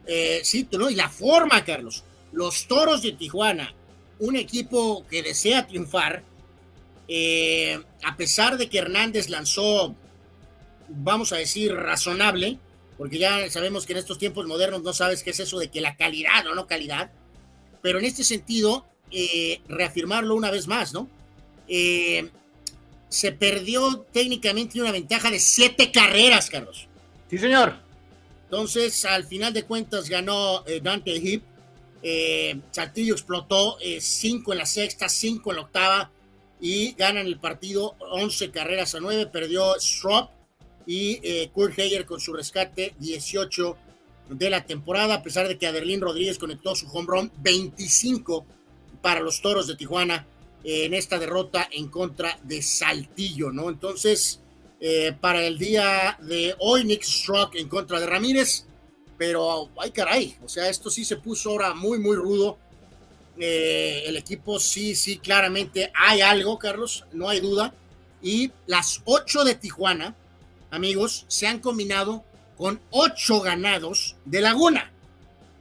Eh, sí, ¿no? Y la forma, Carlos. Los toros de Tijuana, un equipo que desea triunfar, eh, a pesar de que Hernández lanzó, vamos a decir, razonable, porque ya sabemos que en estos tiempos modernos no sabes qué es eso de que la calidad o no calidad, pero en este sentido, eh, reafirmarlo una vez más, ¿no? Eh, se perdió técnicamente una ventaja de siete carreras, Carlos. Sí, señor. Entonces, al final de cuentas, ganó Dante Hip. Eh, Saltillo explotó cinco en la sexta, cinco en la octava y ganan el partido 11 carreras a 9. Perdió Strop y eh, Kurt Heyer con su rescate 18 de la temporada, a pesar de que Adelín Rodríguez conectó su home run 25 para los toros de Tijuana en esta derrota en contra de Saltillo, ¿no? Entonces, eh, para el día de hoy, Nick Struck en contra de Ramírez, pero ay caray, o sea, esto sí se puso ahora muy, muy rudo. Eh, el equipo sí, sí, claramente hay algo, Carlos, no hay duda. Y las ocho de Tijuana, amigos, se han combinado con ocho ganados de Laguna.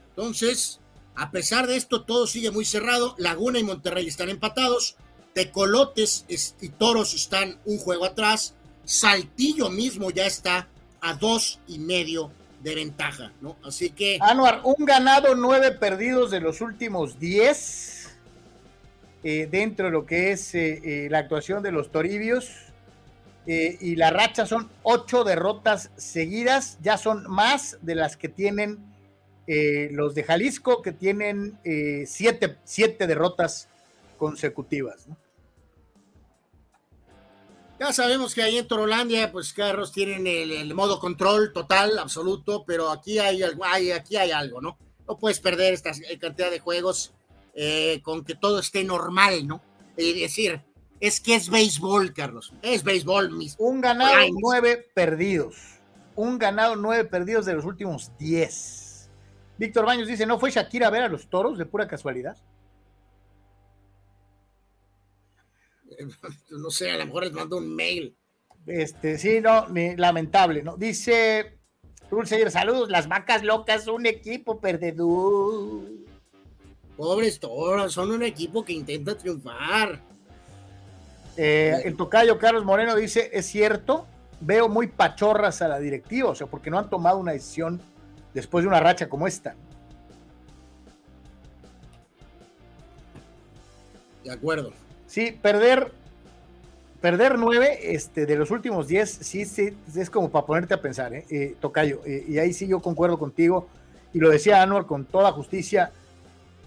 Entonces, a pesar de esto, todo sigue muy cerrado. Laguna y Monterrey están empatados. Tecolotes y Toros están un juego atrás. Saltillo mismo ya está a dos y medio de ventaja, ¿no? Así que. Anuar, un ganado, nueve perdidos de los últimos diez. Eh, dentro de lo que es eh, eh, la actuación de los Toribios. y la racha son ocho derrotas seguidas. Ya son más de las que tienen los de Jalisco, que tienen siete, siete derrotas consecutivas, ¿no? Ya sabemos que ahí en Torolandia, pues carros tienen el, modo control total, absoluto, pero aquí hay, hay, aquí hay algo, ¿no? No puedes perder esta cantidad de juegos eh, con que todo esté normal, ¿no? Es decir, es que es béisbol, Carlos. Es béisbol, mis. Un ganado, nueve perdidos. Un ganado, nueve perdidos de los últimos diez. Víctor Baños dice: ¿No fue Shakira a ver a los toros de pura casualidad? no sé, a lo mejor les mando un mail. Este, sí, no, lamentable, ¿no? Dice Dulce, saludos, las vacas locas, un equipo perdedor. Pobres toros, son un equipo que intenta triunfar. Eh, el tocayo Carlos Moreno dice, es cierto, veo muy pachorras a la directiva, o sea, porque no han tomado una decisión después de una racha como esta. De acuerdo. Sí, perder, perder nueve este, de los últimos diez, sí, sí, es como para ponerte a pensar, ¿eh? eh Tocayo. Eh, y ahí sí yo concuerdo contigo. Y lo decía Anuar con toda justicia.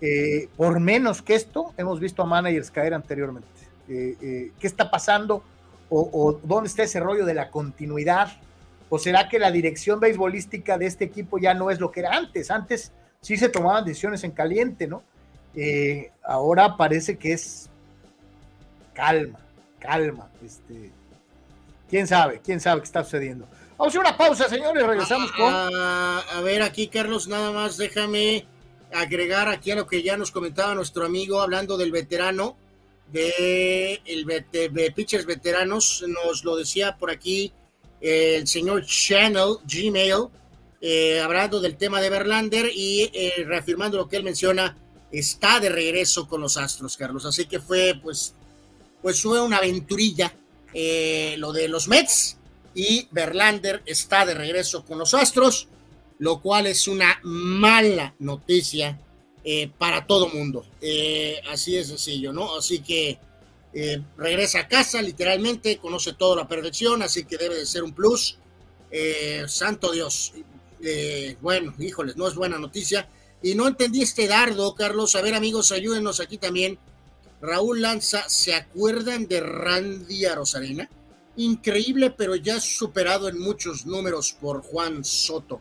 Eh, por menos que esto, hemos visto a managers caer anteriormente. ¿Qué está pasando? O, o, dónde está ese rollo de la continuidad? ¿O será que la dirección beisbolística de este equipo ya no es lo que era antes? Antes sí se tomaban decisiones en caliente, ¿no? ahora parece que es calma, calma. Este, quién sabe, quién sabe qué está sucediendo. Vamos a una pausa, señores, regresamos con. A, ver, aquí, Carlos, nada más déjame agregar aquí a lo que ya nos comentaba nuestro amigo hablando del veterano, de, el, de, pitchers veteranos, nos lo decía por aquí el señor Channel, Gmail, eh, hablando del tema de Verlander y eh, reafirmando lo que él menciona, está de regreso con los Astros, Carlos. Así que fue, pues, pues fue una aventurilla eh, lo de los Mets y Verlander está de regreso con los Astros, lo cual es una mala noticia eh, para todo mundo. Eh, así es sencillo, ¿no? Así que regresa a casa literalmente, conoce toda la perfección, así que debe de ser un plus. santo Dios. bueno, híjoles, no es buena noticia. Y no entendí este dardo, Carlos. A ver, amigos, ayúdenos aquí también Raúl Lanza, ¿se acuerdan de Randy Arosarena? Increíble, pero ya superado en muchos números por Juan Soto.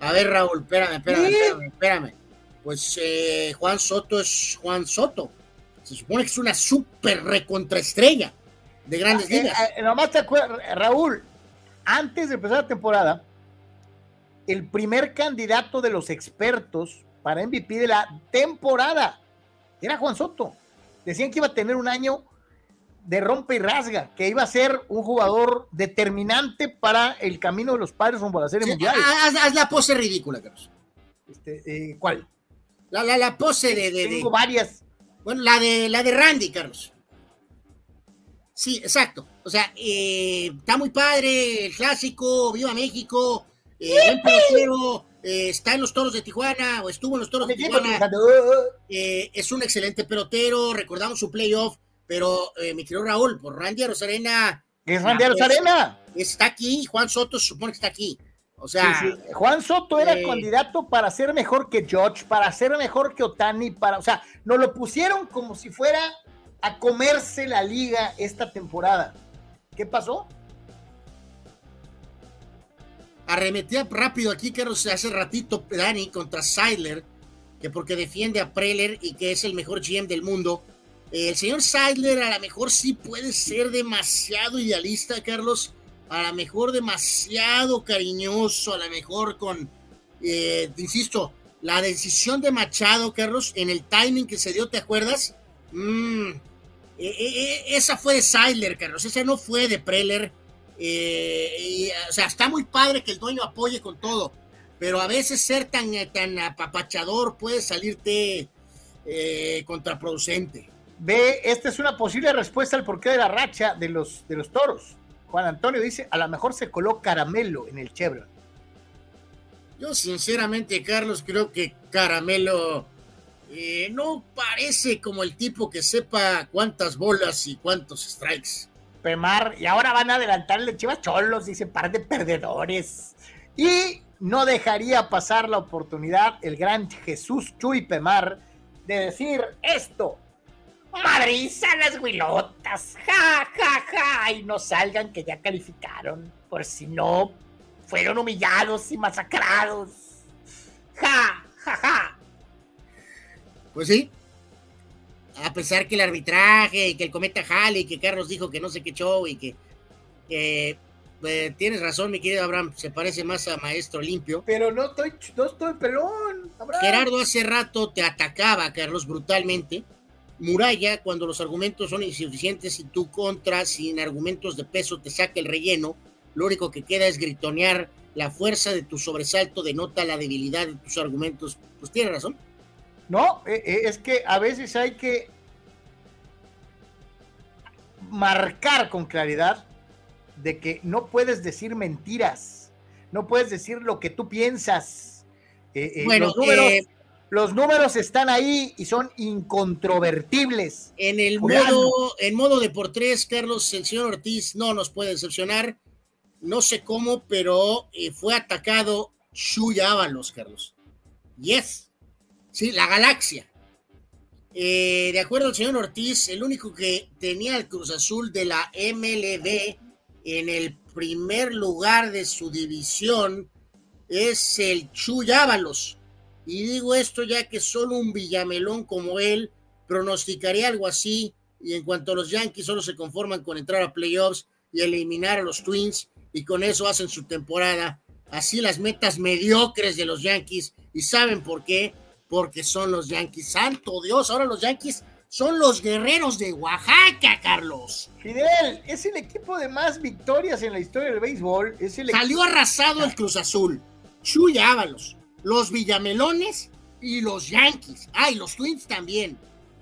A ver, Raúl, espérame, espérame, espérame, Pues eh, Juan Soto es Juan Soto. Se supone que es una súper recontraestrella de grandes ah, eh, ligas. Eh, nomás te acuerdas, Raúl, antes de empezar la temporada, el primer candidato de los expertos para MVP de la temporada era Juan Soto decían que iba a tener un año de rompe y rasga, que iba a ser un jugador determinante para el camino de los padres rumbo a la Serie Mundial. Haz, la pose ridícula, Carlos. Este, eh, ¿Cuál? La, la, la, pose de, de Tengo varias. Bueno, la de, la de Randy, Carlos. Sí, exacto. O sea, eh, está muy padre, el clásico, viva México, eh, buen pelotero, eh, está en los toros de Tijuana o estuvo en los toros de Tijuana. Eh, es un excelente pelotero, recordamos su playoff, pero eh, mi querido Raúl, por Randy Rosarena. Es Randy Rosarena. Está aquí, Juan Soto se supone que está aquí. O sea, Sí, sí. Juan Soto era candidato para ser mejor que George, para ser mejor que Otani, para, o sea, nos lo pusieron como si fuera a comerse la liga esta temporada. ¿Qué pasó? Arremetía rápido aquí, que hace ratito, Dani, contra Seidler, que porque defiende a Preller y que es el mejor GM del mundo. Eh, el señor Seidler a lo mejor sí puede ser demasiado idealista, Carlos, a lo mejor demasiado cariñoso, a lo mejor con, eh, insisto, la decisión de Machado, Carlos, en el timing que se dio, ¿te acuerdas? Mm, eh, esa fue de Seidler, Carlos, esa no fue de Preller. Eh, o sea, está muy padre que el dueño apoye con todo, pero a veces ser tan, tan apapachador puede salirte eh, contraproducente. Ve, esta es una posible respuesta al porqué de la racha de los, de los toros. Juan Antonio dice, a lo mejor se coló caramelo en el Chevron. Yo sinceramente, Carlos, creo que caramelo eh, no parece como el tipo que sepa cuántas bolas y cuántos strikes. Pemar, y ahora van a adelantarle Chivas Cholos, dice par de perdedores. Y no dejaría pasar la oportunidad el gran Jesús Chuy Pemar de decir esto. Madriza las huilotas, ja, ja, ja, y no salgan que ya calificaron, por si no fueron humillados y masacrados. Ja, ja, ja. Pues sí, a pesar que el arbitraje y que el cometa Halley, que Carlos dijo que no sé qué show y que eh, eh, tienes razón, mi querido Abraham, se parece más a Maestro Limpio. Pero no estoy, no estoy pelón. Abraham. Gerardo hace rato te atacaba, Carlos, brutalmente. Muralla, cuando los argumentos son insuficientes y tú contra, sin argumentos de peso, te saca el relleno, lo único que queda es gritonear. La fuerza de tu sobresalto denota la debilidad de tus argumentos. Pues tiene razón. No, es que a veces hay que marcar con claridad de que no puedes decir mentiras, no puedes decir lo que tú piensas. Eh, eh, bueno, los números, eh, los números están ahí y son incontrovertibles. En el modo, en modo de por tres, Carlos, el señor Ortiz no nos puede decepcionar. No sé cómo, pero fue atacado Shuy Ábalos, Carlos. Yes. Sí, la galaxia. Eh, de acuerdo al señor Ortiz, el único que tenía el Cruz Azul de la MLB en el primer lugar de su división es el Chuy. Y digo esto ya que solo un villamelón como él pronosticaría algo así. Y en cuanto a los Yankees, solo se conforman con entrar a playoffs y eliminar a los Twins. Y con eso hacen su temporada. Así las metas mediocres de los Yankees. ¿Y saben por qué? Porque son los Yankees. Santo Dios, ahora los Yankees son los guerreros de Oaxaca, Carlos. Fidel, es el equipo de más victorias en la historia del béisbol. Es el Salió arrasado el Cruz Azul. Chuy Ábalos, los Villamelones y los Yankees. Ah, y los Twins también.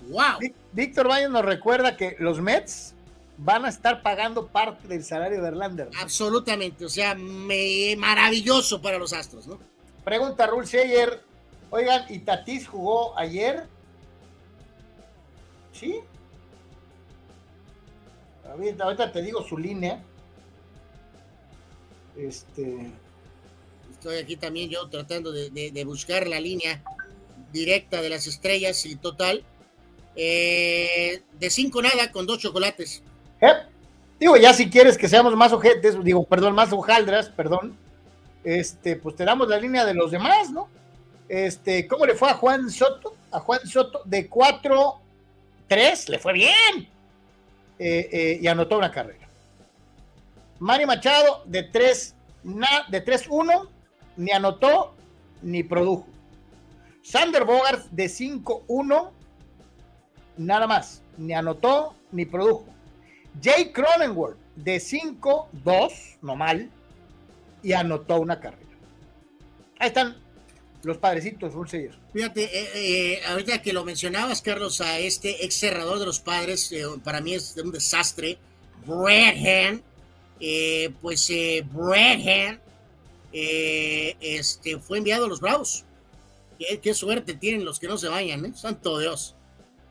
¡Wow! Ví- Víctor Baños nos recuerda que los Mets van a estar pagando parte del salario de Verlander. Absolutamente. O sea, me- maravilloso para los Astros, ¿no? Pregunta Rul Seyer. Oigan, ¿y Tatis jugó ayer? ¿Sí? Ahorita, ahorita te digo su línea. Este. Estoy aquí también yo tratando de, de- de buscar la línea directa de las estrellas y total. eh, de cinco nada con dos chocolates. Eh, Digo, ya si quieres que seamos más ojetes, digo, perdón, más hojaldras, perdón. Este, pues te damos la línea de los demás, ¿no? Este, ¿cómo le fue a Juan Soto? A Juan Soto de 4-3, le fue bien. Eh, eh, y anotó una carrera. Manny Machado de 3 na- de 3-1, ni anotó ni produjo. Sander Bogart de 5-1, nada más, ni anotó ni produjo. Jay Cronenworth de 5-2, no mal, y anotó una carrera. Ahí están los padrecitos, Rulseyer. Fíjate, eh, eh, ahorita que lo mencionabas, Carlos, a este ex cerrador de los padres, eh, para mí es un desastre. Bradham, eh, pues Bradham, este, fue enviado a los Bravos. Qué, suerte tienen los que no se vayan, ¿eh? Santo Dios.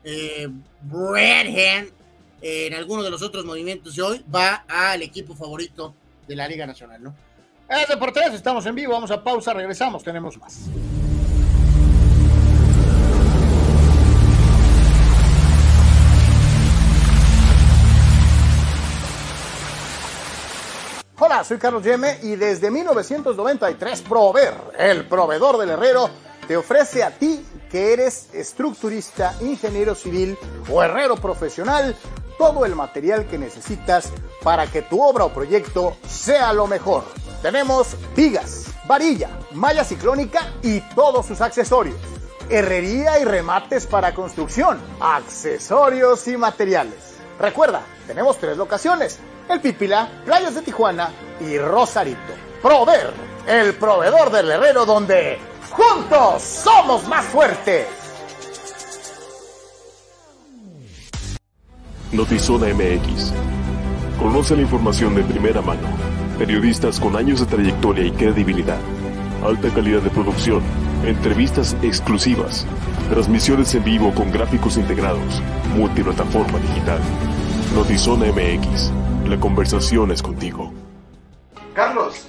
Eh, Hand, en alguno de los otros movimientos de hoy, va al equipo favorito de la Liga Nacional, ¿no? Es Deportes, estamos en vivo, vamos a pausa, regresamos, tenemos más. Hola, soy Carlos Yeme y desde 1993 Prover, el proveedor del herrero, te ofrece a ti que eres estructurista, ingeniero civil o herrero profesional todo el material que necesitas para que tu obra o proyecto sea lo mejor. Tenemos vigas, varilla, malla ciclónica y todos sus accesorios. Herrería y remates para construcción, accesorios y materiales. Recuerda, tenemos tres locaciones el Pípila, Playas de Tijuana y Rosarito. Prover, el proveedor del herrero donde juntos somos más fuertes. Notizona MX. Conoce la información de primera mano. Periodistas con años de trayectoria y credibilidad. Alta calidad de producción. Entrevistas exclusivas. Transmisiones en vivo con gráficos integrados. Multiplataforma digital. Notizona MX la conversación es contigo. Carlos,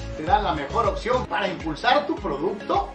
te la mejor opción para impulsar tu producto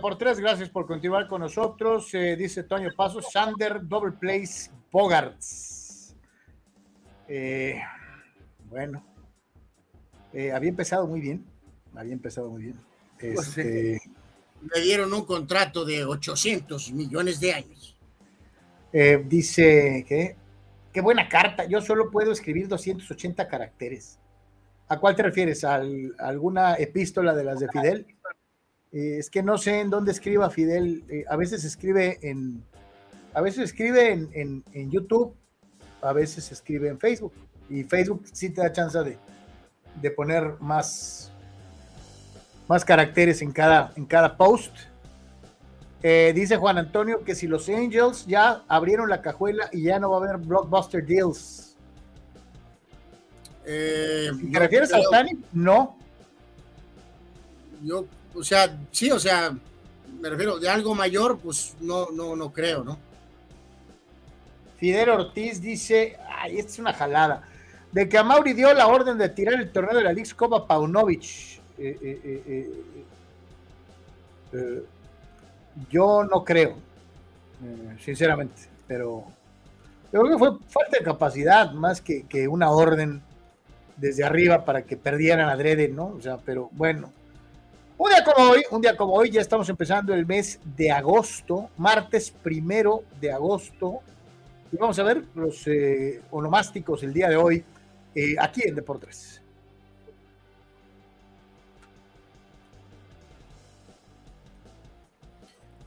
por tres, gracias por continuar con nosotros. Eh, dice Toño Paso, Sander Double Place Bogarts. Eh, bueno, eh, había empezado muy bien. Había empezado muy bien. Pues, este, le dieron un contrato de 800 millones de años. dice que, qué buena carta. Yo solo puedo escribir 280 caracteres. ¿A cuál te refieres? ¿A alguna epístola de las de Fidel? Eh, es que no sé en dónde escriba Fidel. Eh, a veces escribe en, a veces escribe en, en, YouTube, a veces escribe en Facebook. Y Facebook sí te da chance de, de poner más, más caracteres en cada, en cada post. Eh, dice Juan Antonio que si los Angels ya abrieron la cajuela y ya no va a haber blockbuster deals. ¿Te refieres a Tani? No. Yo o sea, sí, o sea, me refiero, de algo mayor, pues no, no, no creo, ¿no? Fidel Ortiz dice, ay, esta es una jalada, de que a Mauri dio la orden de tirar el torneo de la Liga Copa Paunovic. Eh, eh, eh, yo no creo. sinceramente. Pero yo creo que fue falta de capacidad más que, que una orden desde arriba para que perdieran adrede, ¿no? O sea, pero bueno. Un día como hoy, un día como hoy, ya estamos empezando el mes de agosto, martes primero de agosto. Y vamos a ver los eh, onomásticos el día de hoy eh, aquí en Deportes.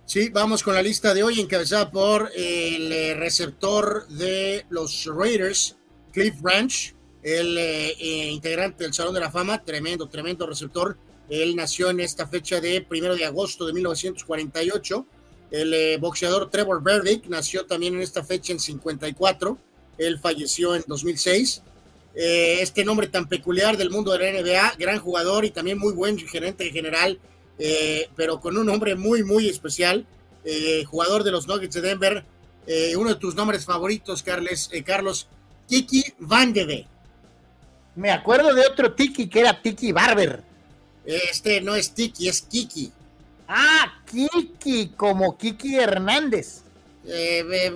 Sí, vamos con la lista de hoy encabezada por el eh, receptor de los Raiders, Cliff Branch, el eh, eh, integrante del Salón de la Fama, tremendo, tremendo receptor. Él nació en esta fecha de primero de agosto de 1948. El boxeador Trevor Burdick nació también en esta fecha en 54. Él falleció en 2006. este nombre tan peculiar del mundo de la NBA, gran jugador y también muy buen gerente general eh, pero con un nombre muy, muy especial. Eh, jugador de los Nuggets de Denver, eh, uno de tus nombres favoritos, Carles, Carlos, Kiki Van de Me acuerdo de otro Tiki que era Tiki Barber. Este no es Tiki, es Kiki. Ah, Kiki, como Kiki Hernández.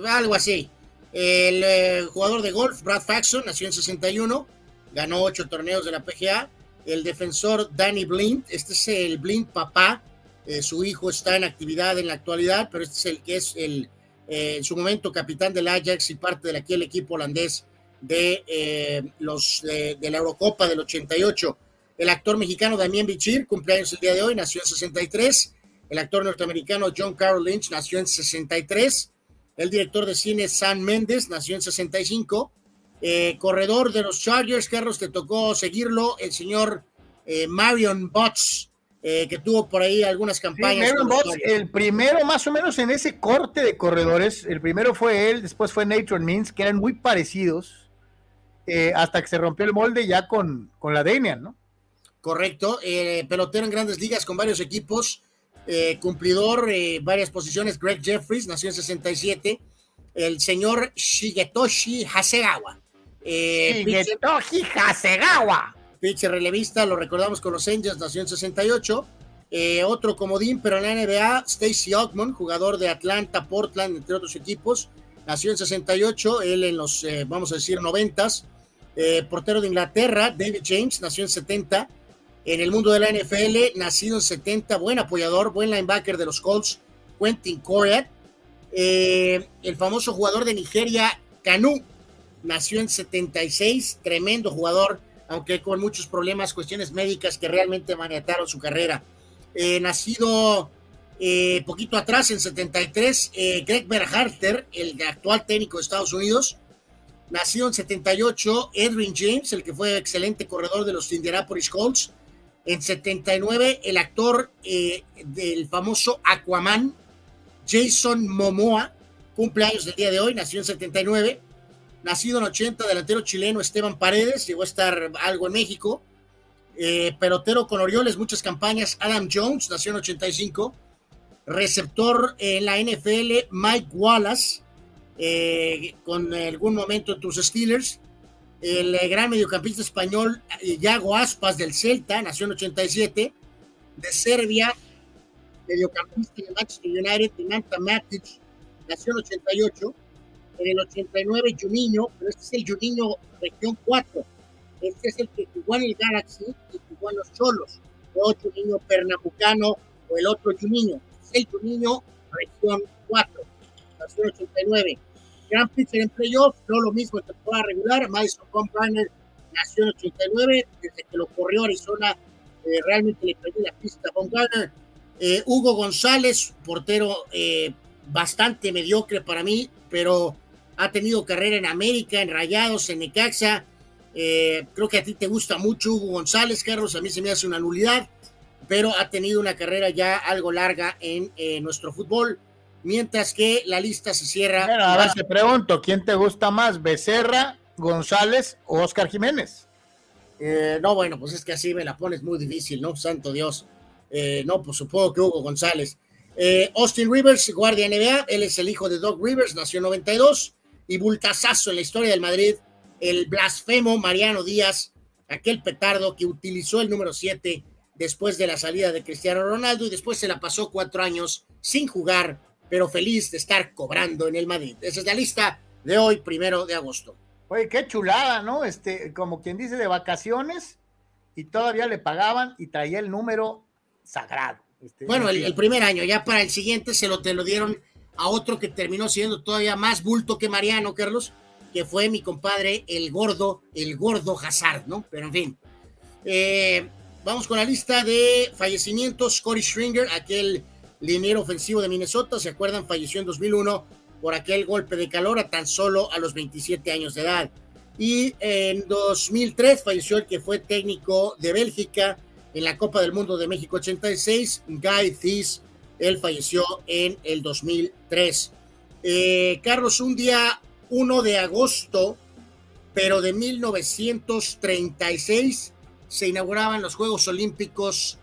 algo así. El jugador de golf, Brad Faxon, nació en 61, ganó ocho torneos de la PGA el defensor Danny Blind, este es el Blind papá, eh, su hijo está en actividad en la actualidad, pero este es el que es el, eh, en su momento capitán del Ajax y parte de aquel equipo holandés de eh, los de, la Eurocopa del 88. El actor mexicano Damián Bichir, cumpleaños el día de hoy, nació en 63. El actor norteamericano John Carroll Lynch nació en 63. El director de cine Sam Mendes nació en 65 eh, corredor de los Chargers, Carlos, te tocó seguirlo, el señor eh, Marion Botts, eh, que tuvo por ahí algunas campañas. el primero más o menos en ese corte de corredores, el primero fue él, después fue Nathan Means, que eran muy parecidos, hasta que se rompió el molde ya con, con la Damian, ¿no? Correcto, pelotero en grandes ligas con varios equipos, cumplidor, varias posiciones, Greg Jeffries, nació en 67, el señor Shigetoshi Hasegawa, eh, Shigetoshi Hasegawa. Pitcher relevista, lo recordamos con los Angels, nació en 68. Eh, otro comodín, pero en la NBA, Stacey Ogman, jugador de Atlanta, Portland, entre otros equipos, nació en 68, él en los, eh, vamos a decir, 90. Eh, portero de Inglaterra, David James, nació en 70. En el mundo de la NFL, nacido en 70, buen apoyador, buen linebacker de los Colts, Quentin Correa. el famoso jugador de Nigeria, Canu, nació en 76, tremendo jugador, aunque con muchos problemas, cuestiones médicas que realmente maniataron su carrera. Eh, nacido eh, poquito atrás, en 73, eh, Greg Berharter, el actual técnico de Estados Unidos. Nacido en 78, Edwin James, el que fue excelente corredor de los Indianapolis Colts. En 79, el actor del famoso Aquaman, Jason Momoa, cumpleaños del día de hoy, nació en 79 nacido en 80, delantero chileno Esteban Paredes, llegó a estar algo en México, eh, pelotero con Orioles, muchas campañas, Adam Jones, nació en 85, receptor en la NFL, Mike Wallace, eh, con algún momento en tus Steelers, el eh, gran mediocampista español Yago Aspas del Celta, nació en 87, de Serbia, mediocampista de Manchester United, Manta Matic, nació en 88, en el 89 Juninho, pero este es el Juninho región 4. Este es el que jugó en el Galaxy y jugó en los Cholos. O Juninho Pernambucano o el otro Juninho. Este es el Juninho región 4. Nació en 89. Gran pitcher en playoff, no lo mismo en temporada regular. Madison Bumgarner nació en 89. Desde que lo corrió Arizona, eh, realmente le perdió la pista a Bumgarner. Eh, Hugo González, portero eh, bastante mediocre para mí, pero ha tenido carrera en América, en Rayados, en Necaxa. Eh, creo que a ti te gusta mucho Hugo González, Carlos, a mí se me hace una nulidad, pero ha tenido una carrera ya algo larga en eh, nuestro fútbol, mientras que la lista se cierra. Bueno, a ver, te pregunto, ¿quién te gusta más, Becerra, González o Oscar Jiménez? Eh, no, bueno, pues es que así me la pones muy difícil, ¿no? Santo Dios. no, pues supongo que Hugo González. Austin Rivers, guardia NBA, él es el hijo de Doug Rivers, nació en 92 y bultazazo en la historia del Madrid, el blasfemo Mariano Díaz, aquel petardo que utilizó el número 7 después de la salida de Cristiano Ronaldo y después se la pasó cuatro años sin jugar pero feliz de estar cobrando en el Madrid. Esa es la lista de hoy, primero de agosto. Oye, qué chulada, ¿no? Este, como quien dice, de vacaciones y todavía le pagaban y traía el número sagrado. Este, bueno, el, primer año, ya para el siguiente se lo te lo dieron a otro que terminó siendo todavía más bulto que Mariano, Carlos, que fue mi compadre, el gordo, el gordo Hazard, ¿no? Pero en fin. Eh, vamos con la lista de fallecimientos. Corey Stringer, aquel liniero ofensivo de Minnesota, ¿se acuerdan? Falleció en 2001 por aquel golpe de calor a tan solo a los 27 años de edad. Y en 2003 falleció el que fue técnico de Bélgica en la Copa del Mundo de México 86, Guy Thies. Él falleció en el 2003. Eh, Carlos, un día 1 de agosto, pero de 1936, se inauguraban los Juegos Olímpicos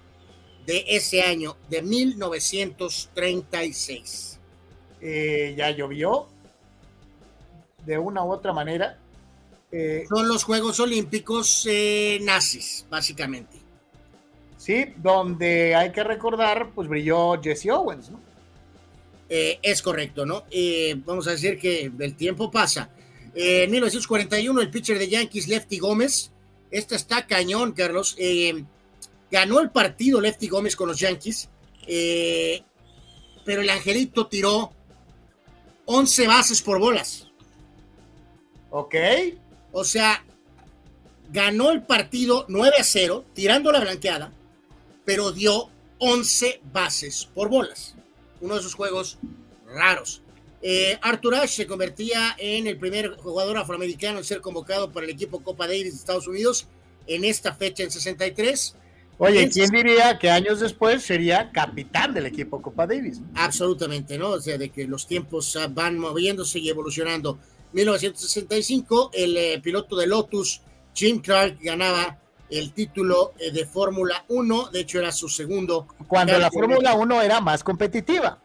de ese año, de 1936. Eh, ya llovió de una u otra manera. Eh, Son los Juegos Olímpicos eh, nazis, básicamente. Sí, donde hay que recordar, pues brilló Jesse Owens, ¿no? es correcto, ¿no? vamos a decir que el tiempo pasa. en 1941, el pitcher de Yankees, Lefty Gómez, este está cañón, Carlos. Eh, ganó el partido Lefty Gómez con los Yankees, eh, pero el Angelito tiró 11 bases por bolas. Ok. O sea, ganó el partido 9 a 0, tirando la blanqueada, pero dio 11 bases por bolas. Uno de esos juegos raros. Eh, Arthur Ashe se convertía en el primer jugador afroamericano en ser convocado para el equipo Copa Davis de Estados Unidos en esta fecha en 63. Oye, ¿quién diría que años después sería capitán del equipo Copa Davis? Absolutamente, ¿no? O sea, de que los tiempos ah, van moviéndose y evolucionando. 1965, el eh, piloto de Lotus, Jim Clark, ganaba el título eh, de Fórmula 1, de hecho era su segundo. Cuando la Fórmula 1 era más competitiva.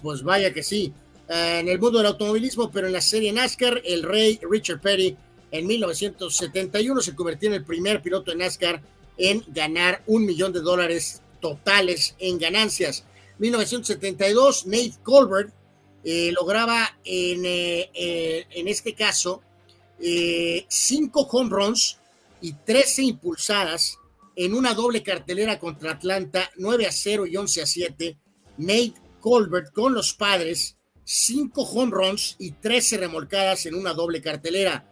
pues vaya que sí. Eh, en el mundo del automovilismo, pero en la serie NASCAR, el rey Richard Petty en 1971 se convirtió en el primer piloto de NASCAR en ganar un millón de dólares totales en ganancias. 1972, Nate Colbert eh, lograba en, eh, en, este caso cinco home runs y 13 impulsadas en una doble cartelera contra Atlanta, 9 a 0 y 11 a 7. Nate Colbert con los padres cinco home runs y 13 remolcadas en una doble cartelera.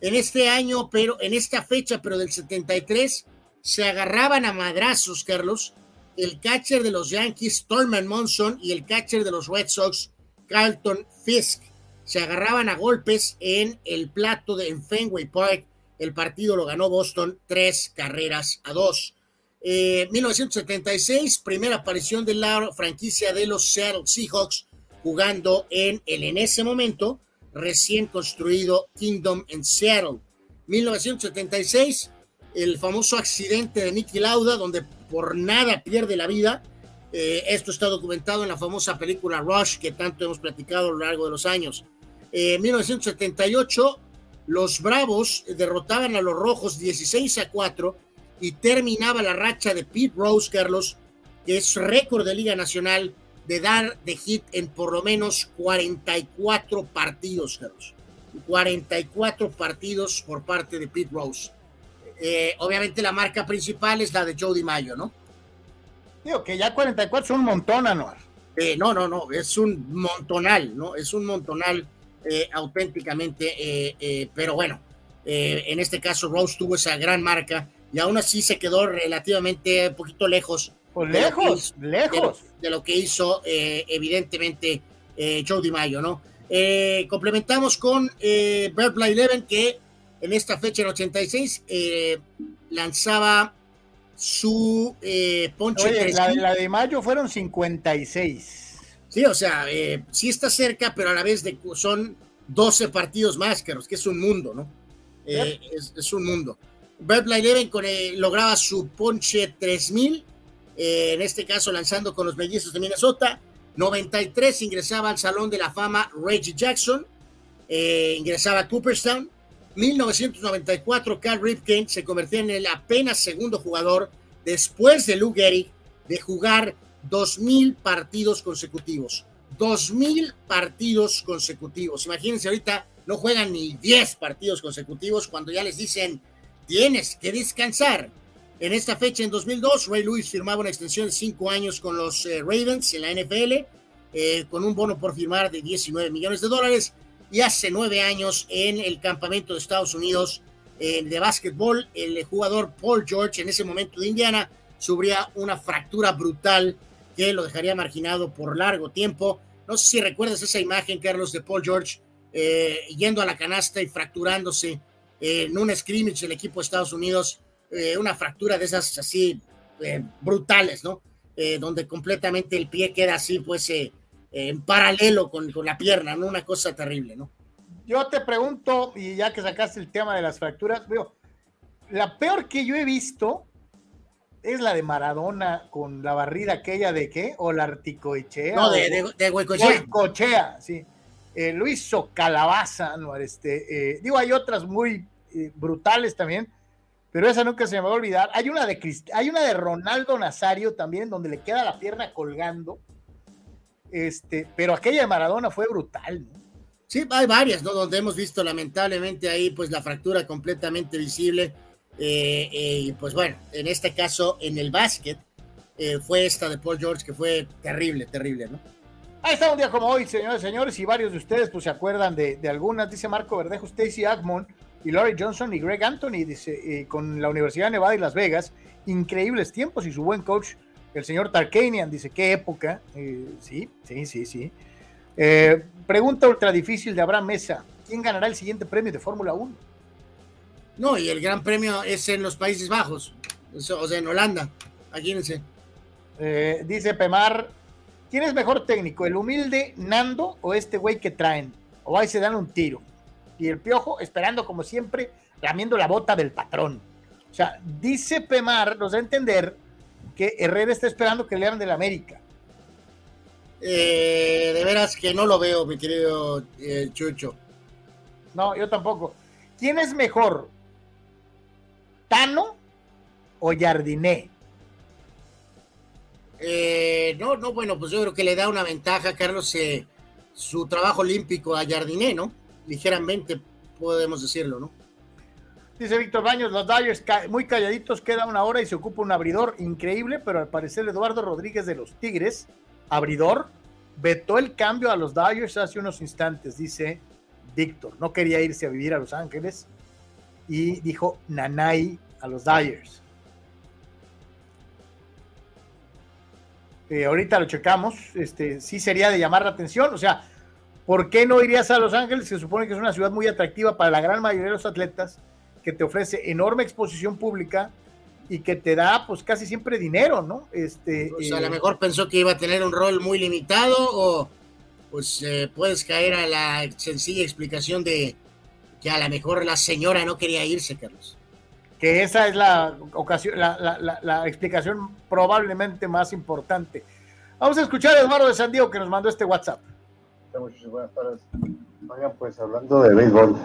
En este año, pero en esta fecha, pero del 73, se agarraban a madrazos, Carlos, el catcher de los Yankees, Thurman Monson, y el catcher de los Red Sox, Carlton Fisk. Se agarraban a golpes en el plato de en Fenway Park. El partido lo ganó Boston tres carreras a dos. 1976, eh, primera aparición de la franquicia de los Seattle Seahawks jugando en el en ese momento recién construido Kingdom en Seattle. 1976, el famoso accidente de Nicky Lauda, donde por nada pierde la vida. Eh, esto está documentado en la famosa película Rush, que tanto hemos platicado a lo largo de los años. En 1978, los Bravos derrotaban a los Rojos 16 a 4 y terminaba la racha de Pete Rose, Carlos, que es récord de Liga Nacional de dar de hit en por lo menos 44 partidos, Carlos. 44 partidos por parte de Pete Rose. Eh, obviamente la marca principal es la de Joe Mayo, ¿no? Digo que ya 44 es un montón, Anuar. Eh, no, no, no, es un montonal, ¿no? Es un montonal eh, auténticamente, pero bueno, en este caso Rose tuvo esa gran marca y aún así se quedó relativamente un poquito lejos pues lejos, lejos. De lo, que hizo, evidentemente, eh, Joe DiMaggio, ¿no? Complementamos con eh, Bird Eleven, que en esta fecha, en 86, lanzaba su ponche. Oye, la, la, de mayo fueron 56. Sí, o sea, sí está cerca, pero a la vez de, son 12 partidos más, que es un mundo, ¿no? Es, es, un mundo. Bird Eleven lograba su ponche 3000 eh, en este caso lanzando con los mellizos de Minnesota. 93 ingresaba al Salón de la Fama Reggie Jackson, eh, ingresaba a Cooperstown. 1994 Carl Ripken se convirtió en el apenas segundo jugador después de Lou Gehrig de jugar 2.000 partidos consecutivos. dos mil partidos consecutivos. Imagínense ahorita no juegan ni 10 partidos consecutivos cuando ya les dicen tienes que descansar. En esta fecha, en 2002, Ray Lewis firmaba una extensión de cinco años con los eh, Ravens en la NFL, eh, con un bono por firmar de 19 millones de dólares. Y hace nueve años, en el campamento de Estados Unidos eh, de básquetbol, el jugador Paul George, en ese momento de Indiana, sufría una fractura brutal que lo dejaría marginado por largo tiempo. No sé si recuerdas esa imagen, Carlos, de Paul George yendo a la canasta y fracturándose en un scrimmage del equipo de Estados Unidos eh, una fractura de esas así eh, brutales, ¿no? Eh, donde completamente el pie queda así, pues, en paralelo con, con, la pierna, ¿no? Una cosa terrible, ¿no? Yo te pregunto, y ya que sacaste el tema de las fracturas, veo, la peor que yo he visto es la de Maradona con la barrida aquella de qué, o la articoechea. No, de, de, de Huecochea. sí. lo hizo Calabaza, ¿no? Este, digo, hay otras muy brutales también, pero esa nunca se me va a olvidar. Hay una de hay una de Ronaldo Nazario también, donde le queda la pierna colgando. Este, pero aquella de Maradona fue brutal. Sí, hay varias, ¿no? Donde hemos visto lamentablemente ahí, pues la fractura completamente visible. Eh, eh, y pues bueno, en este caso, en el básquet, eh, fue esta de Paul George que fue terrible, terrible, ¿no? Ahí está un día como hoy, señores y señores, y varios de ustedes pues se acuerdan de, de algunas, dice Marco Verdejo, Stacy Agmon, y Laurie Johnson y Greg Anthony dice, con la Universidad de Nevada y Las Vegas. Increíbles tiempos y su buen coach, el señor Tarkanian, dice, qué época. Eh, sí, sí, sí, sí. Eh, pregunta ultra difícil de Abraham Mesa. ¿Quién ganará el siguiente premio de Fórmula 1? No, y el gran premio es en los Países Bajos, o sea, en Holanda. Imagínense. Eh, dice Pemar, ¿quién es mejor técnico, el humilde Nando o este güey que traen? O ahí se dan un tiro y el piojo esperando como siempre, lamiendo la bota del patrón. O sea, dice Pemar, nos da a entender que Herrera está esperando que le hagan del América. Eh, de veras que no lo veo, mi querido eh, Chucho. No, yo tampoco. ¿Quién es mejor? ¿Tano o Jardiné? Eh, no, no, bueno, pues yo creo que le da una ventaja, Carlos, su trabajo olímpico a Jardiné, ¿no? ligeramente, podemos decirlo, ¿no? Dice Víctor Baños, los Dyers muy calladitos, queda una hora y se ocupa un abridor increíble, pero al parecer Eduardo Rodríguez de los Tigres, abridor, vetó el cambio a los Dyers hace unos instantes, dice Víctor. No quería irse a vivir a Los Ángeles y dijo Nanay a los Dyers. Eh, ahorita lo checamos, este, sí sería de llamar la atención, o sea, ¿Por qué no irías a Los Ángeles? Se supone que es una ciudad muy atractiva para la gran mayoría de los atletas, que te ofrece enorme exposición pública y que te da pues casi siempre dinero, ¿no? Este, o sea, a lo eh, mejor pensó que iba a tener un rol muy limitado o pues eh, puedes caer a la sencilla explicación de que a lo mejor la señora no quería irse, Carlos. Que esa es la ocasión, la, la explicación probablemente más importante. Vamos a escuchar a Eduardo de San Diego que nos mandó este WhatsApp buenas tardes. Oigan, pues hablando de béisbol,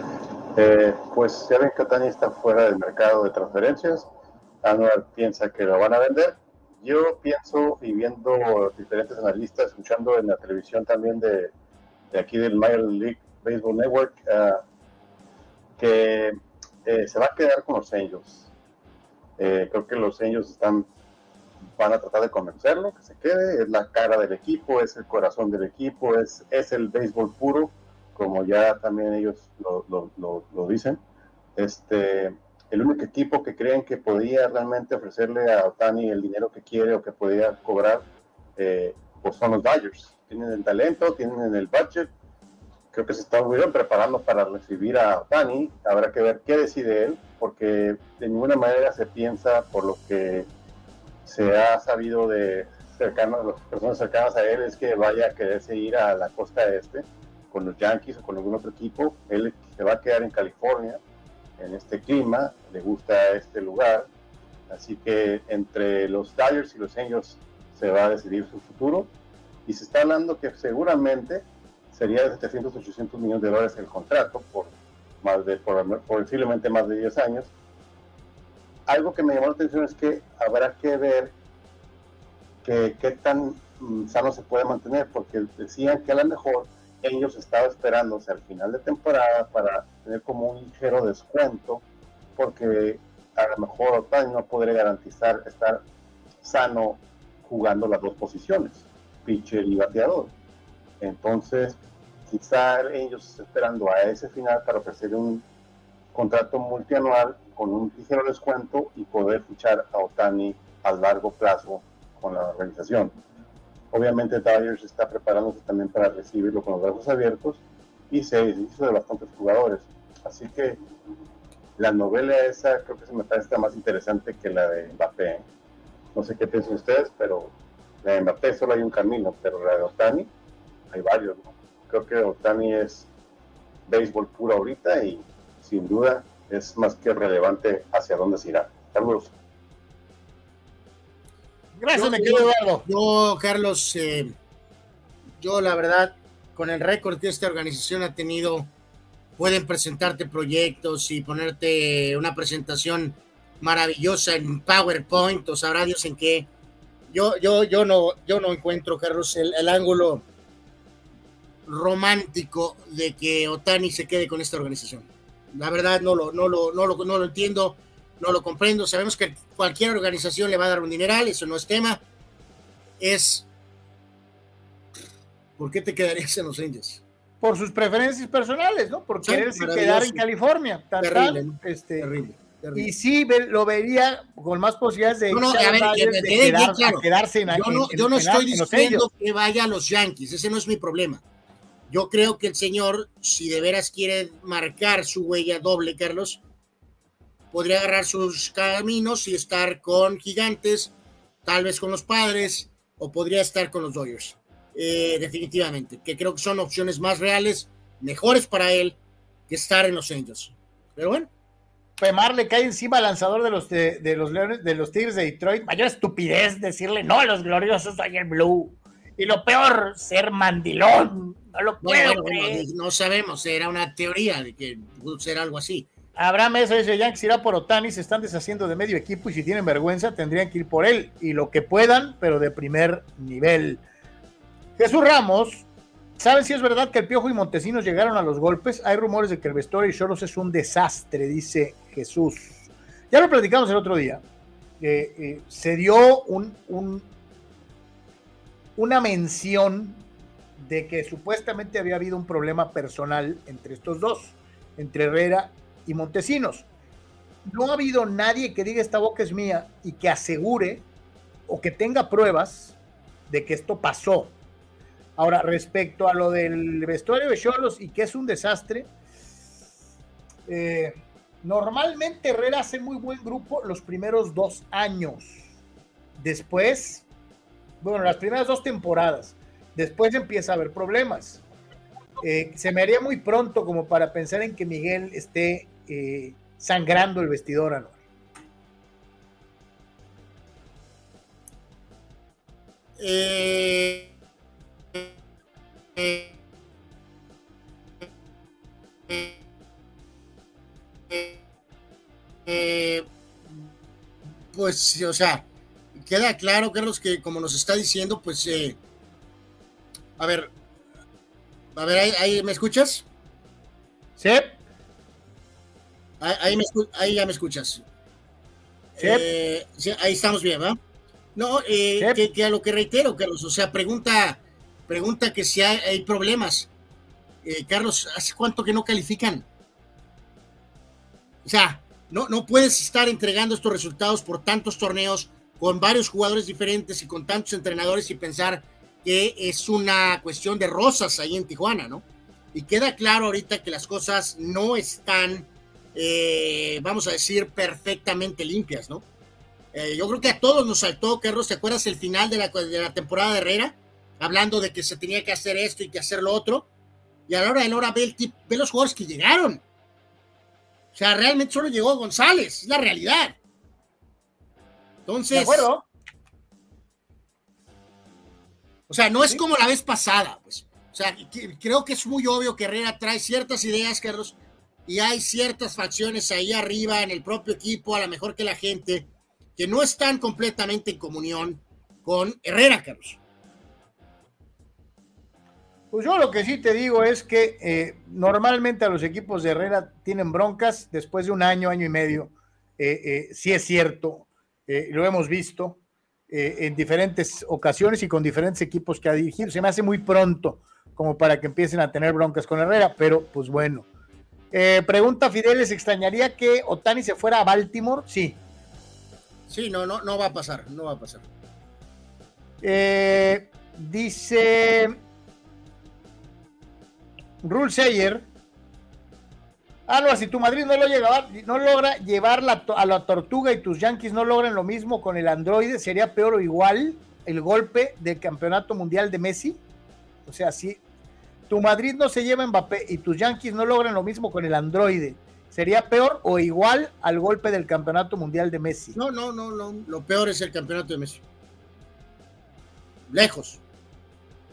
eh, pues ya ven que Otani está fuera del mercado de transferencias. Anual piensa que lo van a vender. Yo pienso, y viendo diferentes analistas, escuchando en la televisión también de, de aquí del Major League Baseball Network, uh, que eh, se va a quedar con los Angels. Eh, creo que los Angels están van a tratar de convencerlo, que se quede, es la cara del equipo, es el corazón del equipo, es, es el béisbol puro, como ya también ellos lo, lo, lo, dicen. Este, el único equipo que creen que podía realmente ofrecerle a Otani el dinero que quiere o que podía cobrar, eh, pues son los Dodgers. Tienen el talento, tienen el budget, creo que se están muy bien preparando para recibir a Otani. Habrá que ver qué decide él, porque de ninguna manera se piensa por lo que se ha sabido de cercanos, las personas cercanas a él es que vaya a quererse ir a la costa este con los Yankees o con algún otro equipo. Él se va a quedar en California, en este clima, le gusta este lugar. Así que entre los Dodgers y los Angels se va a decidir su futuro. Y se está hablando que seguramente sería de 700, 800 millones de dólares el contrato por, más de, por, posiblemente más de 10 años algo que me llamó la atención es que habrá que ver qué tan mm, sano se puede mantener, porque decían que a lo mejor ellos estaban esperándose al final de temporada para tener como un ligero descuento, porque a lo mejor Otani no podría garantizar estar sano jugando las dos posiciones, pitcher y bateador. Entonces, quizá ellos esperando a ese final para ofrecer un contrato multianual con un ligero descuento y poder fichar a Otani a largo plazo con la organización. Obviamente Dodgers está preparándose también para recibirlo con los brazos abiertos y se hizo de bastantes jugadores. Así que la novela esa creo que se me parece más interesante que la de Mbappé. No sé qué piensan ustedes, pero la de Mbappé solo hay un camino, pero la de Otani hay varios. Creo que Otani es béisbol puro ahorita y sin duda es más que relevante hacia dónde se irá. Carlos. Gracias, me quedo Eduardo. Yo, Carlos, eh, yo la verdad, con el récord que esta organización ha tenido, pueden presentarte proyectos y ponerte una presentación maravillosa en PowerPoint o sabrá Dios en qué. Yo, yo, yo, no, yo no encuentro, Carlos, el, el ángulo romántico de que Otani se quede con esta organización. La verdad no lo, no lo, no lo, no lo entiendo no lo comprendo. Sabemos que cualquier organización le va a dar un dineral, eso no es tema. Es. ¿Por qué te quedarías en los Indios? Por sus preferencias personales, ¿no? Por quererse quedar en California. terrible, este, terrible, Y sí lo vería con más posibilidades de, no, quedarse en Yo no, yo no estoy diciendo que vaya a los Yankees, ese no es mi problema. Yo creo que el señor, si de veras quiere marcar su huella doble, Carlos, podría agarrar sus caminos y estar con Gigantes, tal vez con los Padres, o podría estar con los Dodgers. Eh, definitivamente, que creo que son opciones más reales, mejores para él que estar en los Angels. Pero bueno. Femar le cae encima al lanzador de los, de, los Leones, de los Tigres de Detroit. Mayor estupidez decirle no a los gloriosos el Blue. Y lo peor, ser mandilón. No lo puedo no sabemos, era una teoría de que pudo ser algo así. Abraham eso dice, Yankees irá por Otani, se están deshaciendo de medio equipo y si tienen vergüenza tendrían que ir por él y lo que puedan, pero de primer nivel. Jesús Ramos, ¿saben si es verdad que el Piojo y Montesinos llegaron a los golpes? Hay rumores de que el vestuario y Cholos es un desastre, dice Jesús. Ya lo platicamos el otro día. Eh, se dio un, una mención de que supuestamente había habido un problema personal entre estos dos, entre Herrera y Montesinos. No ha habido nadie que diga esta boca es mía y que asegure o que tenga pruebas de que esto pasó. Ahora, respecto a lo del vestuario de Cholos y que es un desastre, eh, normalmente Herrera hace muy buen grupo los primeros dos años. Después, bueno, las primeras dos temporadas. Después empieza a haber problemas. Eh, se me haría muy pronto como para pensar en que Miguel esté eh, sangrando el vestidor anual. Eh, eh, pues, o sea, queda claro, Carlos, que como nos está diciendo, pues, a ver, a ver, ahí, ¿me escuchas? Sí. Ahí, ya me escuchas. Eh, ahí estamos bien, ¿verdad? No, eh, que, a lo que reitero, Carlos, o sea, pregunta, pregunta que si hay, problemas. Eh, Carlos, ¿hace cuánto que no califican? O sea, no, no puedes estar entregando estos resultados por tantos torneos con varios jugadores diferentes y con tantos entrenadores y pensar que es una cuestión de rosas ahí en Tijuana, ¿no? Y queda claro ahorita que las cosas no están eh, vamos a decir, perfectamente limpias, ¿no? Eh, yo creo que a todos nos saltó, Carlos, ¿te acuerdas el final de la, de la temporada de Herrera? Hablando de que se tenía que hacer esto y que hacer lo otro. Y a la hora de la hora ve, ve los jugadores que llegaron. O sea, realmente solo llegó González, es la realidad. Entonces. De acuerdo. O sea, no es como la vez pasada, pues. O sea, creo que es muy obvio que Herrera trae ciertas ideas, Carlos, y hay ciertas facciones ahí arriba en el propio equipo, a lo mejor que la gente, que no están completamente en comunión con Herrera, Carlos. Pues yo lo que sí te digo es que eh, normalmente a los equipos de Herrera tienen broncas después de un año, año y medio. Eh, eh, sí es cierto, lo hemos visto en diferentes ocasiones y con diferentes equipos que ha dirigido. Se me hace muy pronto como para que empiecen a tener broncas con Herrera, pero pues bueno. Pregunta Fideles, ¿extrañaría que Otani se fuera a Baltimore? Sí. Sí, no, no, no va a pasar, no va a pasar. dice Rule Sayer. Ah, no, si tu Madrid no, lo llega, no logra llevar a la tortuga y tus Yankees no logran lo mismo con el androide, ¿sería peor o igual el golpe del campeonato mundial de Messi? O sea, si tu Madrid no se lleva Mbappé y tus Yankees no logran lo mismo con el androide, ¿sería peor o igual al golpe del campeonato mundial de Messi? No, no, no, no. Lo peor es el campeonato de Messi. Lejos.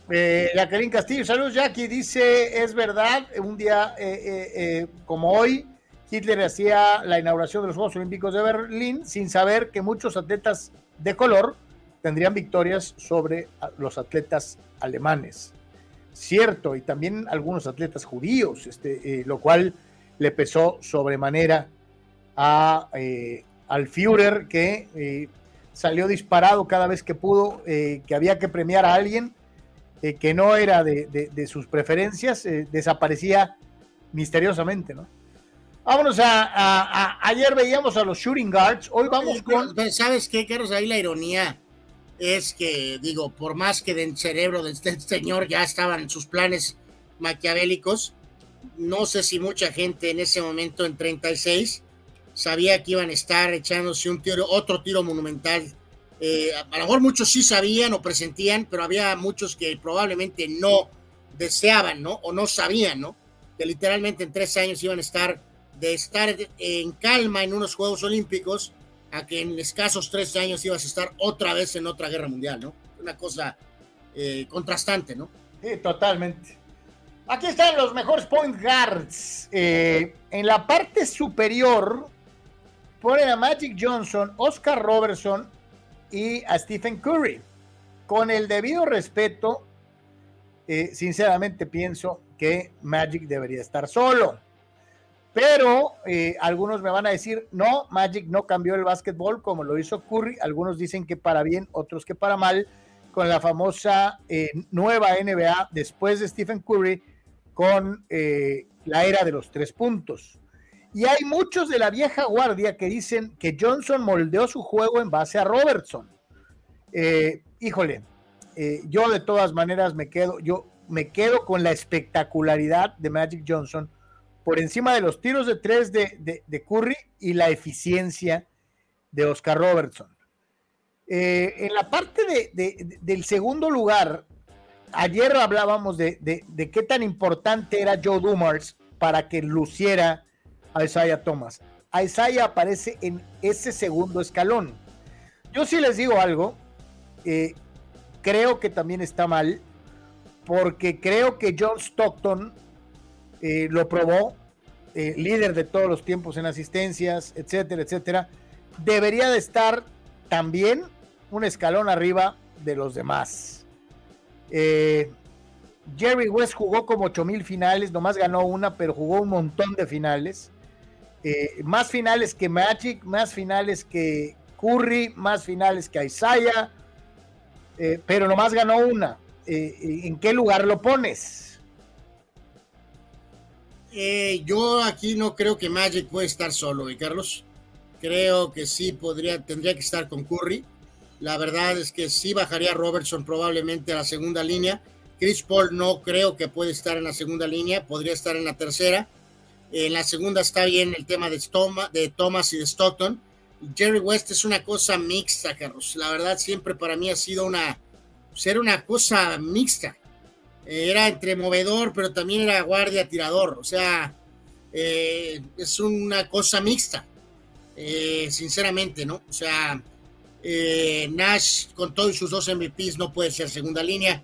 Eh, Jacqueline Castillo, saludos Jackie, dice, es verdad, un día eh, eh, eh, como hoy, Hitler hacía la inauguración de los Juegos Olímpicos de Berlín sin saber que muchos atletas de color tendrían victorias sobre los atletas alemanes. Cierto, y también algunos atletas judíos, este, lo cual le pesó sobremanera a, al Führer que salió disparado cada vez que pudo, que había que premiar a alguien eh, que no era de, sus preferencias, eh, desaparecía misteriosamente, ¿no? Vámonos a, ayer veíamos a los shooting guards, hoy vamos con... ¿Sabes qué, Carlos? Ahí la ironía es que, digo, por más que del cerebro de este señor ya estaban sus planes maquiavélicos, no sé si mucha gente en ese momento en 36 sabía que iban a estar echándose un tiro, otro tiro monumental eh, a lo mejor muchos sí sabían o presentían, pero había muchos que probablemente no deseaban, ¿no? O no sabían, ¿no? Que literalmente en tres años iban a estar de estar en calma en unos Juegos Olímpicos a que en escasos tres años ibas a estar otra vez en otra guerra mundial, ¿no? Una cosa eh, contrastante, ¿no? Sí, totalmente. Aquí están los mejores point guards. Eh, en la parte superior ponen a Magic Johnson, Oscar Robertson, y a Stephen Curry. Con el debido respeto, eh, sinceramente pienso que Magic debería estar solo. Pero eh, algunos me van a decir, no, Magic no cambió el básquetbol como lo hizo Curry. Algunos dicen que para bien, otros que para mal, con la famosa eh, nueva NBA después de Stephen Curry, con la era de los tres puntos. Y hay muchos de la vieja guardia que dicen que Johnson moldeó su juego en base a Robertson. Eh, híjole, eh, yo de todas maneras me quedo, yo me quedo con la espectacularidad de Magic Johnson por encima de los tiros de tres de, Curry y la eficiencia de Oscar Robertson. Eh, en la parte del segundo lugar, ayer hablábamos de, qué tan importante era Joe Dumars para que luciera a Isaiah Thomas. A Isaiah aparece en ese segundo escalón. Yo sí les digo algo, eh, creo que también está mal, porque creo que John Stockton eh, lo probó, eh, líder de todos los tiempos en asistencias, etcétera, etcétera, debería de estar también un escalón arriba de los demás. Jerry West jugó como 8000 finales, nomás ganó una, pero jugó un montón de finales. Eh, más finales que Magic, más finales que Curry, más finales que Isaiah, eh, pero nomás ganó una. Eh, ¿En qué lugar lo pones? Yo aquí no creo que Magic pueda estar solo, Carlos? Creo que sí podría, tendría que estar con Curry. La verdad es que sí bajaría Robertson probablemente a la segunda línea. Chris Paul no creo que puede estar en la segunda línea, podría estar en la tercera en la segunda está bien el tema de, de Thomas y de Stockton. Jerry West es una cosa mixta, Carlos. La verdad, siempre para mí ha sido una, ser pues, una cosa mixta. Eh, era entre movedor, pero también era guardia tirador. O sea, eh, es una cosa mixta, eh, sinceramente, ¿no? O sea, Nash con todos sus dos MVPs no puede ser segunda línea.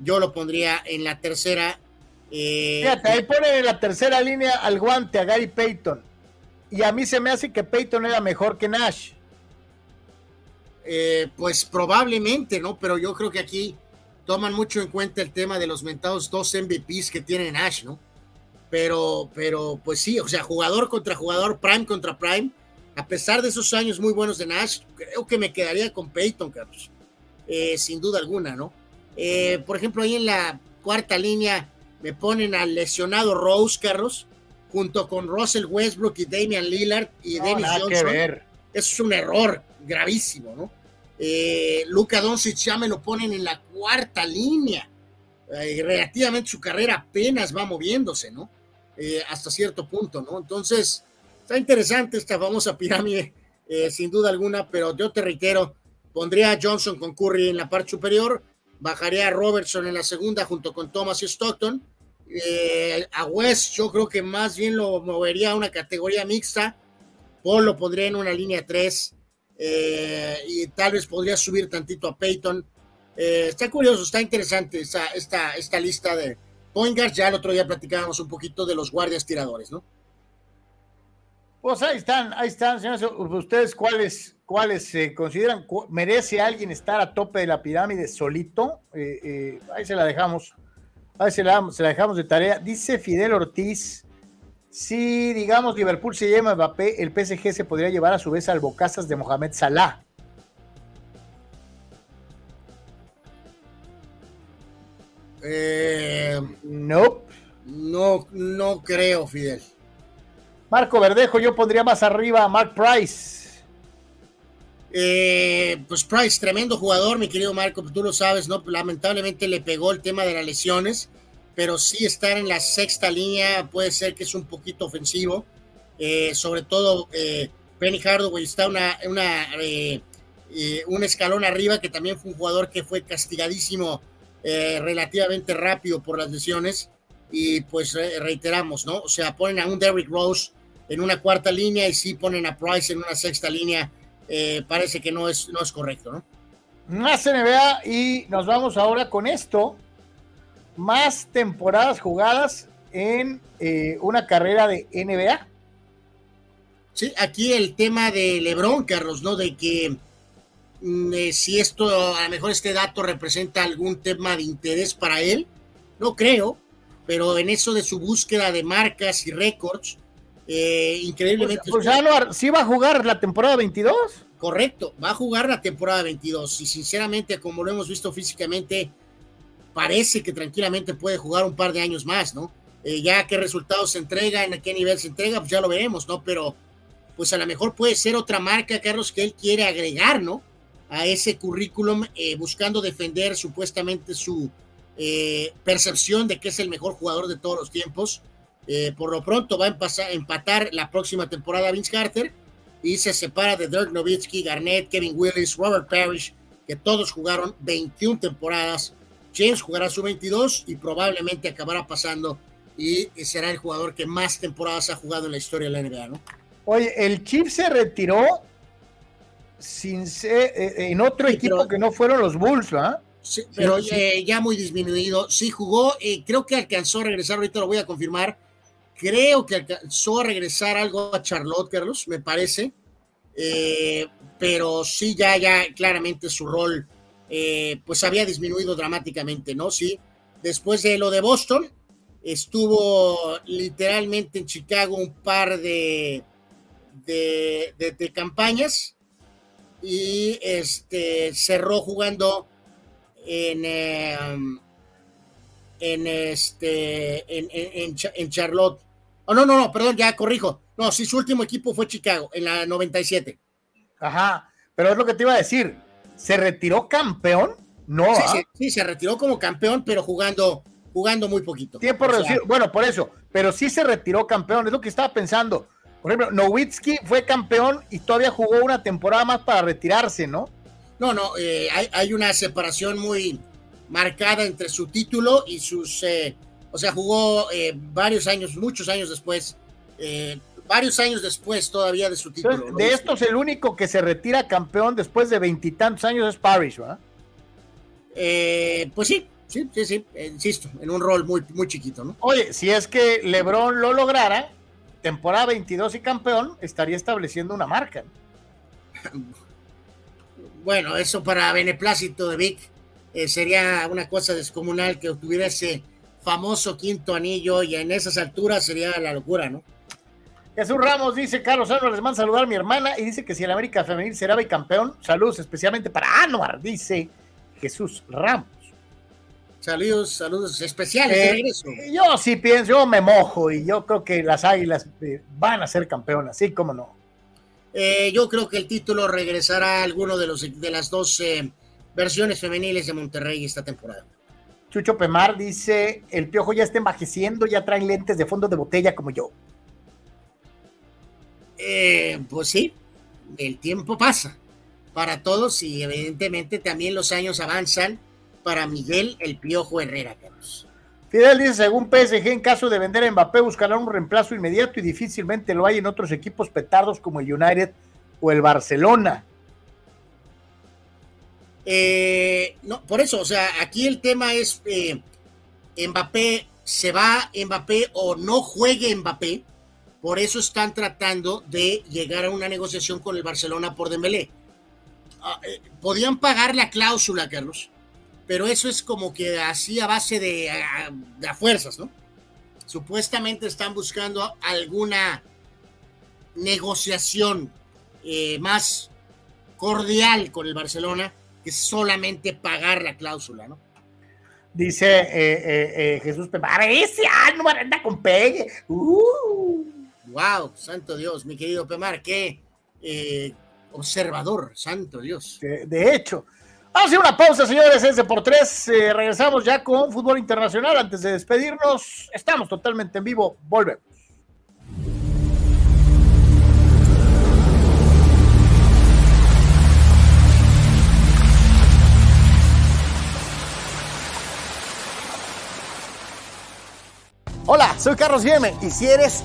Yo lo pondría en la tercera eh, Fíjate, ahí pone en la tercera línea al guante a Gary Payton. Y a mí se me hace que Payton era mejor que Nash. Eh, pues probablemente, ¿no? Pero yo creo que aquí toman mucho en cuenta el tema de los mentados dos MVPs que tiene Nash, ¿no? Pero, pero, pues sí, o sea, jugador contra jugador, prime contra prime. A pesar de esos años muy buenos de Nash, creo que me quedaría con Peyton, Carlos. Eh, sin duda alguna, ¿no? Eh, por ejemplo, ahí en la cuarta línea me ponen al lesionado Rose, Carlos, junto con Russell Westbrook y Damian Lillard y Dennis Johnson. Eso es un error gravísimo, ¿no? Eh, Luca Doncic ya me lo ponen en la cuarta línea. Eh, relativamente su carrera apenas va moviéndose, ¿no? Eh, hasta cierto punto, ¿no? Entonces, está interesante esta famosa pirámide, sin duda alguna, pero yo te reitero, pondría a Johnson con Curry en la parte superior, bajaría a Robertson en la segunda junto con Thomas y Stockton. a West yo creo que más bien lo movería a una categoría mixta. Paul lo pondría en una línea 3 eh, y tal vez podría subir tantito a Peyton. Eh, está curioso, está interesante esta, esta, esta lista de point Ya el otro día platicábamos un poquito de los guardias tiradores, ¿no? Pues ahí están, ahí están, señores. ¿Ustedes cuáles, se consideran? ¿Merece alguien estar a tope de la pirámide solito? Eh, ahí se la dejamos. Ahí se la dejamos de tarea. Dice Fidel Ortiz si, digamos, Liverpool se lleva a Mbappé, el PSG se podría llevar a su vez al Bocasas de Mohamed Salah. Eh, no. No, no creo, Fidel. Marco Verdejo, yo pondría más arriba a Mark Price. Eh, pues Price, tremendo jugador, mi querido Marco, tú lo sabes, ¿no? Lamentablemente le pegó el tema de las lesiones pero sí estar en la sexta línea puede ser que es un poquito ofensivo. Eh, sobre todo, eh, Penny Hardaway está una eh, un escalón arriba, que también fue un jugador que fue castigadísimo relativamente rápido por las lesiones. Y pues reiteramos, ¿no? O sea, ponen a un Derrick Rose en una cuarta línea y sí ponen a Price en una sexta línea. parece que no es, no es correcto, ¿no? Más NBA y nos vamos ahora con esto más temporadas jugadas en eh, una carrera de NBA. Sí, aquí el tema de Lebron, Carlos, ¿no? De que mm, eh, si esto, a lo mejor este dato representa algún tema de interés para él, no creo, pero en eso de su búsqueda de marcas y récords, eh, increíblemente. Pues, pues ¿sí va a jugar la temporada 22? Correcto, va a jugar la temporada 22 y sinceramente, como lo hemos visto físicamente, parece que tranquilamente puede jugar un par de años más, ¿no? Eh, ya qué resultados se entregan, a qué nivel se entrega, pues ya lo veremos, ¿no? Pero pues a lo mejor puede ser otra marca, Carlos, que él quiere agregar, ¿no? A ese currículum, eh, buscando defender supuestamente su eh, percepción de que es el mejor jugador de todos los tiempos. por lo pronto va a empatar la próxima temporada Vince Carter y se separa de Dirk Nowitzki, Garnett, Kevin Willis, Robert Parrish, que todos jugaron 21 temporadas James jugará su 22 y probablemente acabará pasando y será el jugador que más temporadas ha jugado en la historia de la NBA, ¿no? Oye, el Chip se retiró sin ser, eh, en otro equipo que no fueron los Bulls, ¿ah? Sí, pero ya muy disminuido. Sí jugó, eh, creo que alcanzó a regresar, ahorita lo voy a confirmar. Creo que alcanzó a regresar algo a Charlotte, Carlos, me parece. Eh, pero sí, ya, ya claramente su rol eh, pues había disminuido dramáticamente, ¿no? Sí, después de lo de Boston, estuvo literalmente en Chicago un par de, de, campañas y este, cerró jugando en, em, en, este, en, en, Charlotte. Oh, no, no, no, perdón, ya corrijo. No, sí, su último equipo fue Chicago, en la 97. Ajá, pero es lo que te iba a decir ¿Se retiró campeón? No. Sí, ¿ah? sí, se retiró como campeón, pero jugando, jugando muy poquito. Tiempo reducido. Bueno, por eso, pero sí se retiró campeón, es lo que estaba pensando. Por ejemplo, Nowitzki fue campeón y todavía jugó una temporada más para retirarse, ¿no? No, no, eh, hay, una separación muy marcada entre su título y sus, eh, o sea, jugó eh, varios años, muchos años después, varios años después todavía de su título. de estos, el único que se retira campeón después de veintitantos años es Parrish, ¿verdad? Eh, pues sí, sí, sí, sí, insisto, en un rol muy, muy chiquito, ¿no? Oye, si es que LeBron lo lograra, temporada 22 y campeón, estaría estableciendo una marca. Bueno, eso para beneplácito de Vic. eh, sería una cosa descomunal que obtuviera ese famoso quinto anillo y en esas alturas sería la locura, ¿no? Jesús Ramos dice, Carlos Álvarez, les manda saludar a mi hermana y dice que si el América Femenil será bicampeón, saludos especialmente para Anuar, dice Jesús Ramos. Saludos, saludos especiales Eh, yo sí pienso, yo me mojo y yo creo que las Águilas eh, van a ser campeonas, sí, cómo no. Eh, yo creo que el título regresará a alguno de, los, de las dos eh, versiones femeniles de Monterrey esta temporada. Chucho Pemar dice, el piojo ya está envejeciendo, ya trae lentes de fondo de botella como yo. Eh, pues sí, el tiempo pasa para todos y evidentemente también los años avanzan para Miguel el Piojo Herrera, Carlos. Fidel dice, según PSG, en caso de vender a Mbappé, buscará un reemplazo inmediato y difícilmente lo hay en otros equipos petardos como el United o el Barcelona. Eh, no, por eso, o sea, aquí el tema es eh, Mbappé, se va Mbappé o no juegue Mbappé, por eso están tratando de llegar a una negociación con el Barcelona por Dembélé. Ah, eh, podían pagar la cláusula, Carlos, pero eso es como que así a base de, a- de fuerzas, ¿no? Supuestamente están buscando alguna negociación eh, más cordial con el Barcelona que solamente pagar la cláusula, ¿no? Dice eh, Jesús ese Anuar anda con pegue. Uh. Wow, santo Dios, mi querido Pemar, qué eh, observador, santo Dios. De, hecho, vamos a hacer una pausa, señores, es de por tres. Eh, regresamos ya con fútbol internacional. Antes de despedirnos, estamos totalmente en vivo. Volvemos. Hola, soy Carlos Yeme y si eres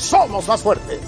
somos más fuertes.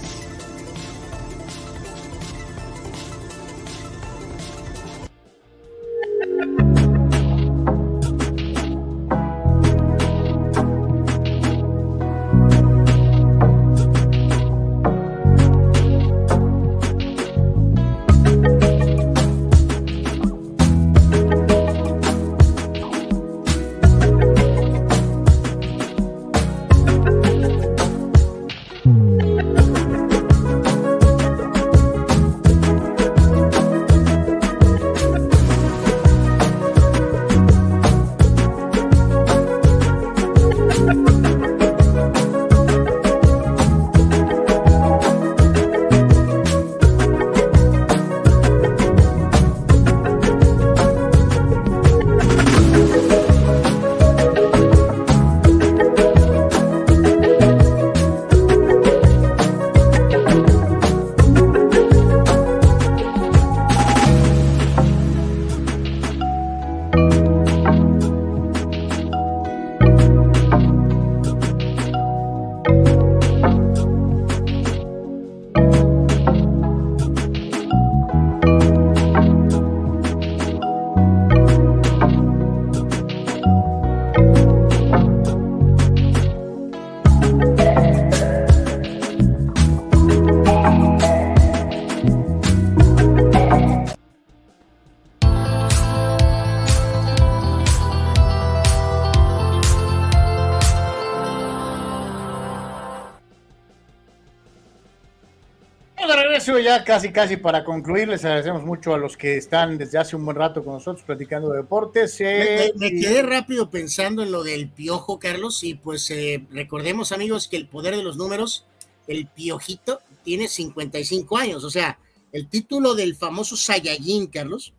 Casi casi para concluir, les agradecemos mucho a los que están desde hace un buen rato con nosotros platicando de deportes. eh, Me, quedé rápido pensando en lo del piojo, Carlos, y pues eh, recordemos, amigos, que el poder de los números, el piojito tiene 55 años, o sea, el título del famoso Saiyajin, Carlos,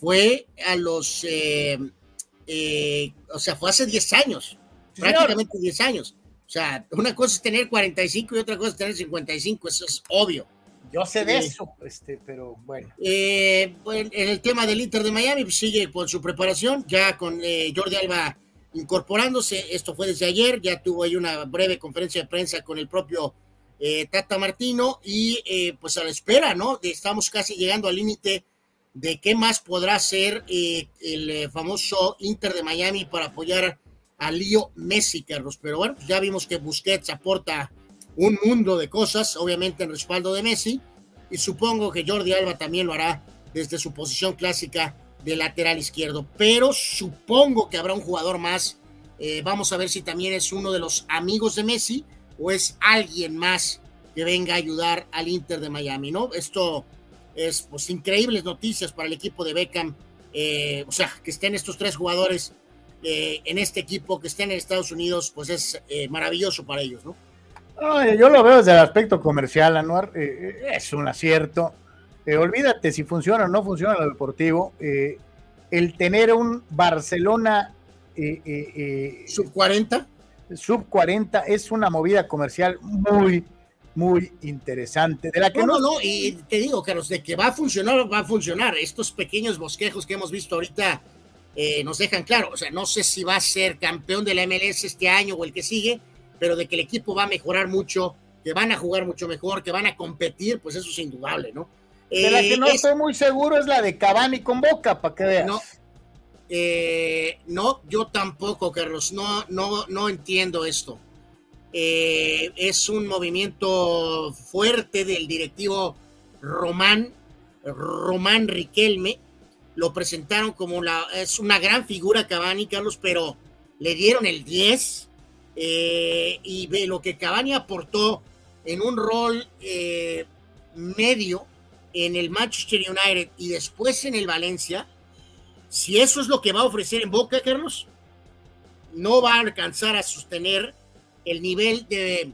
fue a los, eh, eh, o sea, fue hace 10 años, Sí, señor. prácticamente 10 años. O sea, una cosa es tener 45 y otra cosa es tener 55, eso es obvio. Yo sé de eso, este, pero bueno. Eh, en el tema del Inter de Miami, pues, sigue con su preparación, ya con eh, Jordi Alba incorporándose. Esto fue desde ayer, ya tuvo ahí una breve conferencia de prensa con el propio eh, Tata Martino y pues a la espera, ¿no? Estamos casi llegando al límite de qué más podrá hacer el famoso Inter de Miami para apoyar a Lío Messi, Carlos. Pero bueno, ya vimos que Busquets aporta un mundo de cosas, obviamente en respaldo de Messi, y supongo que Jordi Alba también lo hará desde su posición clásica de lateral izquierdo, pero supongo que habrá un jugador más. Eh, vamos a ver si también es uno de los amigos de Messi o es alguien más que venga a ayudar al Inter de Miami, ¿no? Esto es pues increíbles noticias para el equipo de Beckham, eh, o sea, que estén estos tres jugadores eh, en este equipo, que estén en Estados Unidos, pues es maravilloso para ellos, ¿no? Yo lo veo desde el aspecto comercial, Anuar, eh, eh, es un acierto. Eh, olvídate si funciona o no funciona lo deportivo. el tener un Barcelona sub 40 sub 40 es una movida comercial muy muy interesante de la que no, no, no, y te digo Carlos de que va a funcionar va a funcionar estos pequeños bosquejos que hemos visto ahorita nos dejan claro o sea no sé si va a ser campeón de la MLS este año o el que sigue pero de que el equipo va a mejorar mucho, que van a jugar mucho mejor, que van a competir, pues eso es indudable, ¿no? De la que no eh, estoy muy seguro es la de Cavani con Boca, para que veas. No, eh, no, yo tampoco, Carlos, no, no, no entiendo esto. Eh, es un movimiento fuerte del directivo Román, Román Riquelme. Lo presentaron como la, es una gran figura Cavani, Carlos, pero le dieron el 10 eh, y ve lo que Cavani aportó en un rol eh, medio en el Manchester United y después en el Valencia, si eso es lo que va a ofrecer en Boca, Carlos, no va a alcanzar a sostener el nivel de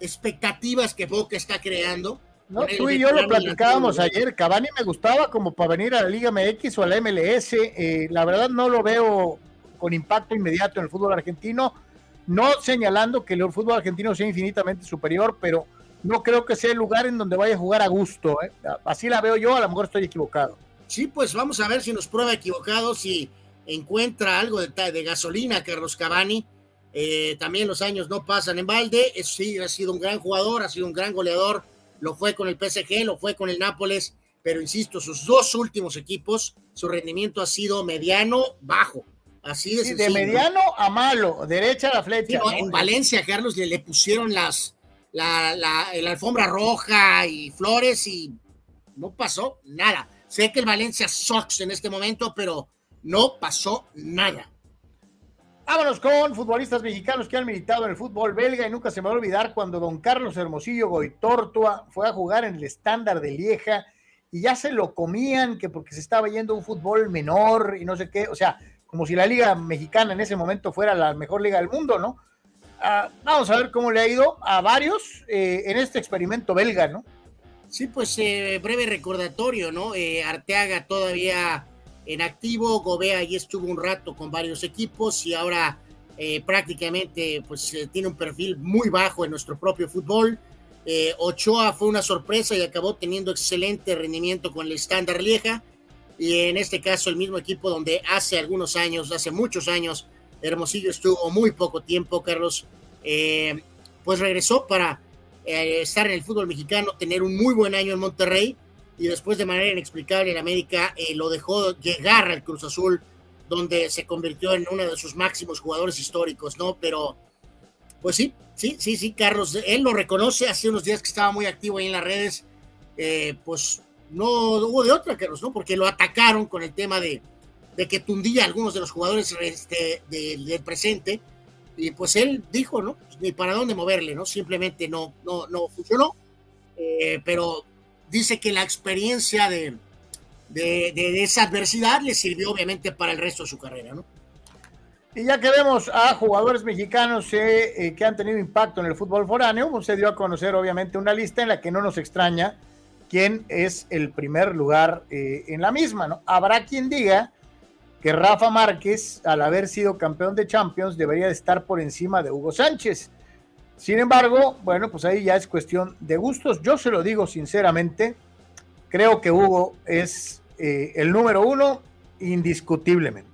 expectativas que Boca está creando. No, tú y yo lo platicábamos ayer. Cavani me gustaba como para venir a la Liga MX o a la MLS. Eh, la verdad no lo veo con impacto inmediato en el fútbol argentino. No señalando que el fútbol argentino sea infinitamente superior, pero no creo que sea el lugar en donde vaya a jugar a gusto. ¿eh? Así la veo yo, a lo mejor estoy equivocado. Sí, pues vamos a ver si nos prueba equivocado, si encuentra algo de, de gasolina Carlos Cavani. Eh, también los años no pasan en balde. Sí, ha sido un gran jugador, ha sido un gran goleador. Lo fue con el PSG, lo fue con el Nápoles, pero insisto, sus dos últimos equipos, su rendimiento ha sido mediano, bajo. Así de, de mediano a malo, derecha a la flecha. En Valencia, Carlos, le, le pusieron las, la, la, alfombra roja y flores y no pasó nada. Sé que el Valencia sucks en este momento, pero no pasó nada. Vámonos con futbolistas mexicanos que han militado en el fútbol belga y nunca se me va a olvidar cuando don Carlos Hermosillo Goitortua fue a jugar en el estándar de Lieja y ya se lo comían que porque se estaba yendo un fútbol menor y no sé qué, o sea, como si la liga mexicana en ese momento fuera la mejor liga del mundo, ¿no? Ah, vamos a ver cómo le ha ido a varios eh, en este experimento belga, ¿no? Sí, pues eh, breve recordatorio, ¿no? Eh, Arteaga todavía en activo, Gobea ya estuvo un rato con varios equipos y ahora prácticamente pues tiene un perfil muy bajo en nuestro propio fútbol. Ochoa fue una sorpresa y acabó teniendo excelente rendimiento con el estándar Lieja y en este caso el mismo equipo donde hace algunos años, hace muchos años, Hermosillo estuvo muy poco tiempo, Carlos, eh, pues regresó para eh, estar en el fútbol mexicano, tener un muy buen año en Monterrey y después de manera inexplicable en América eh, lo dejó llegar al Cruz Azul, donde se convirtió en uno de sus máximos jugadores históricos, ¿no? Pero, pues sí, sí, sí, sí, Carlos, él lo reconoce, hace unos días que estaba muy activo ahí en las redes, pues no hubo de otra, Carlos, ¿no? Porque lo atacaron con el tema de, de que tundía a algunos de los jugadores este, del presente. Y pues él dijo, ¿no? Ni para dónde moverle, ¿no? Simplemente no, no, no funcionó. Eh, pero dice que la experiencia de, de, esa adversidad le sirvió obviamente para el resto de su carrera, ¿no? Y ya que vemos a jugadores mexicanos eh, eh, que han tenido impacto en el fútbol foráneo, pues se dio a conocer obviamente una lista en la que no nos extraña quién es el primer lugar eh, en la misma, ¿no? Habrá quien diga que Rafa Márquez, al haber sido campeón de Champions, debería de estar por encima de Hugo Sánchez. Sin embargo, bueno, pues ahí ya es cuestión de gustos. Yo se lo digo sinceramente, creo que Hugo es eh, el número uno indiscutiblemente.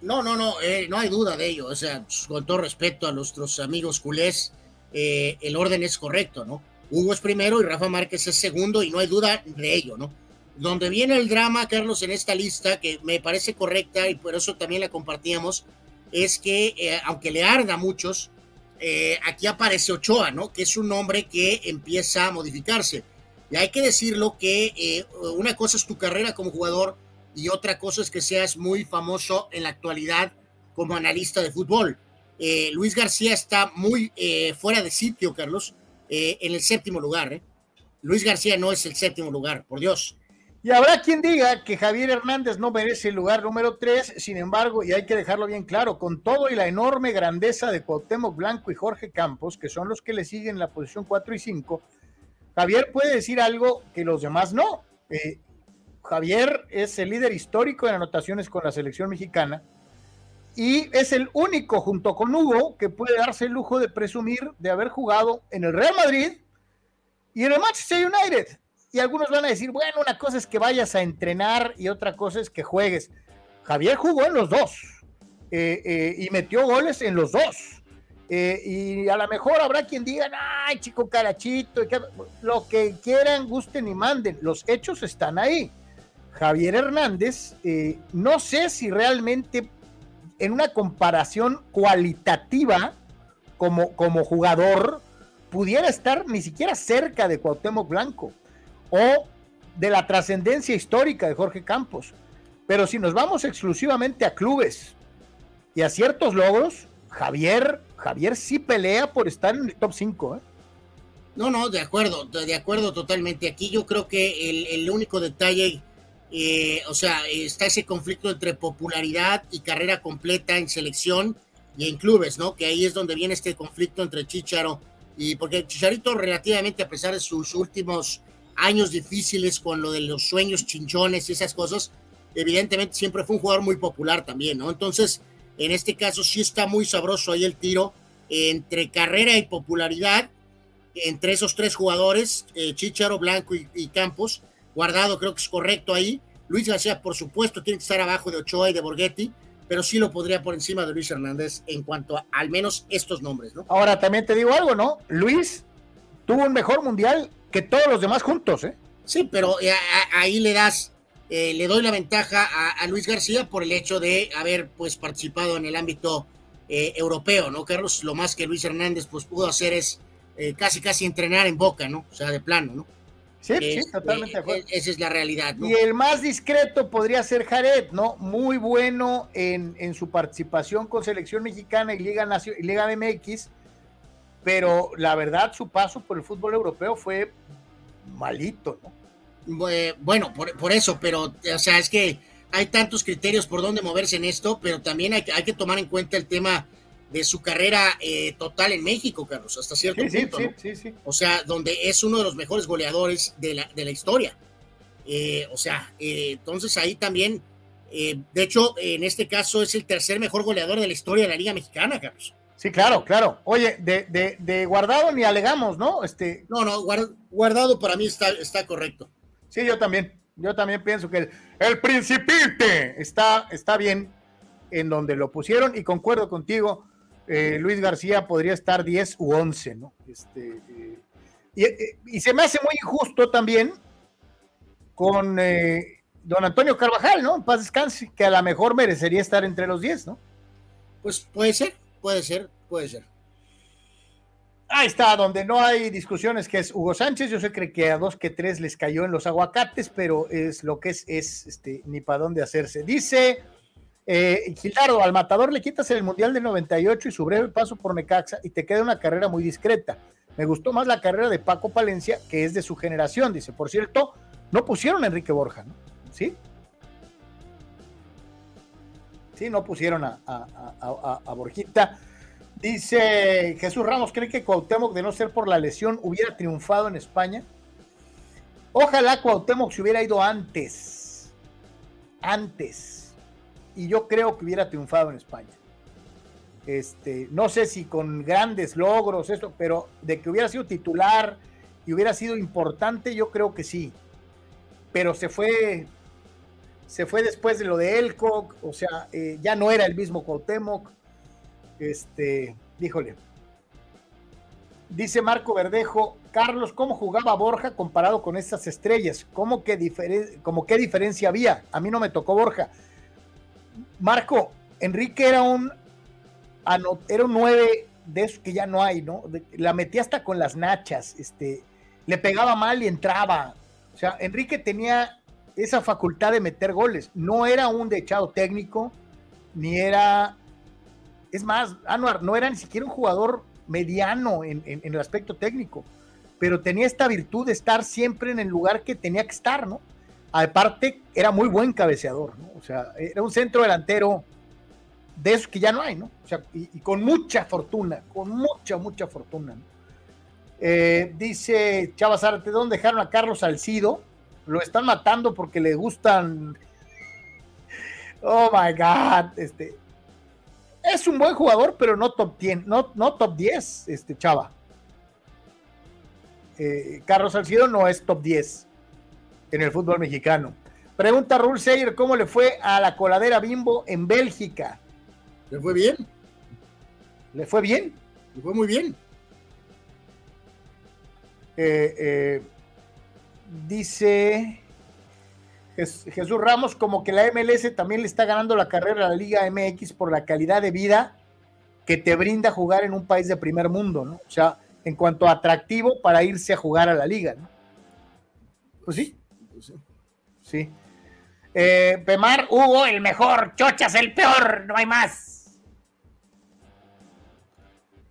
No, no, no, eh, no hay duda de ello. O sea, con todo respeto a nuestros amigos culés, el orden es correcto, ¿no? Hugo es primero y Rafa Márquez es segundo y no hay duda de ello, ¿no? Donde viene el drama, Carlos, en esta lista, que me parece correcta y por eso también la compartíamos, es que eh, aunque le arda a muchos, aquí aparece Ochoa, ¿no? Que es un nombre que empieza a modificarse. Y hay que decirlo que una cosa es tu carrera como jugador y otra cosa es que seas muy famoso en la actualidad como analista de fútbol. Eh, Luis García está muy eh, fuera de sitio, Carlos, eh, en el séptimo lugar. Luis García no es el séptimo lugar, por Dios. Y habrá quien diga que Javier Hernández no merece el lugar número tres, sin embargo, y hay que dejarlo bien claro, con todo y la enorme grandeza de Cuauhtémoc Blanco y Jorge Campos, que son los que le siguen en la posición 4 y 5, Javier puede decir algo que los demás no. Javier es el líder histórico en anotaciones con la selección mexicana y es el único junto con Hugo que puede darse el lujo de presumir de haber jugado en el Real Madrid y en el Manchester United. Y algunos van a decir, bueno, una cosa es que vayas a entrenar y otra cosa es que juegues. Javier jugó en los dos eh, eh, y metió goles en los dos. Eh, y a lo mejor habrá quien diga, ay, chico carachito, lo que quieran, gusten y manden. Los hechos están ahí. Javier Hernández, no sé si realmente en una comparación cualitativa como, como jugador pudiera estar ni siquiera cerca de Cuauhtémoc Blanco o de la trascendencia histórica de Jorge Campos. Pero si nos vamos exclusivamente a clubes y a ciertos logros, Javier, Javier sí pelea por estar en el top 5. ¿eh? No, no, de acuerdo, de acuerdo totalmente. Aquí yo creo que el, el único detalle eh, o sea, está ese conflicto entre popularidad y carrera completa en selección y en clubes, ¿no? Que ahí es donde viene este conflicto entre Chicharo y porque Chicharito relativamente a pesar de sus últimos años difíciles con lo de los sueños chinchones y esas cosas, evidentemente siempre fue un jugador muy popular también, ¿no? Entonces, en este caso sí está muy sabroso ahí el tiro entre carrera y popularidad entre esos tres jugadores, eh, Chicharo, Blanco y Campos, Guardado creo que es correcto ahí. Luis García, por supuesto, tiene que estar abajo de Ochoa y de Borghetti, pero sí lo podría por encima de Luis Hernández en cuanto a al menos estos nombres, ¿no? Ahora también te digo algo, ¿no? Luis tuvo un mejor mundial que todos los demás juntos, ¿eh? Sí, pero eh, ahí le das, eh, le doy la ventaja a, Luis García por el hecho de haber pues participado en el ámbito eh, europeo, ¿no, Carlos? Lo más que Luis Hernández pues pudo hacer es casi casi entrenar en Boca, ¿no? O sea, de plano, ¿no? Sí, sí, totalmente de acuerdo. Esa es la realidad. Y el más discreto podría ser Jared, ¿no? Muy bueno en, su participación con Selección Mexicana y Liga, Nacional, Liga MX, pero la verdad su paso por el fútbol europeo fue malito, ¿no? Bueno, por, eso, pero, o sea, es que hay tantos criterios por dónde moverse en esto, pero también hay, hay que tomar en cuenta el tema de su carrera eh, total en México, Carlos, hasta cierto punto. o sea, donde es uno de los mejores goleadores de la, de la historia. Eh, o sea, eh, entonces ahí también, de hecho, en este caso es el tercer mejor goleador de la historia de la Liga Mexicana, Carlos. Sí, claro, claro. Oye, de, de, guardado ni alegamos, ¿no? Este... No, no, guardado para mí está, está correcto. Sí, yo también. Yo también pienso que el, el principite está, está bien en donde lo pusieron y concuerdo contigo eh, Luis García podría estar 10 u 11, ¿no? Este, eh, eh, y, se me hace muy injusto también con don Antonio Carvajal, ¿no? En paz descanse, que a lo mejor merecería estar entre los 10, ¿no? Pues puede ser, puede ser, puede ser. Ahí está, donde no hay discusiones, que es Hugo Sánchez. Yo sé que a dos que tres les cayó en los aguacates, pero es lo que es, es este, ni para dónde hacerse. Dice eh, Gilardo, al matador le quitas el Mundial del 98 y su breve paso por Necaxa y te queda una carrera muy discreta. Me gustó más la carrera de Paco Palencia, que es de su generación. Dice, por cierto, no pusieron a Enrique Borja, ¿no? ¿Sí? Sí, no pusieron a, a, Borjita. Dice Jesús Ramos, ¿cree que Cuauhtémoc, de no ser por la lesión, hubiera triunfado en España? Ojalá Cuauhtémoc se hubiera ido antes. Antes y yo creo que hubiera triunfado en España. Este, no sé si con grandes logros, esto, pero de que hubiera sido titular y hubiera sido importante, yo creo que sí. Pero se fue, se fue después de lo de Elcock, o sea, eh, ya no era el mismo Cuauhtémoc. Este, díjole. Dice Marco Verdejo, Carlos, ¿cómo jugaba Borja comparado con estas estrellas? ¿Cómo que como qué diferencia había? A mí no me tocó Borja. Marco, Enrique era un era un 9 de esos que ya no hay, ¿no? la metía hasta con las nachas, este, le pegaba mal y entraba. O sea, Enrique tenía esa facultad de meter goles. No era un dechado técnico, ni era. Es más, Anuar no era ni siquiera un jugador mediano en, el aspecto técnico, pero tenía esta virtud de estar siempre en el lugar que tenía que estar, ¿no? Aparte, era muy buen cabeceador, ¿no? O sea, era un centro delantero de eso que ya no hay, ¿no? O sea, y, con mucha fortuna, con mucha, mucha fortuna. ¿no? Eh, dice Chava Zárate, ¿dónde dejaron a Carlos Salcido? Lo están matando porque le gustan. Oh my God. Este, es un buen jugador, pero no top 10, no, no top 10, este Chava. Eh, Carlos Salcido no es top 10 en el fútbol mexicano. Pregunta Rul Seyer, ¿cómo le fue a la coladera Bimbo en Bélgica? Le fue bien. Le fue bien. Le fue muy bien. Eh, eh, dice Jesús Ramos como que la MLS también le está ganando la carrera a la Liga MX por la calidad de vida que te brinda jugar en un país de primer mundo, ¿no? O sea, en cuanto a atractivo para irse a jugar a la liga, ¿no? Pues sí. Pues sí. Eh, Pemar, Hugo, el mejor, Chochas, el peor, no hay más.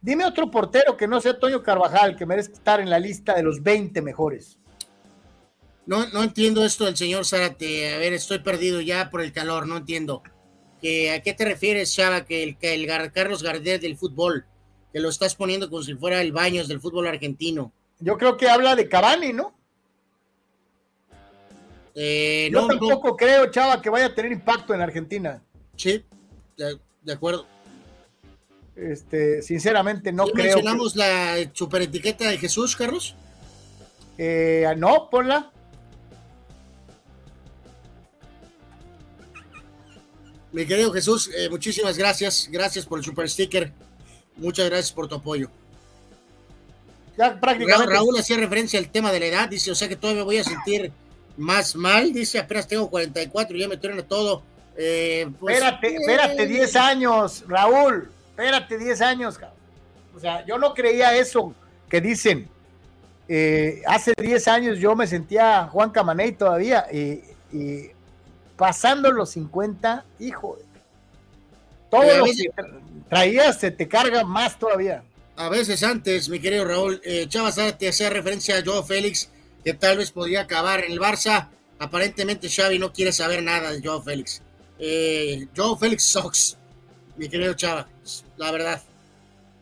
Dime otro portero que no sea Toño Carvajal, que merezca estar en la lista de los 20 mejores. No, no entiendo esto del señor Zárate. A ver, estoy perdido ya por el calor, no entiendo. ¿Que, ¿A qué te refieres, Chava? Que el, que el Carlos Gardel del fútbol, que lo estás poniendo como si fuera el Baños del fútbol argentino. Yo creo que habla de Cavani, ¿no? Eh, Yo tampoco creo, Chava, que vaya a tener impacto en Argentina. Sí, de acuerdo. Este, sinceramente no creo. ¿Mencionamos la superetiqueta de Jesús, Carlos? Eh, no, ponla. Mi querido Jesús, eh, muchísimas gracias. Gracias por el super sticker. Muchas gracias por tu apoyo. Ya prácticamente. Raúl hacía referencia al tema de la edad. Dice, o sea que todavía voy a sentir más mal. Dice, apenas tengo 44 y ya me a todo. Eh, pues, espérate, espérate, 10 años, Raúl espérate 10 años, O sea, yo no creía eso que dicen. Eh, hace 10 años yo me sentía Juan Camaney todavía y, pasando los 50, hijo, todo lo que traías se te carga más todavía. A veces antes, mi querido Raúl, eh, Chava te hacía referencia a Joe Félix, que tal vez podría acabar en el Barça. Aparentemente Xavi no quiere saber nada de Joe Félix. Eh, Joe Félix Sox mi querido Chava, la verdad.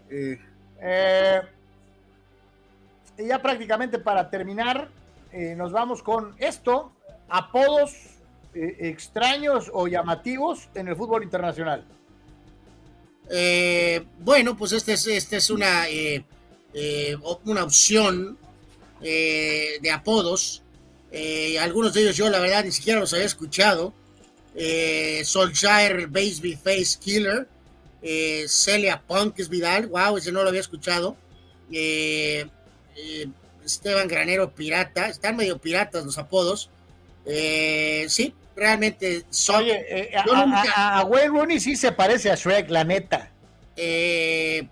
Eh, eh, y ya prácticamente para terminar, eh, nos vamos con esto, apodos extraños o llamativos en el fútbol internacional. bueno, pues esta es, este es una, una opción de apodos. algunos de ellos yo la verdad ni siquiera los había escuchado eh, Solskjaer Baseby Face Killer, eh, Celia Punk es Vidal, wow, ese no lo había escuchado. Eh, eh, Esteban Granero Pirata, están medio piratas los apodos. sí, realmente son. a, Wayne Rooney sí se parece a Shrek, la neta.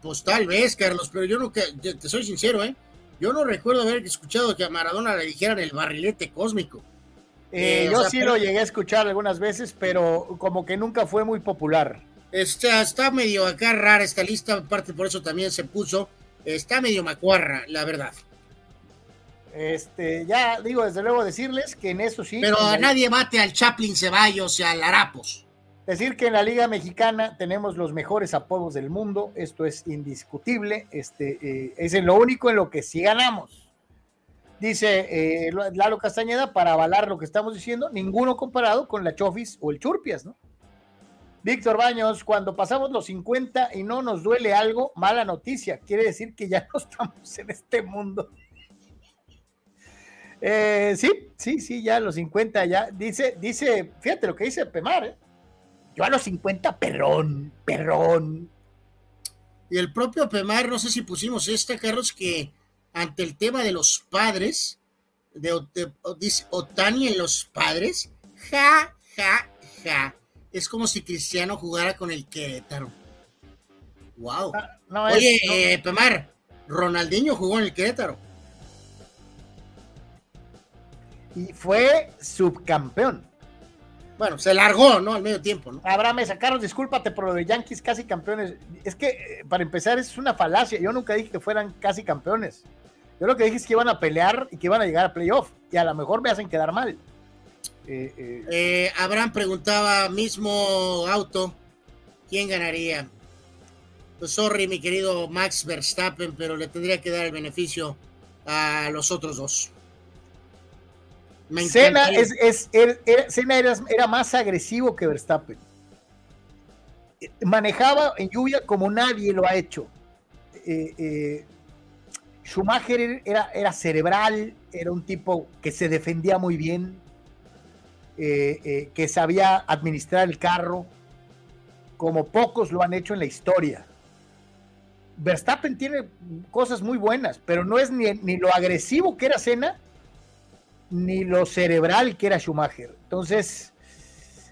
pues tal vez, Carlos, pero yo no, te soy sincero, ¿eh? Yo no recuerdo haber escuchado que a Maradona le dijeran el barrilete cósmico. Eh, yo sí lo llegué a escuchar algunas veces, pero como que nunca fue muy popular. Está, está medio acá rara esta lista, aparte por eso también se puso. Está medio macuarra, la verdad. Este, ya digo, desde luego decirles que en eso sí. Pero a nadie mate al Chaplin Ceballos y al Arapos. Decir que en la Liga Mexicana tenemos los mejores apodos del mundo, esto es indiscutible, este, eh, es lo único en lo que sí ganamos dice eh, Lalo Castañeda, para avalar lo que estamos diciendo, ninguno comparado con la Chofis o el Churpias, ¿no? Víctor Baños, cuando pasamos los 50 y no nos duele algo, mala noticia. Quiere decir que ya no estamos en este mundo. Eh, sí, sí, sí, ya los 50 ya. Dice, dice, fíjate lo que dice Pemar, ¿eh? Yo a los 50, perrón, perrón. Y el propio Pemar, no sé si pusimos esta, Carlos, que ante el tema de los padres, de, dice Otani en los padres, ja, ja, ja. Es como si Cristiano jugara con el Querétaro. Wow. Ah, Oye, eh, Pemar, Ronaldinho jugó en el Querétaro y fue subcampeón. Bueno, se largó, ¿no? Al medio tiempo, ¿no? Abraham, me sacaron, discúlpate por lo de Yankees casi campeones. Es que, eh, para empezar, es una falacia. Yo nunca dije que fueran casi campeones. Yo lo que dije es que iban a pelear y que iban a llegar a playoff. Y a lo mejor me hacen quedar mal. Eh, eh. Abraham preguntaba, mismo auto, ¿quién ganaría? Pues sorry, mi querido Max Verstappen, pero le tendría que dar el beneficio a los otros dos. Senna, es, era, más agresivo que Verstappen. Manejaba en lluvia como nadie lo ha hecho. Eh, eh, Schumacher era, era, cerebral, era un tipo que se defendía muy bien, eh, que sabía administrar el carro, como pocos lo han hecho en la historia. Verstappen tiene cosas muy buenas, pero no es ni, ni lo agresivo que era Senna, ni lo cerebral que era Schumacher. Entonces,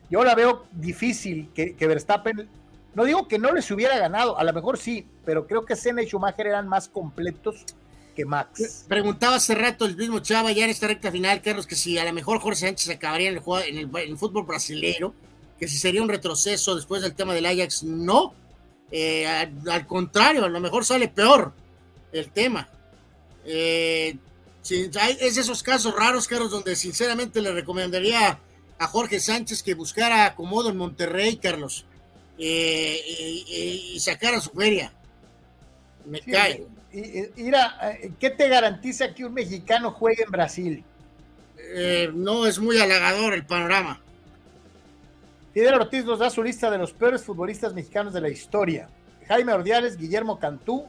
yo la veo difícil que, Verstappen, no digo que no les hubiera ganado, a lo mejor sí, pero creo que Senna y Schumacher eran más completos que Max. Preguntaba hace rato el mismo Chava ya en esta recta final, Carlos, que si a lo mejor Jorge Sánchez acabaría en el, en el, fútbol brasileño, que si sería un retroceso después del tema del Ajax, no. Eh, al, contrario, a lo mejor sale peor el tema. Eh, Sí, es esos casos raros, Carlos, donde sinceramente le recomendaría a Jorge Sánchez que buscara acomodo en Monterrey, Carlos, eh, y sacara su feria. Me cae. Mira, ¿qué te garantiza que un mexicano juegue en Brasil? Eh, no es muy halagador el panorama. Fidel Ortiz nos da su lista de los peores futbolistas mexicanos de la historia. Jaime Ordiales, Guillermo Cantú.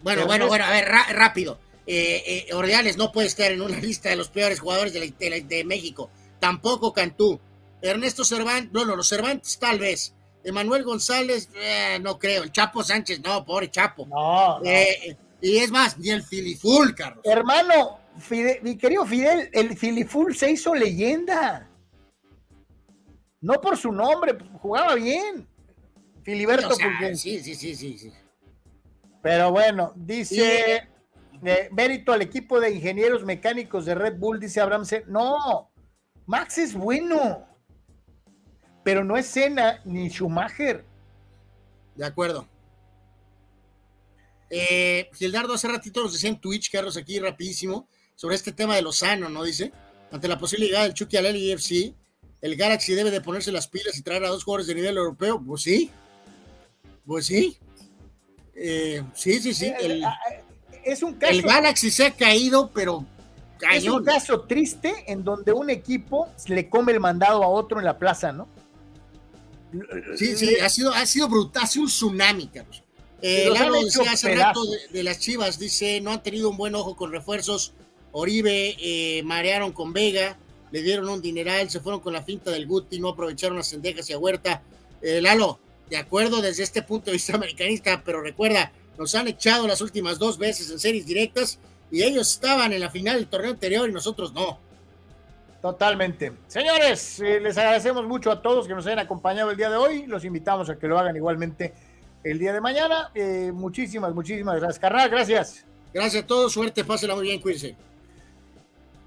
Bueno, bueno, bueno, a ver, rápido eh, eh, Ordeales no puede estar en una lista de los peores jugadores de, México. Tampoco Cantú. Ernesto Cervantes, no, no, los Cervantes tal vez. Emanuel González, eh, no creo. El Chapo Sánchez, no, pobre Chapo. No, eh, y es más, ni el Filiful, Carlos. Hermano, mi querido Fidel, el Filiful se hizo leyenda. No por su nombre, jugaba bien. Filiberto. sí, sí, sí, sí, sí. Pero bueno, dice mérito al equipo de ingenieros mecánicos de Red Bull, dice Abraham. No, Max es bueno, pero no es Senna ni Schumacher. De acuerdo. Eh, Gildardo hace ratito nos decía en Twitch, Carlos, aquí rapidísimo, sobre este tema de Lozano, ¿no? Dice, ante la posibilidad del Chucky al FC, el Galaxy debe de ponerse las pilas y traer a dos jugadores de nivel europeo. Pues sí, pues sí. Eh, sí, sí, sí. El, es un caso. El Galaxy se ha caído, pero Es un caso triste en donde un equipo le come el mandado a otro en la plaza, ¿no? Sí, sí, ha sido, ha sido brutal, ha sido un tsunami, Carlos. Eh, Lalo decía hace rato de, las Chivas, dice, no han tenido un buen ojo con refuerzos. Oribe eh, marearon con Vega, le dieron un dineral, se fueron con la finta del Guti, no aprovecharon las cendejas y a Huerta. Eh, Lalo, de acuerdo desde este punto de vista americanista, pero recuerda, nos han echado las últimas dos veces en series directas y ellos estaban en la final del torneo anterior y nosotros no. Totalmente. Señores, eh, les agradecemos mucho a todos que nos hayan acompañado el día de hoy. Los invitamos a que lo hagan igualmente el día de mañana. Eh, muchísimas, muchísimas gracias, Carnal. Gracias. Gracias a todos. Suerte, pásela muy bien, cuídense.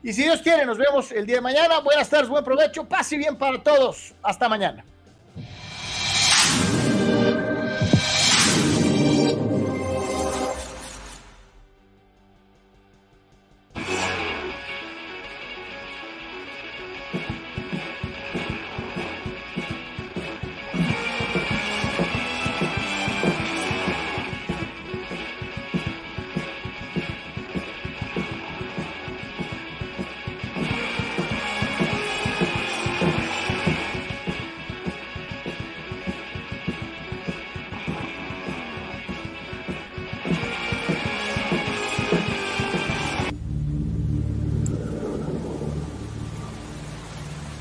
Y si Dios quiere, nos vemos el día de mañana. Buenas tardes, buen provecho. Pase bien para todos. Hasta mañana.